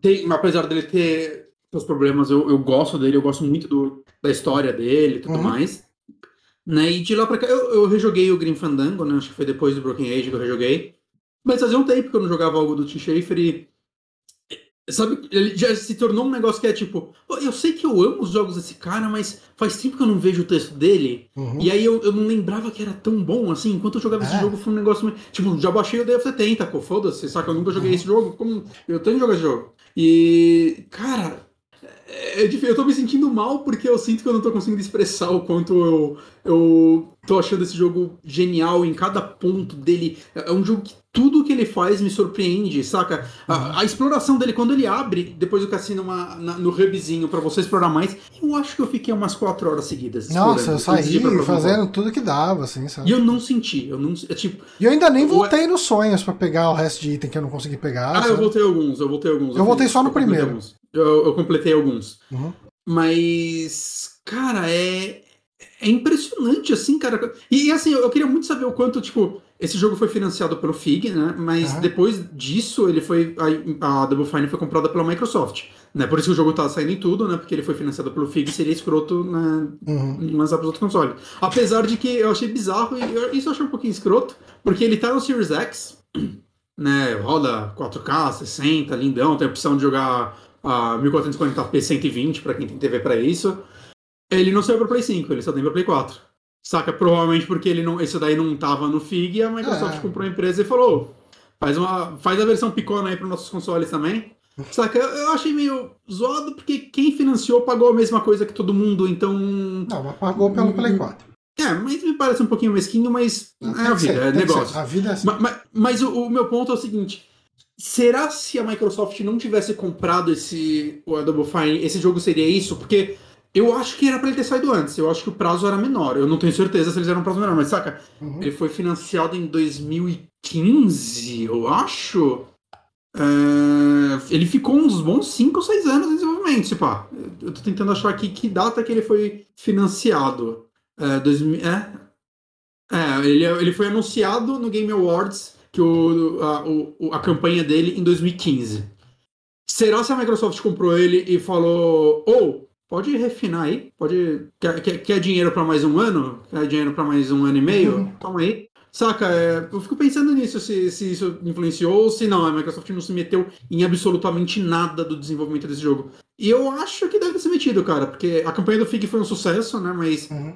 tem, apesar dele ter seus problemas, eu, eu gosto dele, eu gosto muito do, da história dele e tudo Uhum. mais. Né? E de lá pra cá, eu, eu rejoguei o Grim Fandango, né? Acho que foi depois do Broken Age que eu rejoguei. Mas fazia um tempo que eu não jogava algo do Tim Schafer e. Sabe, ele já se tornou um negócio que é tipo, "Pô, eu sei que eu amo os jogos desse cara, mas faz tempo que eu não vejo o texto dele. Uhum. E aí eu, eu não lembrava que era tão bom assim. Enquanto eu jogava esse É. jogo, foi um negócio. meio- Tipo, já baixei o Day of the Tentacle, foda-se, saca? Eu nunca joguei esse jogo. Como... Eu tenho que jogar esse jogo. E. Cara. É, é eu tô me sentindo mal porque eu sinto que eu não tô conseguindo expressar o quanto eu, eu tô achando esse jogo genial em cada ponto dele. É é um jogo que tudo que ele faz me surpreende, saca? A, a exploração dele, quando ele abre depois do cassino uma- na- no hubzinho pra você explorar mais, eu acho que eu fiquei umas 4 horas seguidas. Nossa, eu saí fazendo tudo que dava, assim, sabe? e eu não senti, eu não. É tipo, E eu ainda nem voltei nos sonhos pra pegar o resto de item que eu não consegui pegar. ah, eu sabe? voltei alguns, eu voltei alguns. Eu voltei fiz- só no primeiro. alguns. Eu, eu completei alguns. Uhum. Mas, cara, é. É impressionante, assim, cara. E, assim, eu, queria muito saber o quanto, tipo, esse jogo foi financiado pelo FIG, né? Mas Aham. depois disso, ele foi. A, a Double Fine foi comprada pela Microsoft. Né? Por isso que o jogo tá saindo em tudo, né? Porque ele foi financiado pelo FIG e seria escroto né, Uhum. lançar para outros consoles. Apesar de que eu achei bizarro, e eu- isso eu achei um pouquinho escroto, porque ele tá no Series X, né? Roda 4K, 60, lindão, tem a opção de jogar a 1440p 120 para quem tem TV para isso. Ele não saiu para Play 5, ele só tem para Play 4. Saca? Provavelmente porque ele não, esse daí não tava no FIG e a Microsoft É. comprou a empresa e falou: faz, uma, faz a versão picona aí para nossos consoles também. Saca? Eu, achei meio zoado porque quem financiou pagou a mesma coisa que todo mundo, então. Não, mas pagou pelo Play 4. É, mas me parece um pouquinho mesquinho, mas Tem é a ser, vida, é ser. negócio. A vida é assim. Ma- ma- Mas, o, o meu ponto é o seguinte: será se a Microsoft não tivesse comprado esse o Double Fine, esse jogo seria isso? Porque eu acho que era pra ele ter saído antes. Eu acho que o prazo era menor. Eu não tenho certeza se eles eram um prazo menor, mas saca? Uhum. Ele foi financiado em 2015, eu acho. É, ele ficou uns bons 5 ou 6 anos em desenvolvimento, se pá. Eu tô tentando achar aqui que data que ele foi financiado. É, 2000, é, é, ele, ele foi anunciado no Game Awards que o, a, o- a campanha dele em 2015. Será se a Microsoft comprou ele e falou: Ou, pode refinar aí? Pode. Quer, quer, quer dinheiro para mais um ano? Quer dinheiro para mais um ano e meio? Uhum. Toma aí. Saca, é, eu fico pensando nisso, se, se isso influenciou ou se não, a Microsoft não se meteu em absolutamente nada do desenvolvimento desse jogo. E eu acho que deve ter se metido, cara, porque a campanha do FIG foi um sucesso, né? Mas Uhum.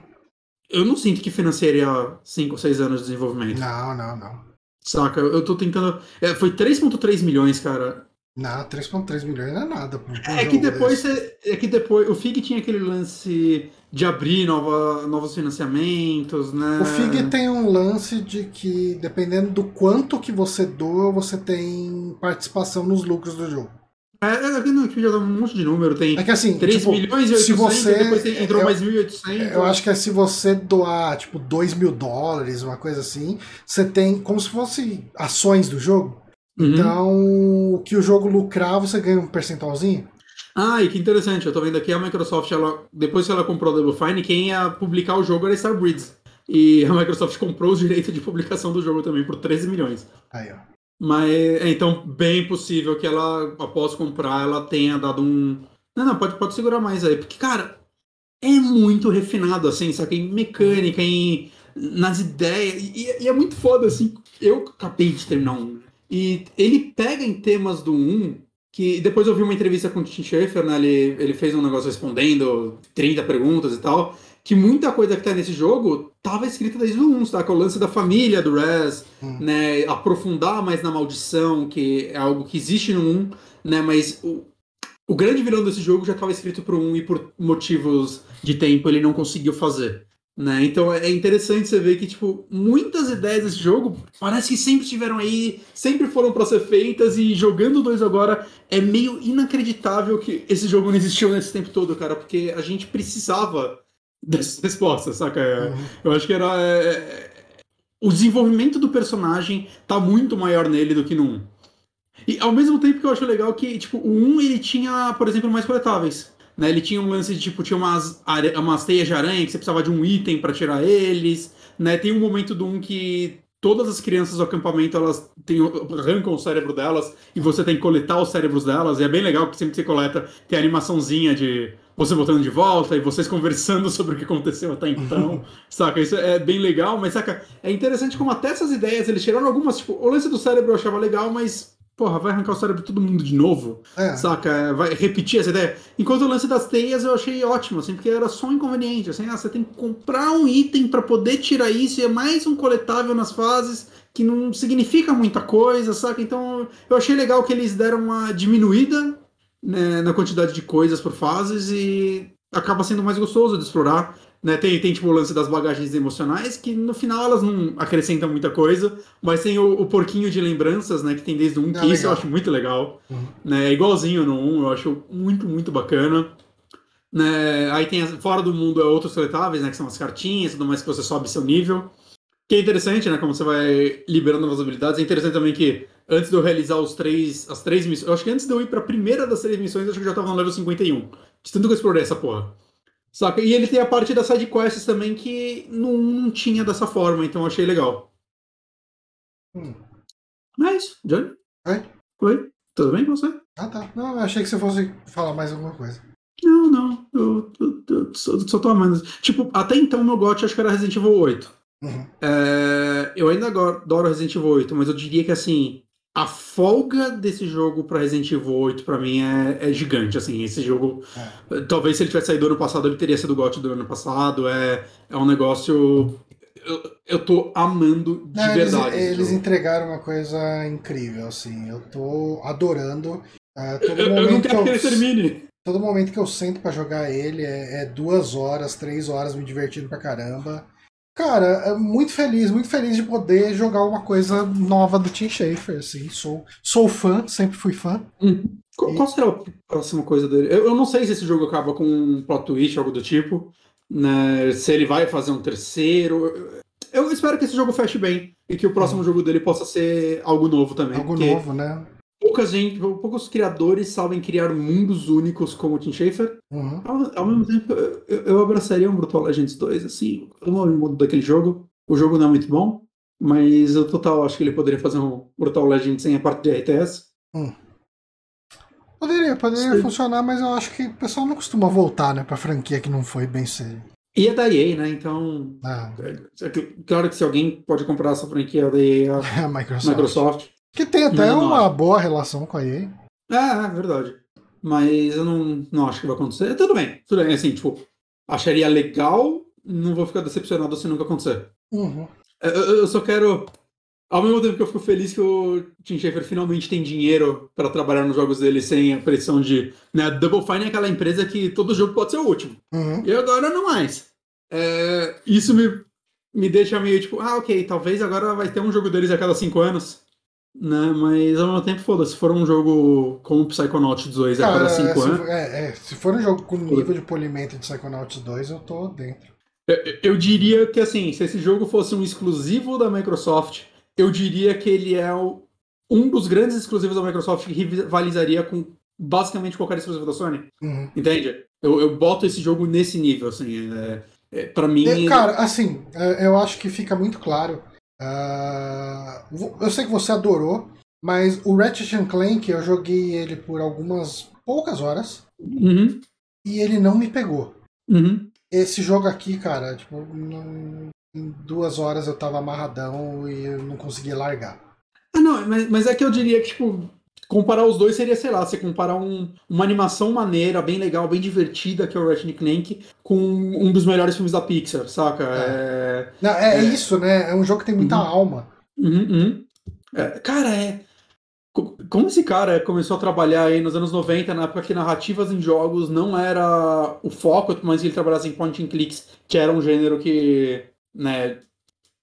eu não sinto que financiaria 5 ou 6 anos de desenvolvimento. Não, não, não. Saca? Eu tô tentando. é, foi 3,3 milhões, cara. Não, 3.3 milhões não é nada. É que depois desse. é que depois o FIG tinha aquele lance de abrir nova, novos financiamentos, né? O FIG tem um lance de que, dependendo do quanto que você doa, você tem participação nos lucros do jogo. É, é, aqui no Wikipedia dá um monte de número, tem É que assim, 3 tipo, milhões e 800, se você- depois tem- entrou eu- mais 1.800. Eu acho que é se você doar, tipo, 2 mil dólares, uma coisa assim, você tem como se fosse ações do jogo. Uhum. Então, o que o jogo lucrar, você ganha um percentualzinho. Ah, e que interessante, eu tô vendo aqui a Microsoft, ela, depois que ela comprou a Double Fine, quem ia publicar o jogo era a Starbreeze. E a Microsoft comprou os direitos de publicação do jogo também por 13 milhões. Aí, ó. Mas é então bem possível que ela, após comprar, ela tenha dado um. Não, não, pode, pode segurar mais aí. Porque, cara, é muito refinado, assim, sabe? Em mecânica, em. nas ideias. E, e é muito foda, assim. Eu acabei de terminar um. E ele pega em temas do 1, que depois eu vi uma entrevista com o Tim Schafer, né? Ele, ele fez um negócio respondendo 30 perguntas e tal. Que muita coisa que tá nesse jogo tava escrita desde o 1, tá? Que é o lance da família do Rez, Hum. né? Aprofundar mais na maldição, que é algo que existe no 1, né? Mas o, o grande vilão desse jogo já estava escrito pro 1 e por motivos de tempo ele não conseguiu fazer. Né? Então é interessante você ver que, tipo, muitas ideias desse jogo parece que sempre estiveram aí, sempre foram para ser feitas, e jogando dois agora é meio inacreditável que esse jogo não existiu nesse tempo todo, cara, porque a gente precisava dessas respostas, saca? É, Uhum. Eu acho que era. é, é, o desenvolvimento do personagem tá muito maior nele do que no 1. E ao mesmo tempo que eu acho legal que, tipo, o 1 ele tinha, por exemplo, mais coletáveis. Né? Ele tinha um lance de, tipo, tinha umas, umas teias de aranha que você precisava de um item pra tirar eles. Né? Tem um momento do 1 que todas as crianças do acampamento elas têm, arrancam o cérebro delas e você tem que coletar os cérebros delas. E é bem legal que sempre que você coleta tem a animaçãozinha de você botando de volta e vocês conversando sobre o que aconteceu até então. saca? Isso é bem legal, mas saca? É interessante como até essas ideias eles tiraram algumas. Tipo, o lance do cérebro eu achava legal, mas. Porra, vai arrancar o cérebro de todo mundo de novo? É. Saca? Vai repetir essa ideia. Enquanto o lance das teias eu achei ótimo, assim, porque era só um inconveniente. Assim, ah, você tem que comprar um item pra poder tirar isso, e é mais um coletável nas fases que não significa muita coisa, saca? Então eu achei legal que eles deram uma diminuída né, na quantidade de coisas por fases e acaba sendo mais gostoso de explorar. Né? Tem, tem tipo o lance das bagagens emocionais, que no final elas não acrescentam muita coisa, mas tem o, o porquinho de lembranças, né? Que tem desde o 1, Ah, que isso eu legal. acho muito legal. Uhum. Né? É igualzinho no 1, eu acho muito, muito bacana. Né? Aí tem as- fora do mundo é outros coletáveis, né? Que são as cartinhas, tudo mais que você sobe seu nível. Que é interessante, né? Como você vai liberando novas habilidades. É interessante também que antes de eu realizar os três, as três missões. Eu acho que antes de eu ir pra primeira das três missões, eu acho que eu já tava no level 51. De tanto que eu explorei essa porra. Saca? E ele tem a parte das sidequests também que não, não tinha dessa forma, então eu achei legal. Hum. Mas, Johnny? Oi? Oi? Tudo bem com você? Ah, tá. Não, eu achei que você fosse falar mais alguma coisa. Não, não. Eu, eu- eu só, só tô amando. Tipo, até então meu gote acho que era Resident Evil 8. Uhum. É, eu ainda adoro Resident Evil 8, mas eu diria que assim, a folga desse jogo pra Resident Evil 8 pra mim é, é gigante, assim, esse jogo, É. talvez se ele tivesse saído ano passado, ele teria sido o GOT do ano passado, é, é um negócio, eu, eu tô amando de Não, eles, verdade. eles jogo. entregaram uma coisa incrível, assim. Eu tô adorando. Ah, todo, eu, eu não quero que eu, ele termine. todo momento que eu sento pra jogar ele é, é duas horas, três horas me divertindo pra caramba. Cara, é muito feliz, muito feliz de poder jogar uma coisa nova do Tim Schafer, assim. Sou, sou fã, sempre fui fã. Hum. Qual, qual será a próxima coisa dele? Eu, eu não sei se esse jogo acaba com um plot twist, algo do tipo. Né? Se ele vai fazer um terceiro. Eu, espero que esse jogo feche bem. E que o próximo jogo dele possa ser algo novo também. Algo porque novo, né? Poucas gente, poucos criadores sabem criar mundos únicos como o Tim Schafer. Uhum. Ao, ao mesmo tempo, eu, eu abraçaria um Brutal Legends 2, assim. Eu amo o mundo daquele jogo. O jogo não é muito bom. Mas eu total acho que ele poderia fazer um Brutal Legends sem a parte de RTS. Poderia, poderia Sim. funcionar, mas eu acho que o pessoal não costuma voltar, né, pra franquia que não foi bem ser. E é da EA, né? Então. Ah, É que- Claro que se alguém pode comprar essa franquia da EA, a a Microsoft. Microsoft. Que tem até uma boa relação com a EA. É, é verdade. Mas eu não, não acho que vai acontecer. Tudo bem, tudo bem. Assim, tipo, acharia legal, não vou ficar decepcionado se nunca acontecer. Uhum. Eu, eu- eu só quero. Ao mesmo tempo que eu fico feliz que o Tim Schafer finalmente tem dinheiro para trabalhar nos jogos dele sem a pressão de. Né, a Double Fine é aquela empresa que todo jogo pode ser o último. Uhum. E agora não mais. É, isso me, me deixa meio tipo, ah, ok, talvez agora vai ter um jogo deles a cada cinco anos. Né? Mas ao mesmo tempo, foda-se, se for um jogo como o Psychonauts 2 a cada 5 se, anos. é, é, se for um jogo com nível de polimento de Psychonauts 2, eu tô dentro. Eu, eu diria que assim, se esse jogo fosse um exclusivo da Microsoft, eu diria que ele é o, um dos grandes exclusivos da Microsoft que rivalizaria com basicamente qualquer exclusivo da Sony. Uhum. Entende? Eu, eu boto esse jogo nesse nível, assim. É, é, pra mim. É, Cara, assim, é, eu acho que fica muito claro. Uh, eu sei que você adorou, mas o Ratchet Clank eu joguei ele por algumas poucas horas Uhum, e ele não me pegou. uhum. Esse jogo aqui, cara, tipo, não- em duas horas eu tava amarradão e eu não conseguia largar. Ah, não, mas, mas é que eu diria que, tipo, comparar os dois seria, sei lá, você comparar um- uma animação maneira, bem legal, bem divertida, que é o Ratchet Clank, com um dos melhores filmes da Pixar, saca? É. Não, é, É. isso, né? É um jogo que tem muita Uhum. alma. Uhum, uhum. É, cara, é. co- Como esse cara começou a trabalhar aí nos anos 90, na época que narrativas em jogos não era o foco, mas ele trabalhasse em point and clicks, que era um gênero que, né,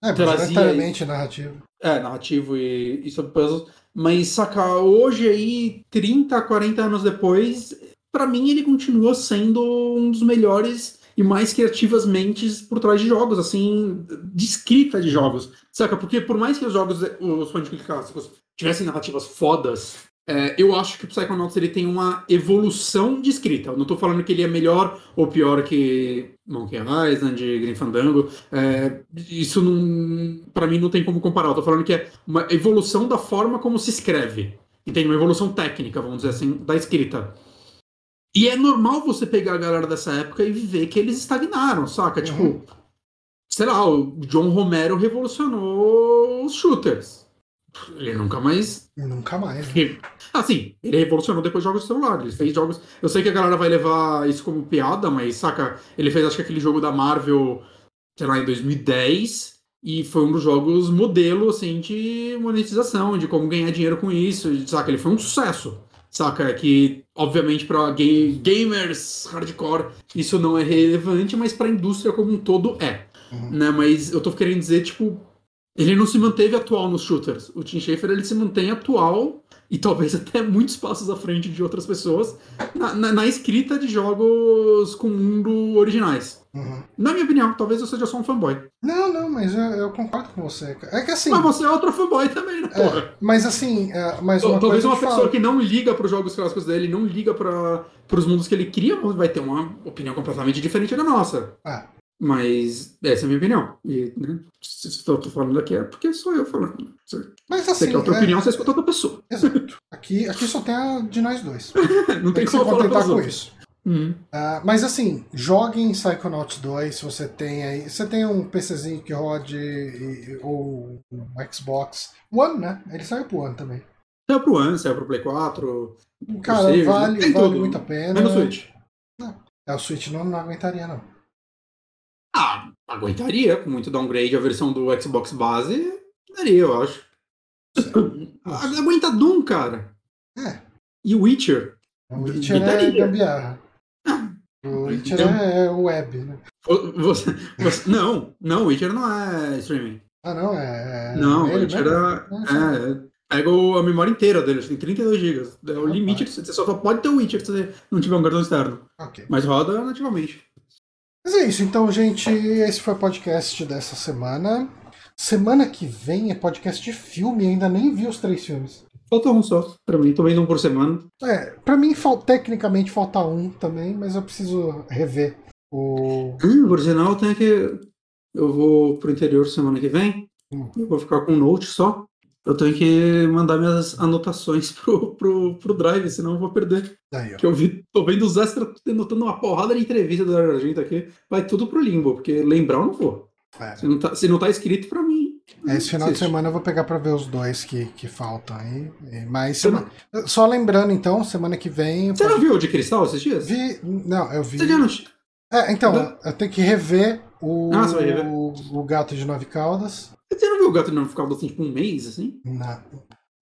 É, Trazia majoritariamente narrativo. é narrativo e, e sobre puzzles, mas saca, hoje aí, 30, 40 anos depois, pra mim ele continua sendo um dos melhores e mais criativas mentes por trás de jogos, assim, de escrita de jogos. Saca? Porque por mais que os jogos, os point and click clássicos, tivessem narrativas fodas, é, eu acho que o Psychonauts ele tem uma evolução de escrita. Eu não tô falando que ele é melhor ou pior que Monkey Island, Grim Fandango. É, isso não, para mim não tem como comparar. Eu tô falando que é uma evolução da forma como se escreve. Entende? Uma evolução técnica, vamos dizer assim, da escrita. E é normal você pegar a galera dessa época e ver que eles estagnaram, saca? Uhum. Tipo, sei lá, o John Romero revolucionou os shooters. Ele nunca mais Nunca mais. né? Assim, ele revolucionou depois jogos de celular. Ele fez jogos. Eu sei que a galera vai levar isso como piada, mas saca? Ele fez acho que aquele jogo da Marvel, sei lá, em 2010. E foi um dos jogos modelo, assim, de monetização, de como ganhar dinheiro com isso. Saca? Ele foi um sucesso. Saca? Que, obviamente, para gamers hardcore, isso não é relevante, mas pra indústria como um todo é. Uhum. Né? Mas eu tô querendo dizer, tipo, ele não se manteve atual nos shooters. O Tim Schafer ele se mantém atual e talvez até muitos passos à frente de outras pessoas na, na- na escrita de jogos com mundo originais. Uhum. Na minha opinião, talvez eu seja só um fanboy. Não, não, mas eu, eu concordo com você. É que assim. Mas você é outro fanboy também, né? É, mas assim, é, mas uma Talvez uma pessoa falo. que não liga para os jogos clássicos dele, não liga para os mundos que ele cria, vai ter uma opinião completamente diferente da nossa. Ah, Mas essa é a minha opinião. E né, se tô falando aqui é porque sou eu falando. Se mas você assim. quer outra é- opinião, você escuta outra pessoa. Exato. Aqui, aqui só tem a de nós dois. Não tem Tem que se como contentar com outros. isso. Hum. Ah, mas assim, jogue em Psychonauts 2 se você tem aí. Você tem um PCzinho que rode e- ou um Xbox One, né? Ele saiu pro One também. Saiu pro One, saiu pro Play 4. Cara, vale, vale tudo. muito a pena. Menos Switch. É, o Switch não, não aguentaria, não. Ah, aguentaria, com muito downgrade, a versão do Xbox base, daria, eu acho. Ah, Aguenta Doom, cara. É. E Witcher. O Witcher é Gritaria. gambiarra. O Witcher Então- é web, né? Você, você- não, não, Witcher não é streaming. Ah, não, é. é não, ele Witcher é, Nossa. é- Pega o- a memória inteira dele, tem 32 GB. É o Rapaz. limite, você só pode ter o Witcher se você não tiver um cartão externo. Ok. Mas roda nativamente. Mas é isso, então, gente. Esse foi o podcast dessa semana. Semana que vem é podcast de filme, ainda nem vi os três filmes. Falta um só, pra mim, tô vendo um por semana. É, pra mim, fal- tecnicamente falta um também, mas eu preciso rever o. Hum, por sinal, tem que. Eu vou pro interior semana que vem. Hum. Eu vou ficar com um note só. Eu tenho que mandar minhas anotações pro, pro, pro Drive, senão eu vou perder. Daí, ó. Que eu vi, tô vendo os extras, anotando uma porrada de entrevista da Argento aqui. Vai tudo pro limbo, porque lembrar eu não vou. É. Se não tá, se não tá escrito pra mim. Esse final de existe. semana eu vou pegar pra ver os dois que, que faltam aí. Mas Você sema- só lembrando então, semana que vem. Você não viu o de cristal esses dias? Vi. Não, eu vi. Você já não. É, então, Não? eu tenho que rever o, Ah, rever. o gato de nove caudas. Você não viu o gato não ficar assim, tipo um mês, assim? Na-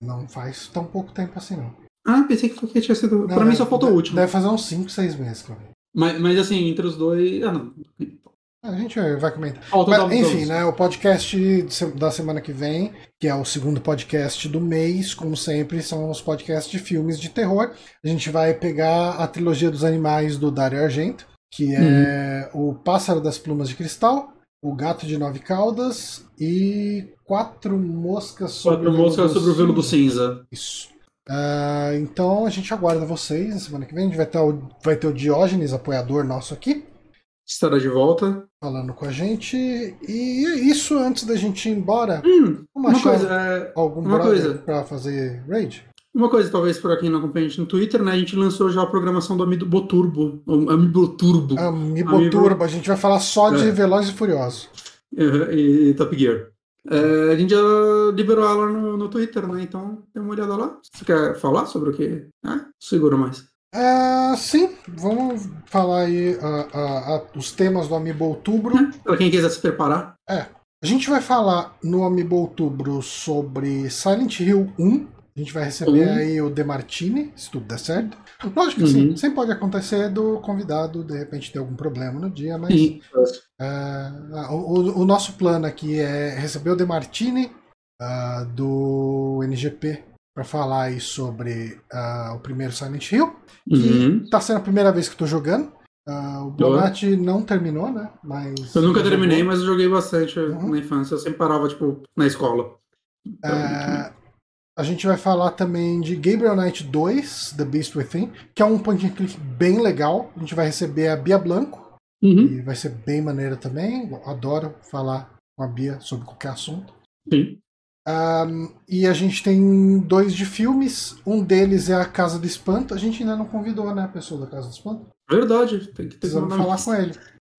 não faz tão pouco tempo assim, não. Ah, pensei que tinha sido. Não, pra mim só falta o último. Deve fazer uns 5, 6 meses vi. Mas, mas assim, entre os dois. Ah, não. A gente vai comentar. Mas, enfim, né? O podcast da semana que vem, que é o segundo podcast do mês, como sempre, são os podcasts de filmes de terror. A gente vai pegar a trilogia dos animais do Dario Argento, que é o Pássaro das Plumas de Cristal, o Gato de Nove Caudas e Quatro Moscas sobre Quatro o Velo moscas do sobre o velo do Cinza. Isso. Ah, então a gente aguarda vocês na semana que vem. A gente vai ter o, vai ter o Diógenes, apoiador nosso aqui, Estará de volta. falando com a gente. E é isso antes da gente ir embora. Hum, uma coisa, é, algum uma coisa. pra fazer raid? Uma coisa, talvez para quem não acompanha a gente no Twitter, né? A gente lançou já a programação do Amiiboturbo. o Amiiboturbo. Amiiboturbo, a gente vai falar só de É. Velozes e Furiosos. Uhum, e Top Gear. É, a gente já liberou ela no, no Twitter, né? Então dê uma olhada lá. Você quer falar sobre o que? Ah, segura mais. Ah, sim, vamos falar aí ah, os temas do Amiibo Outubro. Para quem quiser se preparar. A gente vai falar no Amiibo Outubro sobre Silent Hill 1. A gente vai receber Um. aí o Demartini, se tudo der certo. Lógico que sim, Uhum. sempre pode acontecer do convidado de repente ter algum problema no dia, mas Sim. ah, o, o nosso plano aqui é receber o Demartini ah, do NGP para falar aí sobre ah, o primeiro Silent Hill. Que Uhum. tá sendo a primeira vez que eu tô jogando. Ah, o Bonatti não terminou, né? Mas. Eu nunca jogou. terminei, mas eu joguei bastante Uhum. na infância. Eu sempre parava, tipo, na escola. Então, Ah, a gente vai falar também de Gabriel Knight 2, The Beast Within, que é um point and click bem legal. A gente vai receber a Bia Blanco, Uhum. e vai ser bem maneira também. Eu adoro falar com a Bia sobre qualquer assunto. Sim. Ah, e a gente tem dois de filmes. Um deles é a Casa do Espanto. A gente ainda não convidou, né, a pessoa da Casa do Espanto. Verdade, tem que ter Precisamos falar com ele.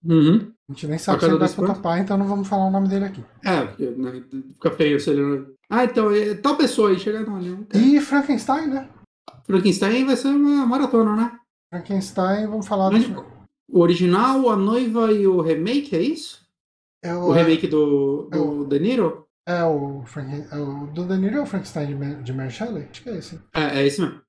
Uhum. A gente nem sabe se ele vai topar, então não vamos falar o nome dele aqui. É, porque né, fica feio se ele. Ah, então, é, tal pessoa aí chega não, não quer. E Frankenstein, né? Frankenstein vai ser uma maratona, né? Frankenstein, vamos falar Mas, do. o original, a noiva e o remake, é isso? É O remake do, é do De Niro? É o, Franken... é o do Danilo é o Frankenstein de, Mer- de Mary Shelley? Acho que é esse. É, é esse mesmo.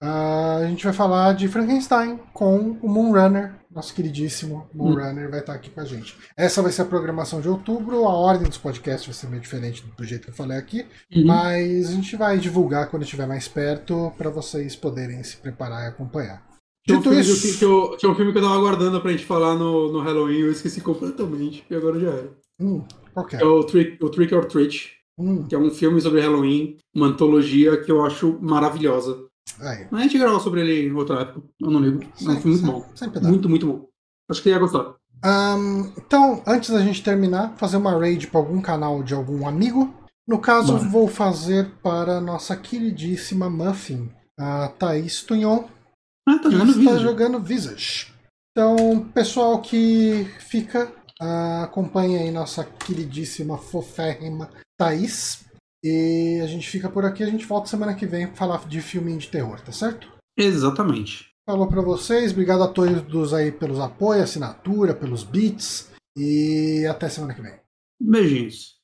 Ah, a gente vai falar de Frankenstein com o Moonrunner. Nosso queridíssimo Hum. Moonrunner vai estar aqui com a gente. Essa vai ser a programação de outubro. A ordem dos podcasts vai ser meio diferente do jeito que eu falei aqui. Uhum. Mas a gente vai divulgar quando estiver mais perto para vocês poderem se preparar e acompanhar. Tinha um, filme isso. que eu, tinha um filme que eu tava aguardando pra gente falar no, no Halloween, eu esqueci completamente, e agora já era. Hum, que é? É o Trick, o Trick or Treat, Hum, que é um filme sobre Halloween, uma antologia que eu acho maravilhosa. Aí. A gente grava sobre ele em outra época, eu não ligo. É um filme muito bom. Sempre dá. Muito, muito bom. Acho que ia gostar. Ahn, então, antes da gente terminar, fazer uma raid para algum canal de algum amigo. No caso, Bora. vou fazer para a nossa queridíssima Muffin, a Thaís Tunhon, Ah, tá jogando está vídeo. jogando Visage. Então, pessoal que fica, ah, acompanhe aí nossa queridíssima, foférrima Thaís. E a gente fica por aqui, a gente volta semana que vem para falar de filme de terror, tá certo? Exatamente. Falou pra vocês, obrigado a todos aí pelos apoios, assinatura, pelos beats e até semana que vem. Beijinhos.